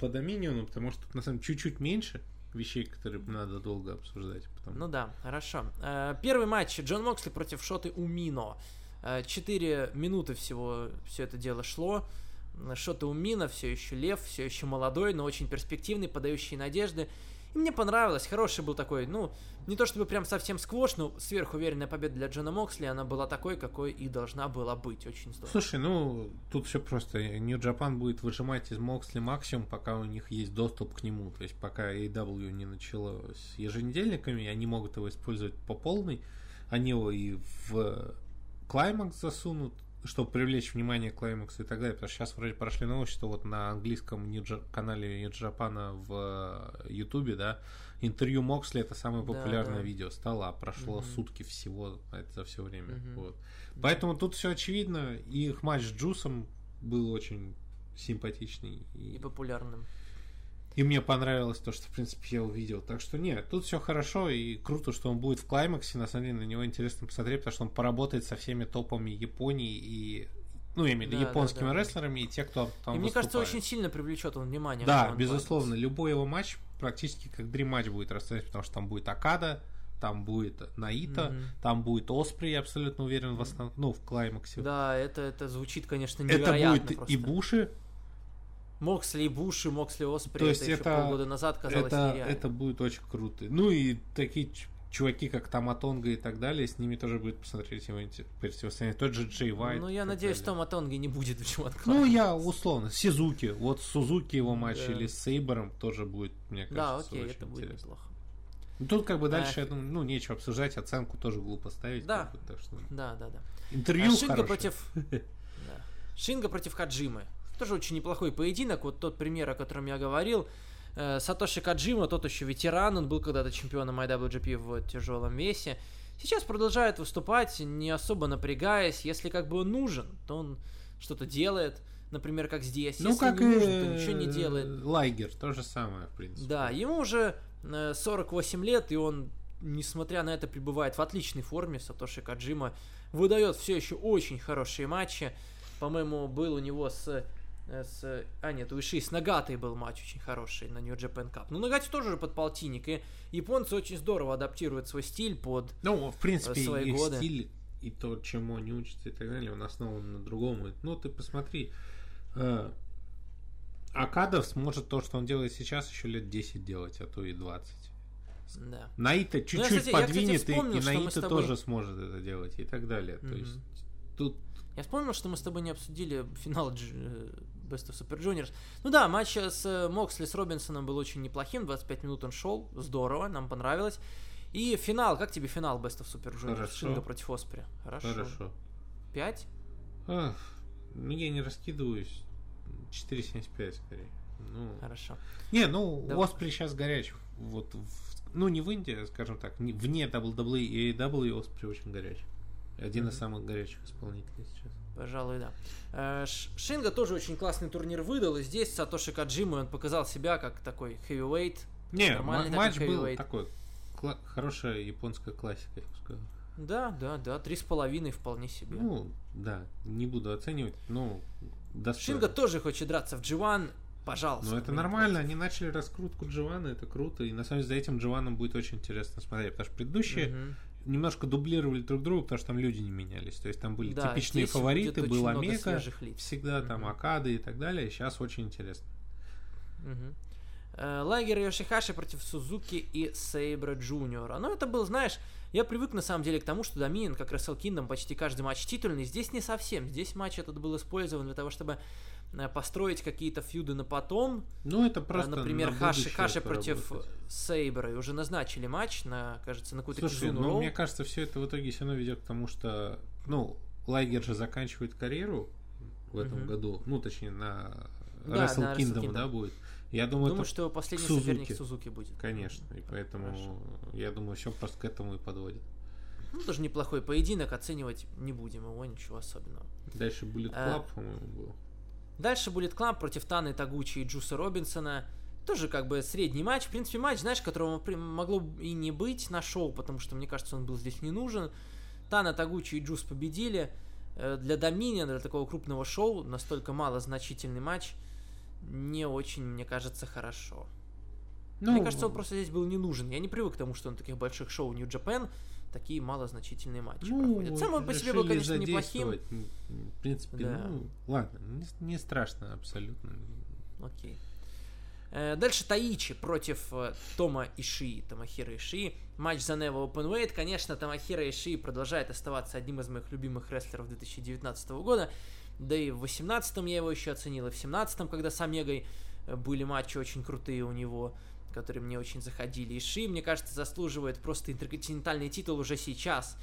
по Доминиону, потому что тут на самом деле чуть-чуть меньше вещей, которые надо долго обсуждать. Потом. Ну да, хорошо. Э, Первый матч Джон Моксли против Шоты Умино. Э, Четыре минуты всего все это дело шло. Э, Шота Умино все еще лев, все еще молодой, но очень перспективный, подающий надежды. И мне понравилось, хороший был такой, ну, не то чтобы прям совсем сквош, но сверхуверенная победа для Джона Моксли, она была такой, какой и должна была быть, очень здорово. Слушай, ну, тут все просто. Нью Джапан будет выжимать из Моксли максимум, пока у них есть доступ к нему. То есть, пока AEW не начало с еженедельниками, они могут его использовать по полной. Они его и в Клаймакс засунут, чтобы привлечь внимание к Клаймаксу и так далее. Потому что сейчас вроде прошли новости, что вот на английском Ja- канале Нью Джапана в Ютубе, да, интервью Моксли это самое Да, популярное да. видео стало, а прошло Мгм. сутки всего это за все время. Мгм. Вот. Поэтому тут все очевидно. И их матч с Джусом был очень симпатичный. И И, популярным. И мне понравилось то, что, в принципе, я увидел. Так что нет, тут все хорошо и круто, что он будет в клаймаксе. На самом деле на него интересно посмотреть, потому что он поработает со всеми топами Японии и ну, я имею в виду Да, да, японскими да. рестлерами и те, кто там и мне кажется, очень сильно привлечет он внимание. Да, Джон безусловно, Клаймакс. любой его матч практически как дрим матч будет расценивать, потому что там будет Акада, там будет Наита, Мгм. там будет Оспри, я абсолютно уверен, в основном, ну, в клаймаксе. Да, это, это звучит, конечно, Это невероятно будет просто. и Буши, Моксли и Буши, Моксли Оспри, То есть это, это- полгода назад казалось это, нереально. это будет очень круто. Ну и такие чуваки, как Таматонга и так далее, с ними тоже будет посмотреть его противостояние. Тот же Джей Вайт. Ну, я надеюсь, далее. Тома Тонги не будет в Джон Ну, я условно. Сизуки. Вот Сузуки его матч Да. или с Сейбером тоже будет, мне Да, кажется, окей, очень это будет интересно. неплохо. Ну, Тут как бы Да. дальше, я думаю, ну, нечего обсуждать, оценку тоже глупо ставить. Да. как бы, так что... Да, да, да. Интервью А Шинга хорошее. против... да. Шинга против Хаджимы. Тоже очень неплохой поединок. Вот тот пример, о котором я говорил. Э, Сатоши Каджима, тот еще ветеран, он был когда-то чемпионом IWGP в тяжелом весе. Сейчас продолжает выступать, не особо напрягаясь. Если как бы он нужен, то он что-то делает. Например, как здесь. Ну, Если как не и нужен, то ничего не делает. Лайгер, то же самое, в принципе. Да, ему уже э, 48 лет, и он, несмотря на это, пребывает в отличной форме. Сатоши Каджима выдает все еще очень хорошие матчи. По-моему, был у него с... э, с а, нет, у Иши с Нагатой был матч очень хороший на New Japan Cup. Ну, Нагати тоже уже под полтинник, и японцы очень здорово адаптируют свой стиль под... Ну, в принципе, свои их годы. стиль и то, чему они учатся и так далее, он основан на другом. И, Ну, ты посмотри, э, Акадов сможет то, что он делает сейчас, еще лет 10 делать, а то и 20. Да. Наита Ну, я, чуть-чуть кстати- я, кстати, подвинет, и- вспомнил, и, мы Наита тобой- тоже сможет это делать и так далее. То Мгм. есть тут Я вспомнил, что мы с тобой не обсудили финал э, Best of Super Juniors. Ну да, матч с э, Моксли с Робинсоном был очень неплохим, 25 минут он шел, здорово, нам понравилось. И финал, как тебе финал Best of Super Juniors? Хорошо. Шинга против Оспри. Хорошо. хорошо. 5? Ах, ну, я не раскидываюсь. 4,75 скорее. Ну, Хорошо. Не, ну, Давай. Оспри сейчас горяч. Вот, в- ну, не в Индии, скажем так, не- вне WWE и AEW Оспри очень горяч. Один из самых горячих исполнителей сейчас. Пожалуй, да. Э, Шинга тоже очень классный турнир выдал, и здесь Сатоши Каджима, он показал себя как такой heavyweight. Не, Нормальный ма- такой матч был такой, хорошая японская классика, я бы сказал. Да, да, да, три с половиной вполне себе. Ну, да, не буду оценивать, но достойно. Шинга тоже хочет драться в G1, пожалуйста. Ну, это нормально, против. они начали раскрутку Дживана, это круто, и на самом деле за этим Дживаном будет очень интересно смотреть, потому что предыдущие Мгм. Немножко дублировали друг друга, потому что там люди не менялись. То есть там были Да, типичные здесь фавориты, был лиц. всегда там Мгм. Акады и так далее. Сейчас очень интересно. Мгм. Э, Лагер Йошихаши против Сузуки и Сейбра Джуниора. Ну, это был, знаешь, я привык на самом деле к тому, что Доминин, как Wrestle Kingdom, почти каждый матч титульный. Здесь не совсем. Здесь матч этот был использован для того, чтобы построить какие-то фьюды на потом. Ну, это Э, просто Например, на Хаши, Хаши против. Сейбра. И уже назначили матч на, кажется, на какую-то Слушай, ну, Роу. мне кажется, все это в итоге все равно ведет к тому, что, ну, Лайгер же заканчивает карьеру в этом Мгм. году, ну, точнее, на Да, Wrestle на Wrestle Kingdom, Kingdom. да, будет. Я думаю, Думаю, это что последний Сузуки. соперник Сузуки будет. Конечно, и поэтому Хорошо. я думаю, все просто к этому и подводит. Ну, тоже неплохой поединок, оценивать не будем его, ничего особенного. Дальше Bullet А. Club, по-моему, был. Дальше Bullet Club против Таны Тагучи и Джуса Робинсона. Тоже как бы средний матч. В принципе, матч, знаешь, которого могло и не быть на шоу, потому что, мне кажется, он был здесь не нужен. Тана Тагучи и Джус победили. Э, Для Доминиона, для такого крупного шоу, настолько мало значительный матч, не очень, мне кажется, хорошо. Ну, Мне кажется, он просто здесь был не нужен. Я не привык к тому, что на таких больших шоу New Japan такие малозначительные матчи проходят. Сам он по себе был, Ну, конечно, неплохим. В принципе, Да. ну, ладно, не, не страшно абсолютно. Окей. Э, Дальше Таичи против э, Тома Ишии, Томахира Ишии. Матч за Never Openweight. Конечно, Томахира Ишии продолжает оставаться одним из моих любимых рестлеров 2019 года. Да и в 18 я его еще оценил, и в 17 когда с Омегой э, были матчи очень крутые у него, которые мне очень заходили. Иши, мне кажется, заслуживает просто интерконтинентальный титул уже сейчас.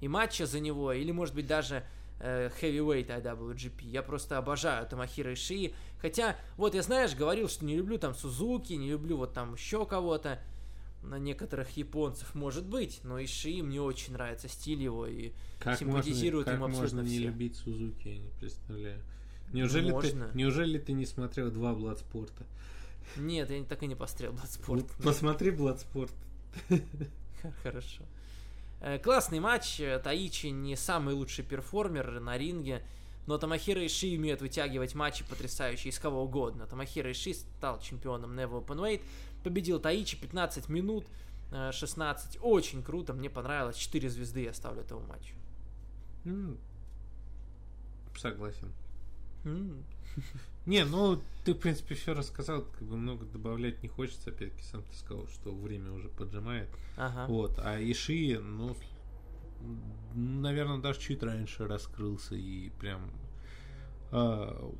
И матча за него, или может быть даже э, Heavyweight IWGP. Я просто обожаю Томахира Ишии. Хотя, вот я, знаешь, говорил, что не люблю там Сузуки, не люблю вот там еще кого-то, на некоторых японцев, может быть, но Ишии мне очень нравится стиль его, и Как Симпатизируют можно, ему как абсолютно можно не все. любить Сузуки, я не представляю. Неужели, Можно. ты, неужели ты не смотрел два Бладспорта? Нет, я так и не пострел Бладспорт. Вот Посмотри Бладспорт. Хорошо. Э, Классный матч. Э, Таичи не самый лучший перформер на ринге, но Тамахира Иши умеет вытягивать матчи потрясающие из кого угодно. Тамахира Иши стал чемпионом Never Openweight, победил Таичи 15 минут, э, 16. Очень круто, мне понравилось. 4 звезды я ставлю этому матчу. Согласен. Не, ну ты, в принципе, все рассказал, как бы много добавлять не хочется. Опять-таки, сам ты сказал, что время уже поджимает. Ага. Вот, а Иши, ну, наверное, даже чуть раньше раскрылся и прям а,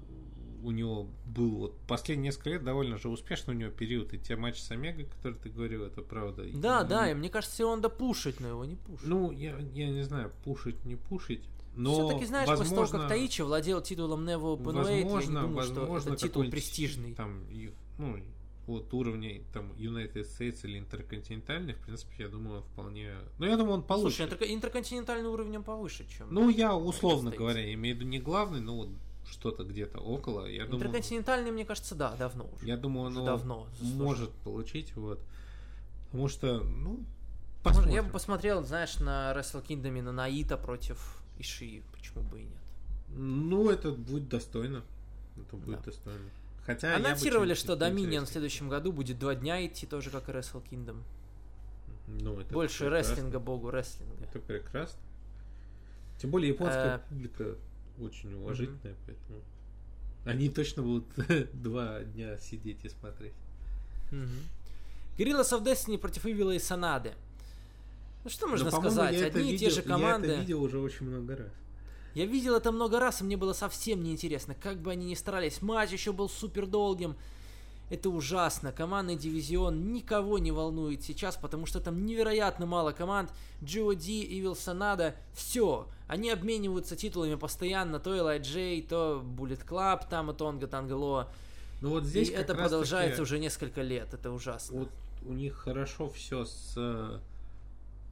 у него был вот последние несколько лет довольно же успешный у него период, и те матчи с Омегой, которые ты говорил, это правда. Да, И- да, и мне кажется, он допушить, но его не пушит. Ну, я, я не знаю, пушить, не пушить, но Все-таки, знаешь, после того, возможно, как Таичи владел титулом Never Openweight, я не возможно, думаю, что возможно, это титул престижный. Там, ну, вот уровней там United States или интерконтинентальный, в принципе, я думаю, он вполне... Ну, я думаю, он получше. Слушай, интерко- интерконтинентальный уровнем повыше, чем... Ну, я условно говоря, имею в виду не главный, но вот что-то где-то около. Я думаю, Интерконтинентальный, мне кажется, да, давно уже. я думаю, Уже он давно заслужил. может получить, вот. Потому что, ну, посмотрим. Я бы посмотрел, знаешь, на Wrestle Kingdom на Наита против Ишии, почему бы и нет. Ну, это будет достойно. Это будет Да. достойно. Хотя Анонсировали, что Доминион в следующем году будет два дня идти, тоже как и Wrestle Kingdom. Ну, это Больше прекрасно. рестлинга, богу рестлинга. Это прекрасно. Тем более японская Э, публика очень уважительная, поэтому они точно будут два дня сидеть и смотреть. Guerrillas of Destiny против Ивила и Санады. Ну что можно Но, сказать? я Одни и те видел- же Я команды. это видел уже очень много раз. Я видел это много раз, и мне было совсем неинтересно. Как бы они ни старались, матч еще был супер долгим. Это ужасно. Командный дивизион никого не волнует сейчас, потому что там невероятно мало команд. GOD, Evil Sonada, все. Они обмениваются титулами постоянно. То LIJ, то Bullet Club, там и Тонга Тангалоа. Ну вот здесь и это продолжается таки уже несколько лет. Это ужасно. Вот у них хорошо все с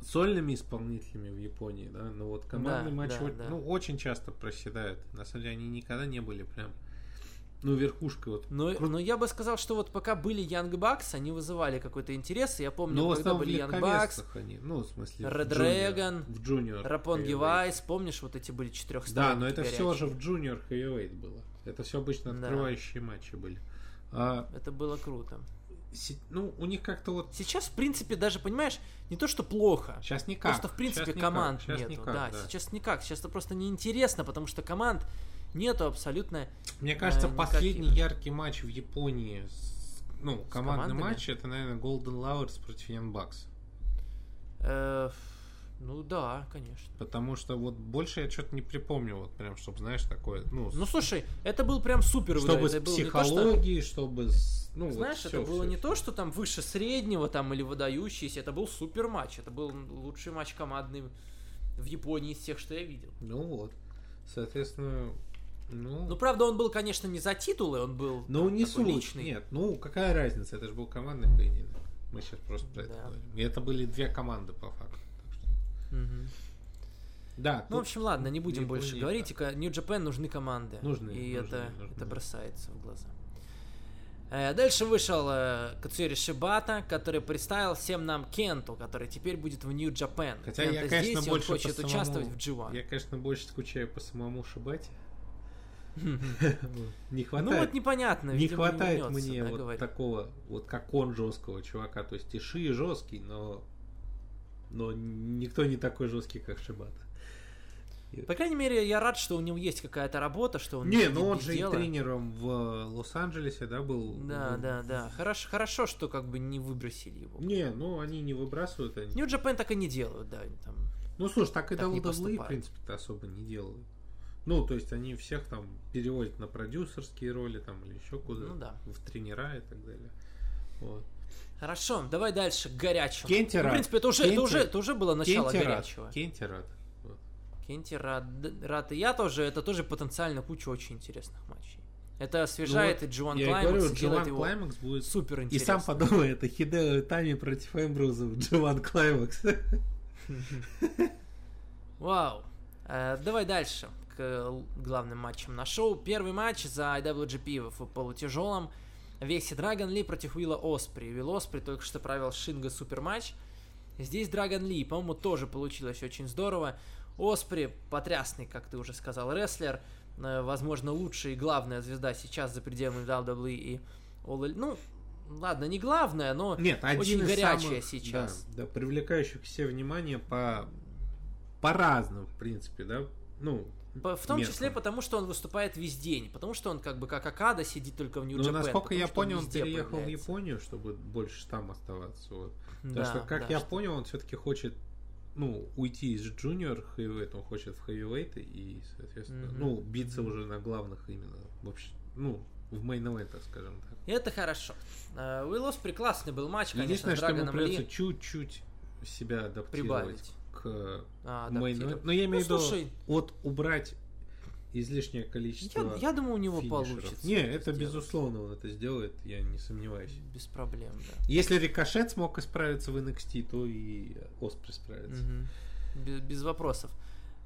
сольными исполнителями в Японии, да, но вот командный Да, матч да, о- да. ну, очень часто проседают. На самом деле они никогда не были прям, ну, верхушкой вот. Но, Кру- но я бы сказал, что вот пока были Young Bucks, они вызывали какой-то интерес. Я помню, Ну, в когда были Young Bucks, они, ну, в смысле, Red Dragon, в junior Рапонги heavyweight. Вайс, помнишь, вот эти были четырех Да, но это все же в junior heavyweight было. Это все обычно Да. открывающие матчи были. А, Это было круто. Ну, у них как-то вот Сейчас, в принципе, даже, понимаешь, не то, что плохо. сейчас никак. Просто, в принципе, никак, команд щас нету. никак, да, сейчас никак. Сейчас это просто неинтересно, потому что команд нету абсолютно. Мне кажется, Э, последний яркий матч в Японии, с- ну, командный командами? матч, это, наверное, Golden Lovers против Young Bucks. э, ну да, конечно. Потому что вот больше я что-то не припомню, вот прям, чтобы, знаешь, такое, ну, Ну слушай, это был прям супер чтобы с то, что- психологией, чтобы с, ну, вот Знаешь, всё, это было всё, не всё. то, что там выше среднего там или выдающийся, это был супер матч. Это был лучший матч командный в Японии из тех, что я видел. Ну вот, соответственно, ну... Ну, правда, он был, конечно, не за титулы, он был Ну, там не такой суть, личный. нет. Ну, какая разница, это же был командный поединок. Мы сейчас просто про это Да. говорим. И это были две команды, по факту. что- Мгм. Да, Ну, в общем, ладно, не будем больше говорить. Japan нужны команды. Нужны, И нужны, это, нужны. это бросается в глаза. Э, Дальше вышел э, Кацури Шибата, который представил всем нам Кенту, который теперь будет в Japan. Хотя Кента я, конечно, здесь, больше хочет самому- участвовать в G1. Я, конечно, больше скучаю по самому Шибате. Не Ну хватает. вот непонятно. Не хватает мне вот такого, вот как он жесткого чувака. То есть Иши жесткий, но но никто не такой жесткий, как Шибата. По крайней мере, я рад, что у него есть какая-то работа, что он Не, сидит ну он же и дела. тренером в Лос-Анджелесе, да, был. Да, Ну, да, да. Хорошо, хорошо, что как бы не выбросили его. Не, ну они не выбрасывают. Они... New Japan так и не делают, да. они Там. Ну слушай, так и не WWE, в принципе-то особо не делают. Ну, то есть они всех там переводят на продюсерские роли там или еще куда Ну да. в тренера и так далее. Вот. Хорошо, давай дальше к горячему. Кенти Ну, в принципе, это уже, это Кенти- уже, это уже было начало Кенти горячего. Кенти рад. Вот. Кенти рад, рад и я тоже. Это тоже потенциально куча очень интересных матчей. Это освежает Ну и G1 Я и и делает G1 его Climax будет супер И интересным. сам подумай, это Хидео Тами против Эмбруза в G1 Climax. Вау. Э, давай дальше к главным матчам на шоу. Первый матч за IWGP в полутяжелом весе Драгон Ли против Уилла Оспри. Уилл Оспри только что провел Шинга супер матч. Здесь Драгон Ли, по-моему, тоже получилось очень здорово. Оспри потрясный, как ты уже сказал, рестлер. Э, Возможно, лучшая и главная звезда сейчас за пределами WWE и All Elite. Ну, ладно, не главная, но Нет, один очень горячая самых, сейчас. Да, да, привлекающих себе внимание по по-разному, в принципе, да. Ну, По- В том меркам. числе потому, что он выступает весь день. Потому что он как бы как Акада сидит только в нью Ну, насколько потому я понял, он везде переехал в появляется. Японию, чтобы больше там оставаться. Вот. Потому Да, что, как да, я что- понял, он все-таки хочет ну, уйти из джуниор хэвивейт, он хочет в хэвивейт и, соответственно, Мгм. ну, биться уже на главных именно, вообще, ну, в мейн ивентах, скажем так. И это хорошо. Э, Уилл Оспри классный был матч, конечно, Единственное, что ему придется чуть-чуть себя адаптировать прибавить. к А, event. Но я имею в Ну, виду, слушай. вот убрать излишнее количество Я, я думаю, у него финишеров. получится. Не, это сделать. безусловно он это сделает, я не сомневаюсь. Без проблем, да. Если Рикошет смог исправиться в NXT, то и Оспри справится. Мгм. Без, без вопросов.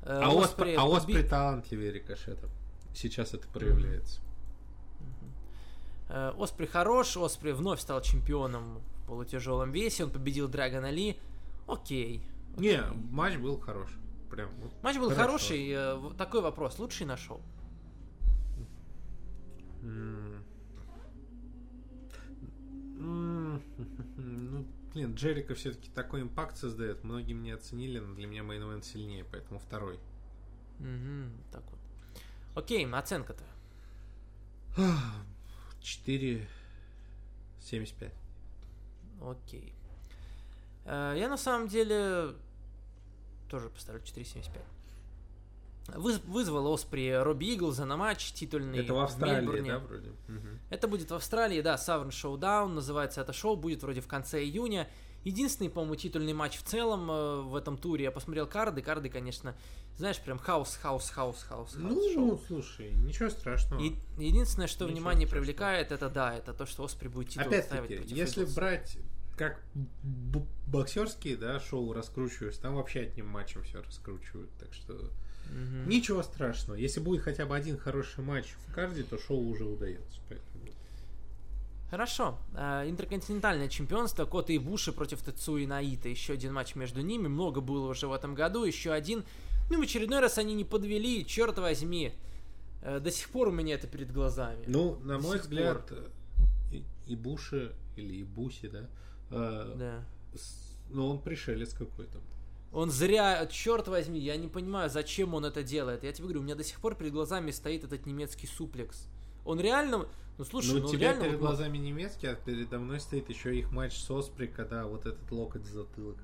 Э, А Оспри, а Оспри талантливее Рикошета. Сейчас это проявляется. Э, Оспри хорош, Оспри вновь стал чемпионом в полутяжелом весе, он победил Драгона Ли. Окей. Не, матч был хорош. Прям. вот Матч был хорошо. хороший. э, Такой вопрос. Лучший на шоу? М. М, Ну, блин, Джерика все-таки такой импакт создает. Многие не оценили, но для меня мейн сильнее, поэтому второй. Мгм, так вот. Окей, оценка-то. 4,75. Окей. Э, Я на самом деле тоже поставлю 4.75. Выз- вызвал Оспри Робби Иглза на матч титульный Это в Австралии, Мельбурне. да, вроде? Мгм. Это будет в Австралии, да, Southern Showdown, называется это шоу, будет вроде в конце июня. Единственный, по-моему, титульный матч в целом э, в этом туре. Я посмотрел карды, карды, конечно, знаешь, прям хаос, хаос, хаос, хаос, хаос Ну, шоу. слушай, ничего страшного. И единственное, что Ничего внимание страшного. привлекает, это да, это то, что Оспри будет титул Опять-таки, если брать как боксерские, да, шоу раскручиваются, там вообще одним матчем все раскручивают, так что Мгм. ничего страшного. Если будет хотя бы один хороший матч в карде, то шоу уже удается. Поэтому... Хорошо. Э, Интерконтинентальное чемпионство Кота и Буши против Тецу и Наита. Еще один матч между ними. Много было уже в этом году. Еще один. Ну, в очередной раз они не подвели. Черт возьми. Э, До сих пор у меня это перед глазами. Ну, на До мой взгляд, и- Ибуши или Ибуси, да, э, Да. с- ну, он пришелец какой-то. Он зря, черт возьми, я не понимаю, зачем он это делает. Я тебе говорю, у меня до сих пор перед глазами стоит этот немецкий суплекс. Он реально, ну слушай, ну, ну, тебя реально... перед вот- глазами немецкий, а передо мной стоит еще их матч с Оспри, когда вот этот локоть в затылок.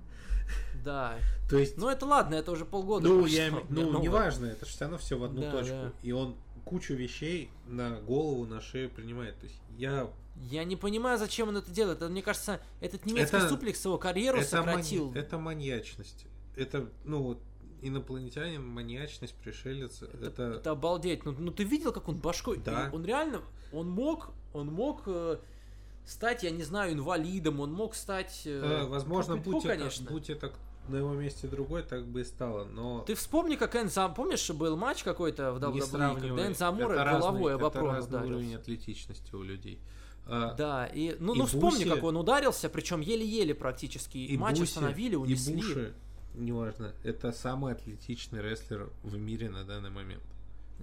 Да. То есть, Ну это ладно, это уже полгода. ну, я, ну, новое. неважно, это же все равно все в одну Да, точку. да. И он кучу вещей на голову, на шею принимает. То есть, я Я не понимаю, зачем он это делает. Это, мне кажется, этот немецкий Это- суплекс его карьеру это, сократил. мани- это маньячность. Это, ну, вот, инопланетянин, маньячность, пришелец. Это, Это обалдеть. Ну, ну ты видел, как он башкой. Да. Он реально, он мог, он мог э, стать, я не знаю, инвалидом, он мог стать. э, э, возможно, фу-фу-фу, будь это, конечно. будь это на его месте другой, так бы и стало. Но Ты вспомни, как Энза, помнишь, был матч какой-то в WWE, когда Энза Амура головой об опрон разный уровень ударился. атлетичности у людей. А, Да, и ну, И ну вспомни, Буси- как он ударился, причем еле-еле практически. И матч Буси, остановили, и унесли. Буши, неважно, это самый атлетичный рестлер в мире на данный момент.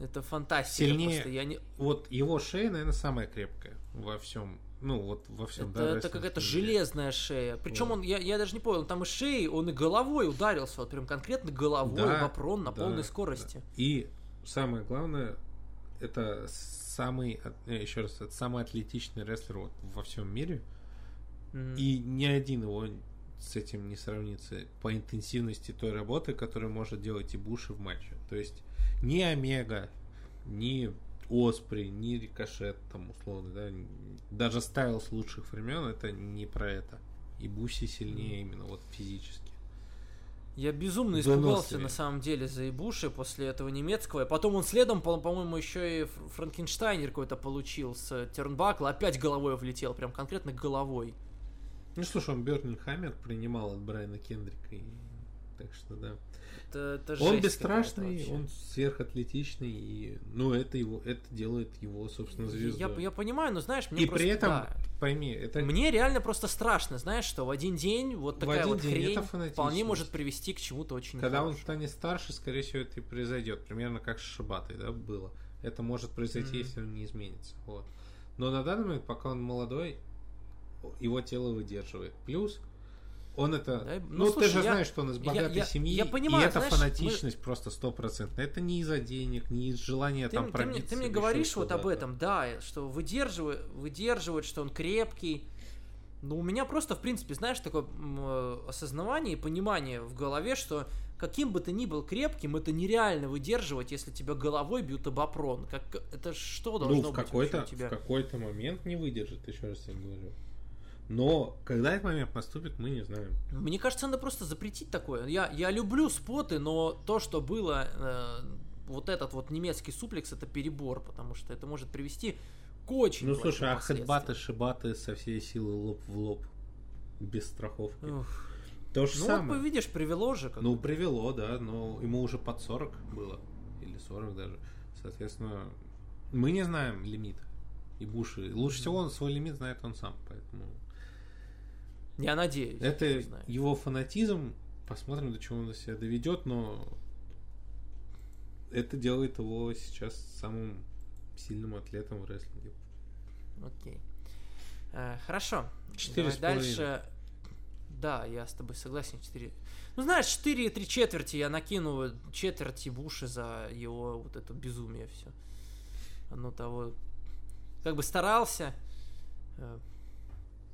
Это фантастика. Сильнее- просто. Я не... Вот его шея, наверное, самая крепкая во всем. Ну, вот во всем, Это, да, это какая-то железная шея. Причем Вот. он, я, я даже не понял, он там и шеей, он и головой ударился, вот прям конкретно головой Да, в опрон на да, полной скорости. И самое главное, это самый, э, еще раз, это самый атлетичный рестлер вот во всем мире. М. И ни один его с этим не сравнится по интенсивности той работы, которую может делать и Буши в матче. То есть ни Омега, ни Оспри, ни Рикошет, там условно, да, даже Стайл с лучших времен, это не про это. И Буси сильнее именно вот физически. Я безумно испугался на самом деле за Ибуши после этого немецкого. И потом он следом, по- по-моему, еще и Фр- Франкенштайнер какой-то получил с Тернбакла. Опять головой влетел, прям конкретно головой. Ну слушай, он Бернинг Хаммер принимал от Брайана Кендрика. И... Так что да. Это, это Он жесть бесстрашный, он сверхатлетичный, и ну это его, это делает его, собственно, звездой. Я, я понимаю, но знаешь, мне и просто, при этом, да, пойми, это Мне реально просто страшно, знаешь, что в один день вот такая один вот день хрень вполне может привести к чему-то очень когда он хорошему. станет старше, скорее всего, это и произойдет. Примерно как с Шибатой, да, было. Это может произойти, Мгм. если он не изменится. Вот. Но на данный момент, пока он молодой, его тело выдерживает. Плюс он это... Да, ну, ну, ты слушай, же я- знаешь, что он из богатой я- семьи, я понимаю, и это знаешь, фанатичность просто стопроцентная. Это не из-за денег, не из желания Ты, там ты мне, ты мне говоришь вот об этом, да, что выдерживает, выдерживает, что он крепкий. Но у меня просто, в принципе, знаешь, такое э, осознавание и понимание в голове, что каким бы ты ни был крепким, это нереально выдерживать, если тебя головой бьют об опрон. Как, это что должно Ну, в быть какой-то, тебя? в какой-то момент не выдержит, еще раз я говорю. Но когда этот момент наступит, мы не знаем. Мне кажется, надо просто запретить такое. Я, я люблю споты, но то, что было, э, вот этот вот немецкий суплекс, это перебор, потому что это может привести к очень Ну слушай, а хедбаты, шибаты со всей силы лоб в лоб. Без страховки. Ух. То же Ну самое. вот, видишь, привело же. как Ну, бы. привело, да, но ему уже под 40 было. Или 40 даже. Соответственно, мы не знаем лимит. И Буши. Лучше всего он свой лимит знает он сам. Поэтому Я надеюсь. это его фанатизм. Посмотрим, до чего он себя доведет, но это делает его сейчас самым сильным атлетом в рестлинге. Окей. Э, хорошо. Четыре дальше. Да, я с тобой согласен. 4. Ну, знаешь, 4 и 3 четверти я накину четверти Буши за его вот это безумие все. Оно того... Как бы старался. э,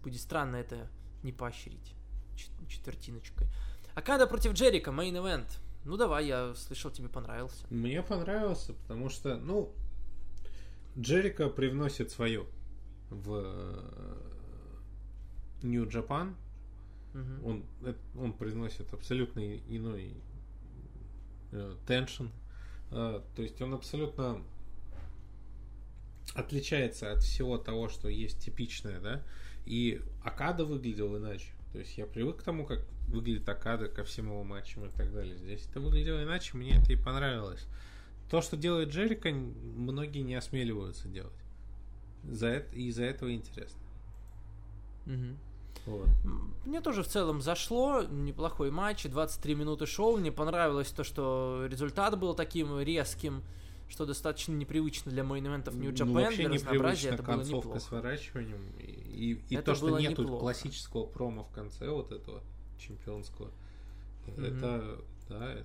Будет странно это не поощрить чет- четвертиночкой. Акада против Джерика, мейн event. Ну давай, я слышал, тебе понравился. Мне понравился, потому что, ну, Джерика привносит свое в New Japan. Мгм. Он, э, он приносит абсолютно иной теншн. то есть он абсолютно отличается от всего того, что есть типичное, да. И Акада выглядел иначе. То есть я привык к тому, как выглядит Акада ко всем его матчам и так далее. Здесь это выглядело иначе, мне это и понравилось. То, что делает Джерика, многие не осмеливаются делать. За это, и из-за этого интересно. Мгм. Вот. Мне тоже в целом зашло, неплохой матч, 23 минуты шоу, мне понравилось то, что результат был таким резким, что достаточно непривычно для мейн-эвентов New Japan, ну, вообще для разнообразия это было неплохо. сворачиванием. И, и Это то, что нету неплохо. классического промо в конце вот этого чемпионского. Мгм. Это, да.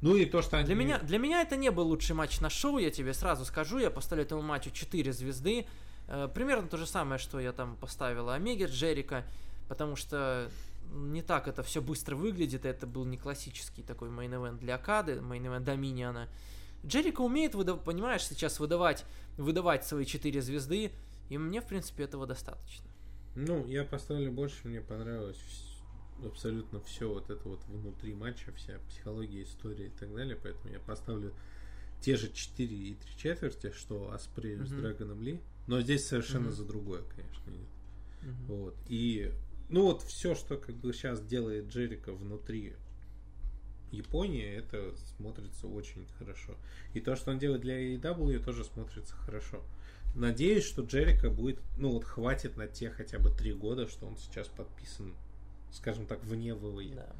Ну и то, что они... Для меня, для меня это не был лучший матч на шоу, я тебе сразу скажу. Я поставлю этому матчу 4 звезды. Э, примерно то же самое, что я там поставила Омеге Джерика, потому что не так это все быстро выглядит. Это был не классический такой main event для Окады, main event Доминиона. Джерика умеет, выдав- понимаешь, сейчас выдавать, выдавать свои 4 звезды, и мне, в принципе, этого достаточно. Ну, я поставлю больше, мне понравилось абсолютно все вот это вот внутри матча, вся психология, история и так далее, поэтому я поставлю те же 4 и 3 четверти, что Аспри с Мгм. Драгоном Ли, но здесь совершенно Мгм. за другое, конечно, идет. Мгм. Вот. И ну вот все, что как бы сейчас делает Джерика внутри Японии, это смотрится очень хорошо. И то, что он делает для AEW, тоже смотрится хорошо. Надеюсь, что Джерика будет, ну вот хватит на те хотя бы три года, что он сейчас подписан, скажем так, вне ВВЕ. Да.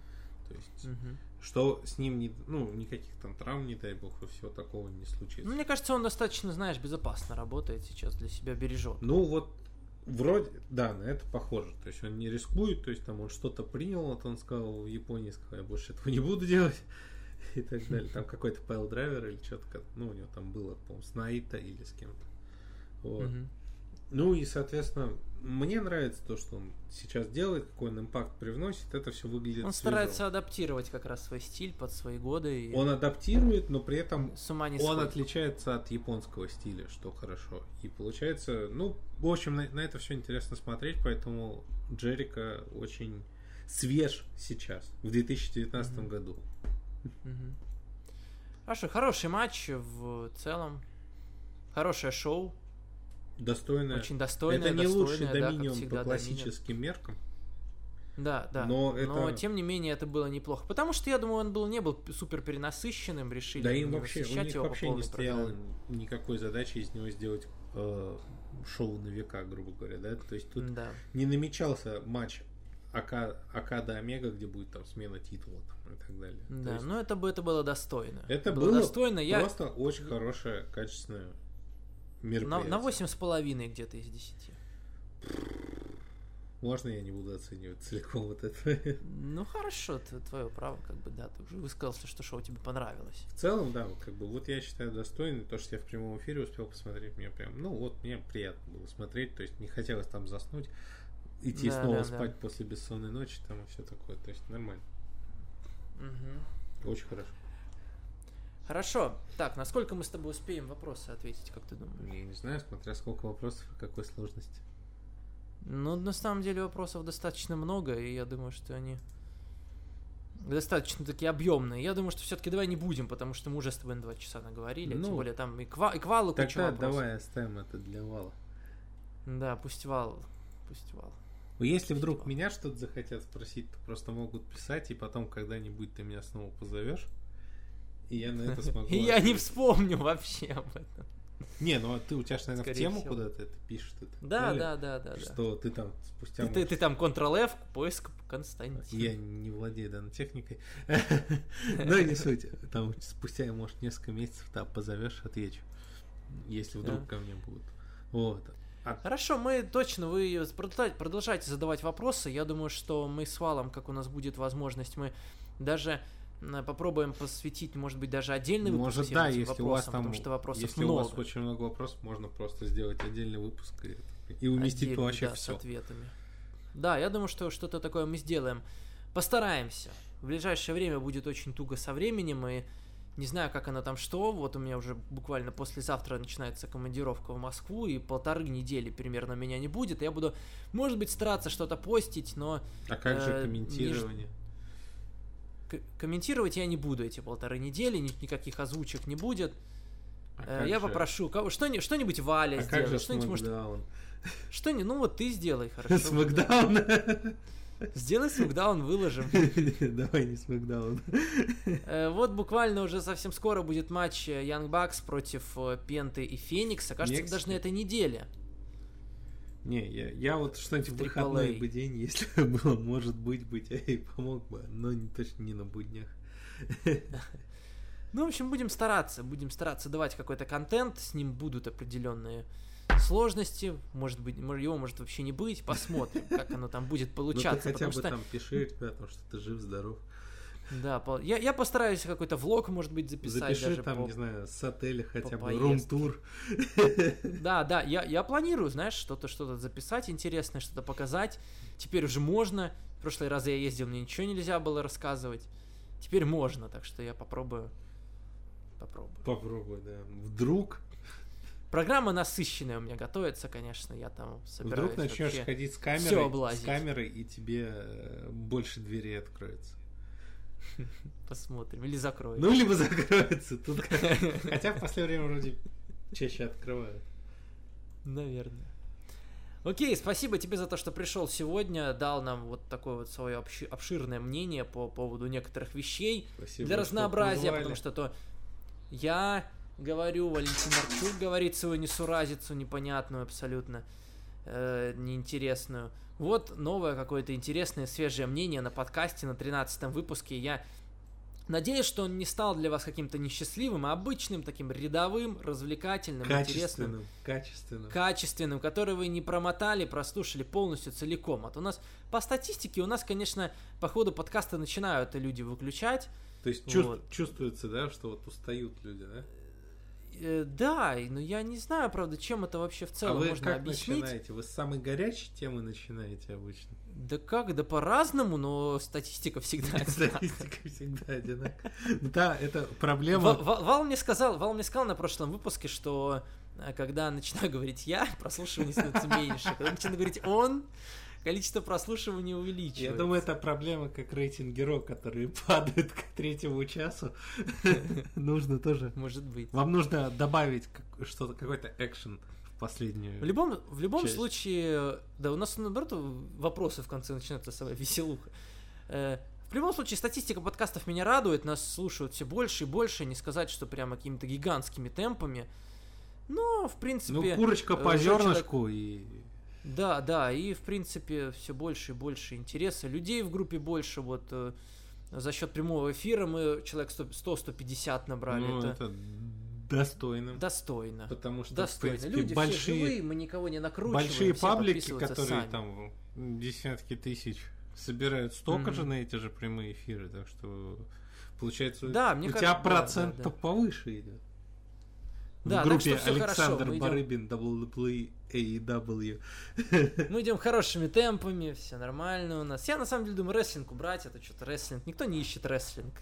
То есть, Мгм. что с ним не, ну, никаких там травм, не дай бог, и всего такого не случится. Ну, мне кажется, он достаточно, знаешь, безопасно работает сейчас, для себя бережет. Ну вот вроде, да, на это похоже. То есть он не рискует, то есть там он что-то принял, вот он сказал в Японии, сказал, я больше этого не буду делать. И так далее. Там какой-то пайл драйвер или что-то, ну, у него там было, по-моему, с Наита или с кем-то. Вот. Мгм. Ну и, соответственно, мне нравится то, что он сейчас делает, какой он импакт привносит, это все выглядит Он свежо. старается адаптировать как раз свой стиль под свои годы. И Он адаптирует, но при этом с ума не Он сходит. отличается от японского стиля, что хорошо. И получается, ну, в общем, на, на это все интересно смотреть, поэтому Джерика очень свеж сейчас, в 2019 Мгм. году. Мгм. Хорошо, хороший матч в целом. Хорошее шоу. Достойное. Очень достойное, это не лучший да, доминион всегда, по классическим меркам. Да, да. Но это- тем не менее это было неплохо. Потому что я думаю, он был не был супер перенасыщенным, решили Да им вообще, у них вообще не программе. никакой задачи из него сделать э, шоу на века, грубо говоря, да? То есть тут Да. не намечался матч Ака, Акада Омега, где будет там смена титула там, и так далее. Да, есть но это, бы- это было достойно. Это было, было достойно. Я Просто очень хорошее, качественное мероприятие. на 8,5 где-то из 10. Можно я не буду оценивать целиком вот это? Ну хорошо, это твое право, как бы, да, ты уже высказался, что шоу тебе понравилось. В целом, да, вот как бы вот я считаю достойный. То, что я в прямом эфире успел посмотреть, мне прям, ну вот мне приятно было смотреть. То есть не хотелось там заснуть, идти Да, снова да, спать да. после бессонной ночи там и все такое. То есть нормально. Мгм. Очень хорошо. Хорошо. Так, насколько мы с тобой успеем вопросы ответить, как ты думаешь? Я не знаю, смотря сколько вопросов и какой сложности. Ну, на самом деле вопросов достаточно много, и я думаю, что они достаточно такие объемные. Я думаю, что все-таки давай не будем, потому что мы уже с тобой на два часа наговорили. Ну, тем более там и, ква- и к валу куча Тогда вопросов. давай оставим это для вала. Да, пусть вал. Пусть вал. Если вдруг меня что-то захотят спросить, то просто могут писать, и потом когда-нибудь ты меня снова позовешь, и я на это смогу. И я не вспомню вообще об этом. Не, ну а ты у тебя, ж, наверное, в тему всего. куда-то это пишешь. так Да, далее, да, да, да, да. Что ты там спустя... Ты, ты, может, ты там Ctrl-F, поиск Константин. Я не владею данной техникой. Но не суть. Там спустя, может, несколько месяцев, да, позовешь, отвечу. Если вдруг Да. ко мне будут. Вот. А Хорошо, мы точно, вы продолжайте, задавать вопросы. Я думаю, что мы с Валом, как у нас будет возможность, мы даже попробуем посвятить, может быть, даже отдельный выпуск Может, да, этим если у вас вопросам, там, потому что вопросов если много. у вас очень много вопросов, можно просто сделать отдельный выпуск и, и уместить Отдельный, вообще да, с все. ответами. Да, я думаю, что что-то такое мы сделаем. Постараемся. в ближайшее время будет очень туго со временем, и не знаю, как оно там что. Вот у меня уже буквально послезавтра начинается командировка в Москву, и полторы недели примерно меня не будет. Я буду, может быть, стараться что-то постить, но... А как же Э, комментирование? к- комментировать я не буду эти полторы недели, ни- никаких озвучек не будет. А Э, как я попрошу, кого, что, что-нибудь Валя А как сделает, же что-нибудь, может, что не, ну вот ты сделай, хорошо. Смакдаун? Сделай смакдаун, выложим. Давай не Смакдаун. Э, Вот буквально уже совсем скоро будет матч э, Young Bucks против Пенты и Феникса. Кажется, даже на этой неделе. Не, я, я вот что-нибудь в выходной бы день, если бы было, может быть, быть, я и помог бы, но не, точно не на буднях. Ну, в общем, будем стараться, будем стараться давать какой-то контент, с ним будут определенные сложности, может быть, его может вообще не быть, посмотрим, как оно там будет Ну ты получаться, хотя потому бы что, там пиши ребятам, что ты жив-здоров. Да, по- я, я постараюсь какой-то влог, может быть, записать Запиши даже там, по- не знаю, с отеля хотя бы, поездке. рум-тур. Да, да, я, я планирую, знаешь, что-то что-то записать интересное, что-то показать. Теперь уже можно. В прошлые разы я ездил, мне ничего нельзя было рассказывать. Теперь можно, так что я попробую. Попробую. Попробуй, да. Вдруг, Программа насыщенная у меня готовится, конечно, я там собираюсь вдруг начнешь вообще- ходить с камерой, с камерой, и тебе э, больше дверей откроется. Посмотрим. Или закрою. Ну, либо закроется. Тут Хотя в последнее время вроде чаще открывают. Наверное. Окей, спасибо тебе за то, что пришел сегодня, дал нам вот такое вот свое обши- обширное мнение по поводу некоторых вещей. Спасибо, для что разнообразия, позвали. потому что то я говорю, Валентин Арчук говорит свою несуразицу непонятную абсолютно, э, неинтересную. Вот новое какое-то интересное, свежее мнение на подкасте на 13 выпуске. Я надеюсь, что он не стал для вас каким-то несчастливым, а обычным, таким рядовым, развлекательным, интересным Качественным, качественным. качественным, который вы не промотали, прослушали полностью целиком. А то у нас по статистике у нас, конечно, по ходу подкаста начинают люди выключать. То есть чувств- Вот. чувствуется, да, что вот устают люди, да? Э, да, но я не знаю, правда, чем это вообще в а целом вы можно как объяснить. начинаете? Вы с самой горячей темы начинаете обычно? Да как, да по-разному, но статистика всегда одинаковая. Статистика всегда одинаковая. Да, это проблема. Ва- Вал мне сказал, Вал мне сказал на прошлом выпуске, что э, когда начинаю говорить я, прослушивание становится меньше. Когда начинаю говорить он, количество прослушиваний увеличивается. Я думаю, это проблема как рейтинг геро, которые падают к третьему часу. Нужно тоже. Может быть. Вам нужно добавить что-то, какой-то экшен в последнюю. В любом, в любом часть. случае, да, у нас наоборот вопросы в конце начинаются самая веселуха. Э, В любом случае, статистика подкастов меня радует, нас слушают все больше и больше, не сказать, что прямо какими-то гигантскими темпами. Но, в принципе... Ну, курочка э, по уже человек- зернышку и... Да, да, и в принципе все больше и больше интереса. Людей в группе больше, вот э, за счет прямого эфира мы человек 100 100-150 набрали. Ну, это, это достойно. достойно. Потому что, Достойно. в принципе, Люди все большие, живые, мы никого не накручиваем. большие все паблики, которые сами. там десятки тысяч собирают столько Мгм. же на эти же прямые эфиры, так что получается Да, мне у кажется, тебя да, процент да, да. повыше идет. Да, в так группе хорошо, Александр идем- Барыбин WWE AEW. Мы идем хорошими темпами, все нормально у нас. Я на самом деле думаю, рестлинг убрать, это что-то рестлинг. Никто не ищет рестлинг.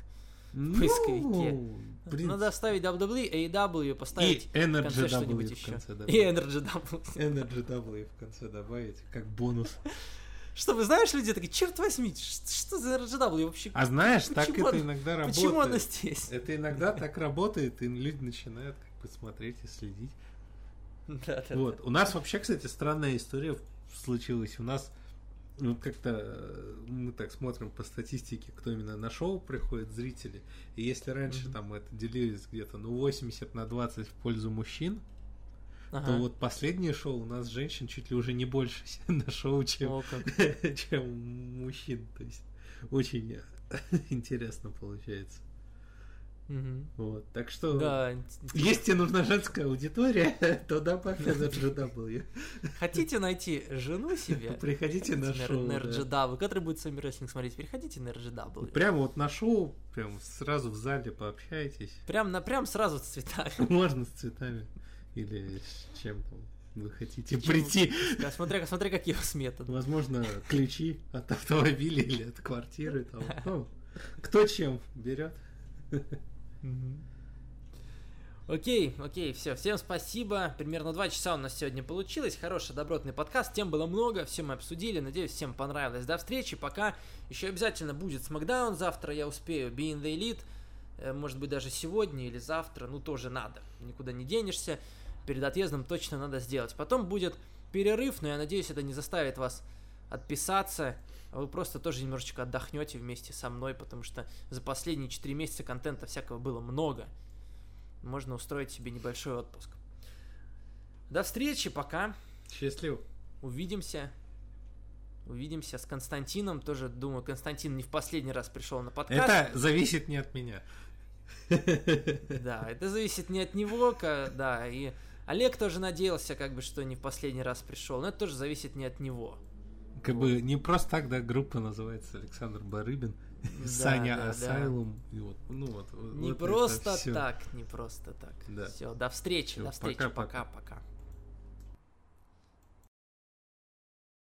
поисковике. Ну, в принципе. Надо оставить WWE, AEW, И поставить в Energy конце что-нибудь в еще. конце И добавить. Energy W. Energy W в конце добавить, как бонус. Что, вы знаешь, люди такие, черт возьми, что за Energy W вообще? А знаешь, так это иногда Почему она работает. здесь? Это иногда так работает, и люди начинают как бы смотреть и следить. Да, да, Вот. У нас вообще, кстати, странная история случилась. У нас ну, как-то э, мы так смотрим по статистике, кто именно на шоу приходит, зрители. И если раньше Мгм. там это делились где-то ну 80 на 20 в пользу мужчин, Ага. то вот последнее шоу у нас женщин чуть ли уже не больше на шоу, чем, О, чем мужчин. То есть очень интересно получается. Мгм. Вот. Так что Да. если тебе нужна женская аудитория, то добавь NRGW. Хотите найти жену себе? Приходите на шоу. на да. RGW, который будет с вами рестлинг смотреть, переходите на RGW. Прямо вот на шоу, прям сразу в зале пообщайтесь. Прям, на, прям сразу с цветами. Можно с цветами или с чем там вы хотите Чем- прийти. Да, Смотря, смотря какие у вас методы. Возможно, ключи от автомобиля или от квартиры. Там. Ну, Кто чем берет? Окей, окей, все, всем спасибо. Примерно два часа у нас сегодня получилось. Хороший, добротный подкаст. Тем было много, все мы обсудили. Надеюсь, всем понравилось. До встречи, пока. Еще обязательно будет Смакдаун. Завтра я успею. Being the Elite. Э, может быть, даже сегодня или завтра. Ну, тоже надо. Никуда не денешься. Перед отъездом точно надо сделать. Потом будет перерыв, но я надеюсь, это не заставит вас отписаться. А вы просто тоже немножечко отдохнете вместе со мной, потому что за последние 4 месяца контента всякого было много можно устроить себе небольшой отпуск. До встречи, пока. Счастливо. Увидимся. Увидимся с Константином. Тоже думаю, Константин не в последний раз пришел на подкаст. Это зависит не от меня. Да, это зависит не от него, да, и Олег тоже надеялся, как бы, что не в последний раз пришел, но это тоже зависит не от него. Как вот. бы не просто так, да, группа называется Александр Барыбин. Саня да, Асайлум. Да. И вот, ну вот, не вот просто так, не просто так. Да. Все, до встречи, Всё, до встречи, пока-пока.